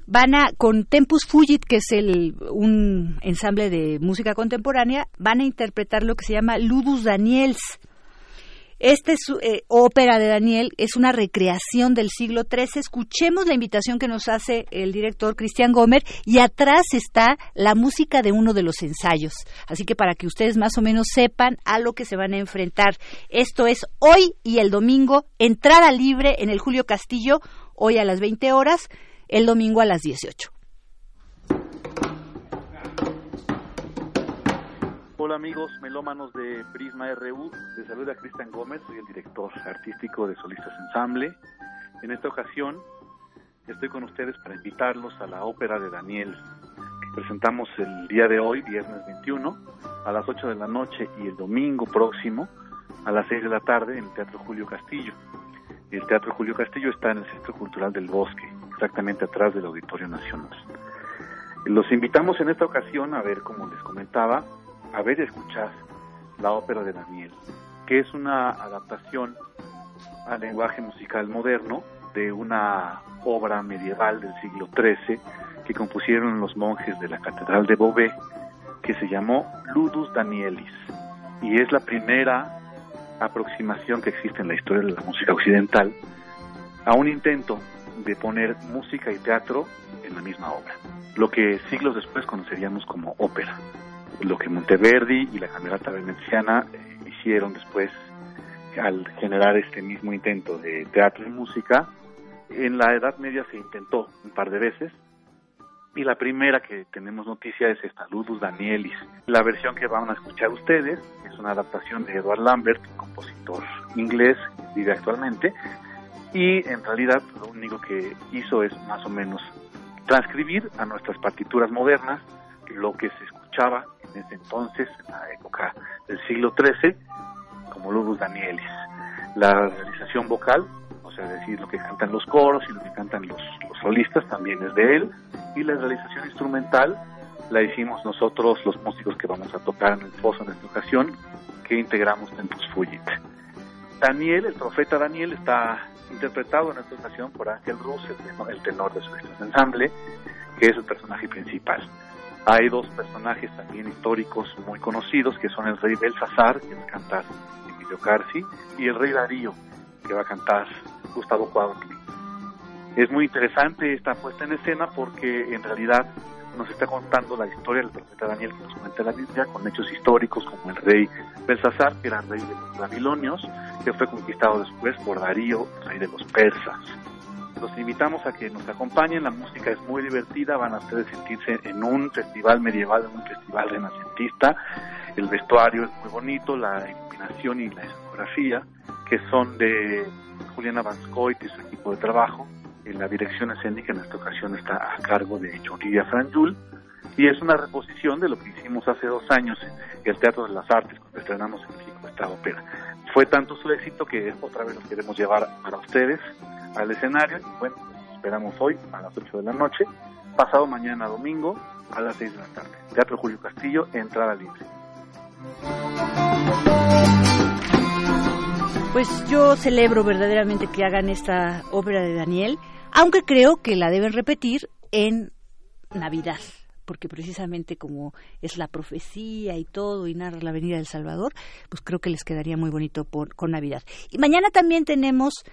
van a, con Tempus Fugit, que es el, un ensamble de música contemporánea, van a interpretar lo que se llama Ludus Daniels. Esta es, eh, ópera de Daniel es una recreación del siglo XIII. Escuchemos la invitación que nos hace el director Cristian Gomer y atrás está la música de uno de los ensayos. Así que para que ustedes más o menos sepan a lo que se van a enfrentar. Esto es hoy y el domingo, entrada libre en el Julio Castillo, hoy a las 20 horas el domingo a las 18. Hola amigos melómanos de Prisma RU, les saluda Cristian Gómez, soy el director artístico de Solistas Ensamble. En esta ocasión estoy con ustedes para invitarlos a la ópera de Daniel, que presentamos el día de hoy, viernes 21, a las 8 de la noche y el domingo próximo a las 6 de la tarde en el Teatro Julio Castillo. El Teatro Julio Castillo está en el Centro Cultural del Bosque, exactamente atrás del Auditorio Nacional. Los invitamos en esta ocasión a ver, como les comentaba, a ver y escuchar la ópera de Daniel, que es una adaptación al lenguaje musical moderno de una obra medieval del siglo XIII que compusieron los monjes de la Catedral de Beauvais, que se llamó Ludus Danielis, y es la primera aproximación que existe en la historia de la música occidental a un intento de poner música y teatro en la misma obra, lo que siglos después conoceríamos como ópera, lo que Monteverdi y la Camerata Veneciana eh, hicieron después al generar este mismo intento de teatro y música. En la Edad Media se intentó un par de veces, y la primera que tenemos noticia es esta, Ludus Danielis. La versión que van a escuchar ustedes es una adaptación de Edward Lambert, compositor inglés vive actualmente, y en realidad lo único que hizo es más o menos transcribir a nuestras partituras modernas lo que se escuchaba en ese entonces, en la época del siglo XIII, como Ludus Danielis. La realización vocal, o sea, decir lo que cantan los coros y lo que cantan los, los solistas, también es de él, y la realización instrumental la hicimos nosotros, los músicos que vamos a tocar en el foso en esta ocasión, que integramos Tempus Fugit. Daniel, el profeta Daniel, está interpretado en esta ocasión por Ángel Rus, el tenor de su ensamble, que es el personaje principal. Hay dos personajes también históricos muy conocidos, que son el rey Belsasar, que va a cantar Emilio Carci, y el rey Darío, que va a cantar Gustavo Cuauhtli. Es muy interesante esta puesta en escena porque en realidad nos está contando la historia del profeta Daniel que nos cuenta la Biblia con hechos históricos como el rey Belsasar, que era rey de los babilonios, que fue conquistado después por Darío, rey de los persas. Los invitamos a que nos acompañen, la música es muy divertida, van a ustedes sentirse en un festival medieval, en un festival renacentista, el vestuario es muy bonito, la iluminación y la escenografía, que son de Juliana Vanscoit y su equipo de trabajo, la dirección escénica en esta ocasión está a cargo de Yuridia Franjul y es una reposición de lo que hicimos hace dos años en el Teatro de las Artes cuando estrenamos en México esta ópera. Fue tanto su éxito que otra vez los queremos llevar para ustedes al escenario y bueno, esperamos hoy a las 8 de la noche, pasado mañana domingo a las 6 de la tarde. Teatro Julio Castillo, entrada libre. Pues yo celebro verdaderamente que hagan esta obra de Daniel aunque creo que la deben repetir en Navidad, porque precisamente como es la profecía y todo y narra la venida del Salvador, pues creo que les quedaría muy bonito con Navidad. Y mañana también tenemos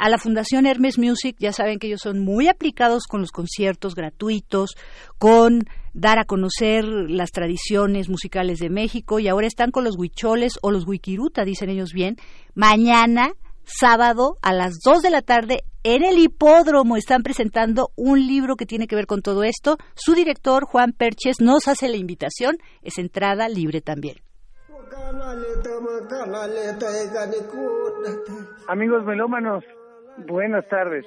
a la Fundación Hermes Music, ya saben que ellos son muy aplicados con los conciertos gratuitos, con dar a conocer las tradiciones musicales de México y ahora están con los huicholes o los huiquiruta, dicen ellos bien. Mañana sábado a las 2 de la tarde en el hipódromo están presentando un libro que tiene que ver con todo esto. Su director, Juan Perches, nos hace la invitación. Es entrada libre también. Amigos melómanos, buenas tardes.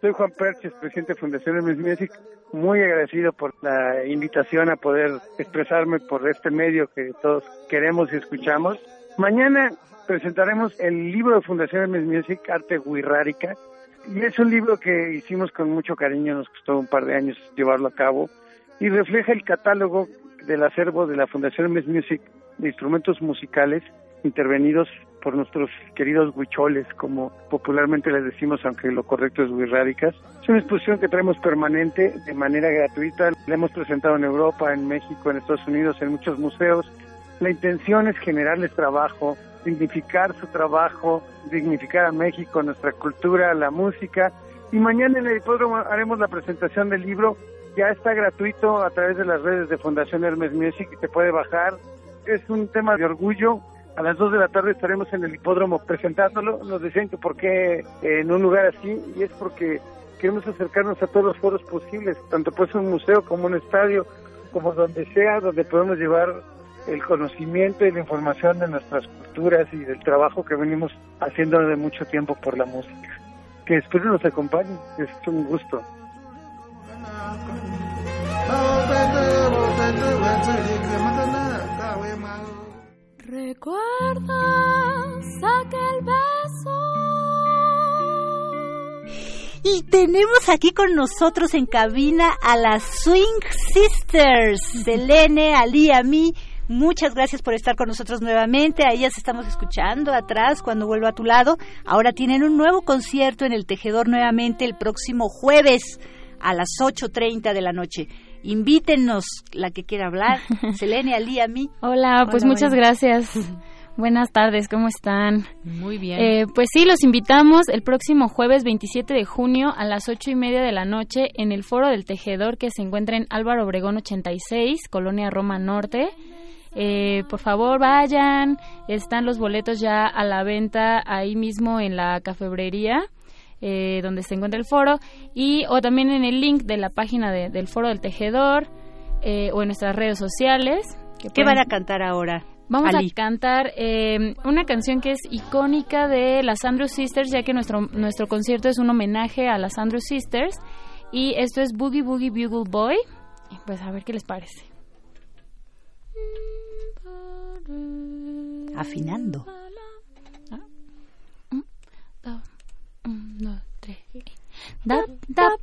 Soy Juan Perches, presidente de Fundación MS Music. Muy agradecido por la invitación a poder expresarme por este medio que todos queremos y escuchamos. Mañana presentaremos el libro de Fundación MS Music, Arte Guirrárica, y es un libro que hicimos con mucho cariño, nos costó un par de años llevarlo a cabo, y refleja el catálogo del acervo de la Fundación MS Music de instrumentos musicales intervenidos por nuestros queridos huicholes, como popularmente les decimos, aunque lo correcto es huirrádicas. Es una exposición que traemos permanente, de manera gratuita. La hemos presentado en Europa, en México, en Estados Unidos, en muchos museos. La intención es generarles trabajo, dignificar su trabajo, dignificar a México, nuestra cultura, la música. Y mañana en el hipódromo haremos la presentación del libro. Ya está gratuito a través de las redes de Fundación Hermes Music y se puede bajar. Es un tema de orgullo. A las 2 de la tarde estaremos en el hipódromo presentándolo. Nos decían que por qué en un lugar así, y es porque queremos acercarnos a todos los foros posibles, tanto pues un museo como un estadio, como donde sea, donde podemos llevar el conocimiento y la información de nuestras culturas y del trabajo que venimos haciendo de mucho tiempo por la música. Que espero nos acompañen, es un gusto. ¿Recuerdas aquel beso? Y tenemos aquí con nosotros en cabina a las Swing Sisters, Selene, Ali, a mí. Muchas gracias por estar con nosotros nuevamente. A ellas estamos escuchando atrás cuando vuelvo a tu lado. Ahora tienen un nuevo concierto en el Tejedor nuevamente el próximo jueves a las 8.30 de la noche. Invítenos la que quiera hablar. Selene, Ali, a mí. Hola, pues muchas gracias. Buenas tardes, ¿cómo están? Muy bien. Eh, pues sí, los invitamos el próximo jueves 27 de junio a las ocho y media de la noche en el Foro del Tejedor que se encuentra en Álvaro Obregón 86, Colonia Roma Norte. Eh, por favor, vayan. Están los boletos ya a la venta ahí mismo en la cafebrería. Eh, donde se encuentra el foro y o también en el link de la página del foro del tejedor eh, o en nuestras redes sociales. ¿Qué van a cantar ahora? Vamos a cantar una canción que es icónica de las Andrew Sisters, ya que nuestro, nuestro concierto es un homenaje a las Andrew Sisters. Y esto es Boogie Boogie Bugle Boy. Pues a ver qué les parece. Afinando. Dap, dap,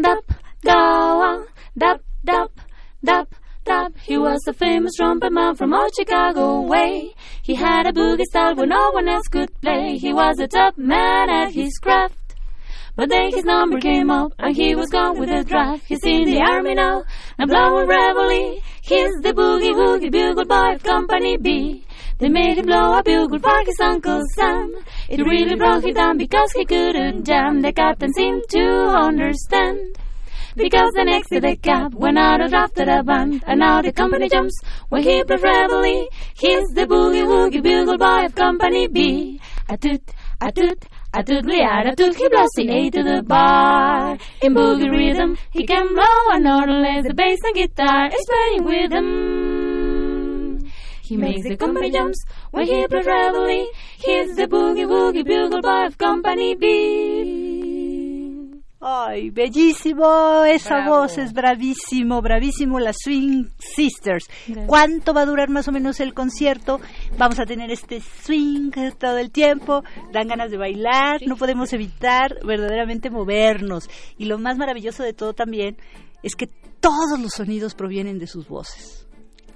dap. Dap, dap, dap, dap. He was a famous trumpet man from old Chicago way. He had a boogie style where no one else could play. He was a top man at his craft. But then his number came up and he was gone with a draft. He's in the army now and blowing reveille. He's the boogie woogie bugle boy of Company B. They made him blow a bugle for his Uncle Sam. It really brought him down because he couldn't jam. The captain seemed to understand. because the next day the cab went out of draft a band, and now the company jumps when he plays reveille. He's the boogie woogie bugle boy of Company B. A toot, a toot, a tootly a toot, he blows the A to the bar. In boogie rhythm, he can blow a note unless the bass and guitar is playing with him. He makes the company jumps when he plays reveille. He's the boogie woogie bugle boy of Company B. Ay, bellísimo, esa Bravo. voz es bravísimo, bravísimo, las Swing Sisters. Gracias. ¿Cuánto va a durar más o menos el concierto? Vamos a tener este swing todo el tiempo, dan ganas de bailar, no podemos evitar verdaderamente movernos. Y lo más maravilloso de todo también es que todos los sonidos provienen de sus voces.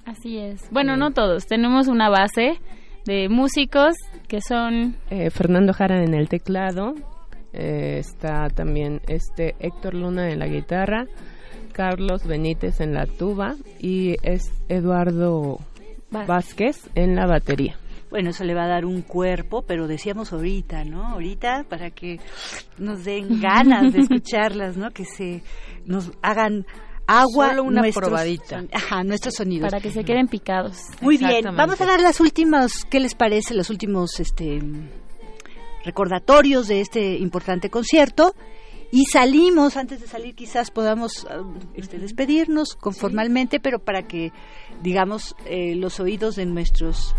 Así es. Bueno, no todos. Tenemos una base de músicos que son Eh, Fernando Jara en el teclado, eh, está también este Héctor Luna en la guitarra, Carlos Benítez en la tuba y es Eduardo Vázquez en la batería. Bueno, eso le va a dar un cuerpo, pero decíamos ahorita, ¿no? Ahorita para que nos den ganas de escucharlas, ¿no? Que se nos hagan agua Solo una nuestros probadita. son- ajá, nuestros sonidos. para que se queden picados. Muy bien, vamos a dar las últimas, ¿qué les parece? Los últimos este recordatorios de este importante concierto y salimos, antes de salir quizás podamos ah, este, despedirnos conformalmente, pero para que, digamos, eh, los oídos de nuestros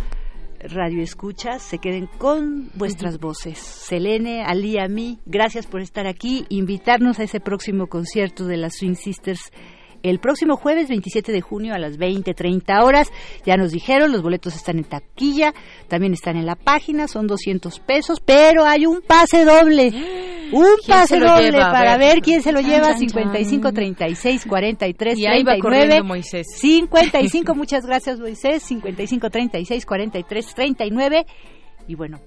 radioescuchas se queden con vuestras voces. Selene, Ali, a mí, gracias por estar aquí, invitarnos a ese próximo concierto de las Swing Sisters el próximo jueves 27 de junio a las 20:30 horas. Ya nos dijeron, los boletos están en taquilla, también están en la página, son 200 pesos, pero hay un pase doble. Un ¿Quién pase doble lleva? Para ver. ver quién se lo lleva. chan, 55 36 43 Y ahí va 39. corriendo Moisés. 55, muchas gracias Moisés. 55 36 43 39. Y bueno,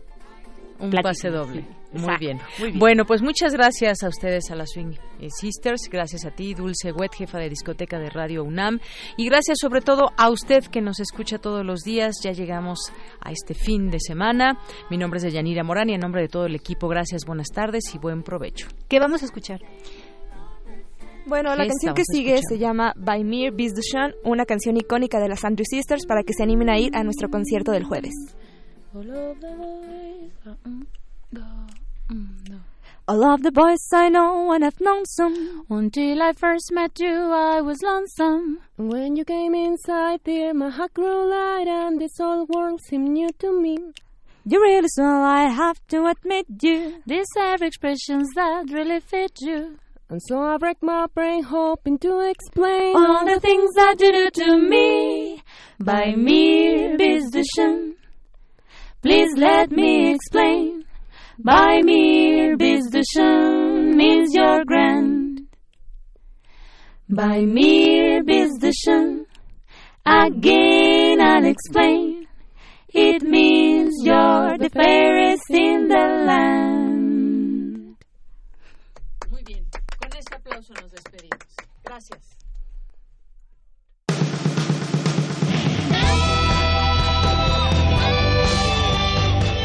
Un pase doble. Muy bien. muy bien. Bueno, pues muchas gracias a ustedes, a las Swing eh, Sisters. Gracias a ti, Dulce Wet, jefa de discoteca de Radio UNAM. Y gracias sobre todo a usted que nos escucha todos los días. Ya llegamos a este fin de semana. Mi nombre es Deyanira Morán y en nombre de todo el equipo, gracias, buenas tardes y buen provecho. ¿qué vamos a escuchar? Bueno, la ¿Qué canción que sigue escuchando? se llama By Mir Biz Dushan, una canción icónica de las Andrew Sisters para que se animen a ir a nuestro concierto del jueves. All of the boys I know and I've known some. Until I first met you, I was lonesome. When you came inside there, my heart grew light and this whole world seemed new to me. You really smell, I have to admit you. These are expressions that really fit you. And so I break my brain hoping to explain All the things that you do to me by mere bizdition. Please let me explain. By mere bizdition means you're grand. By mere bizdition, again I'll explain. It means you're the fairest in the land. Muy bien. Con este aplauso nos despedimos. Gracias.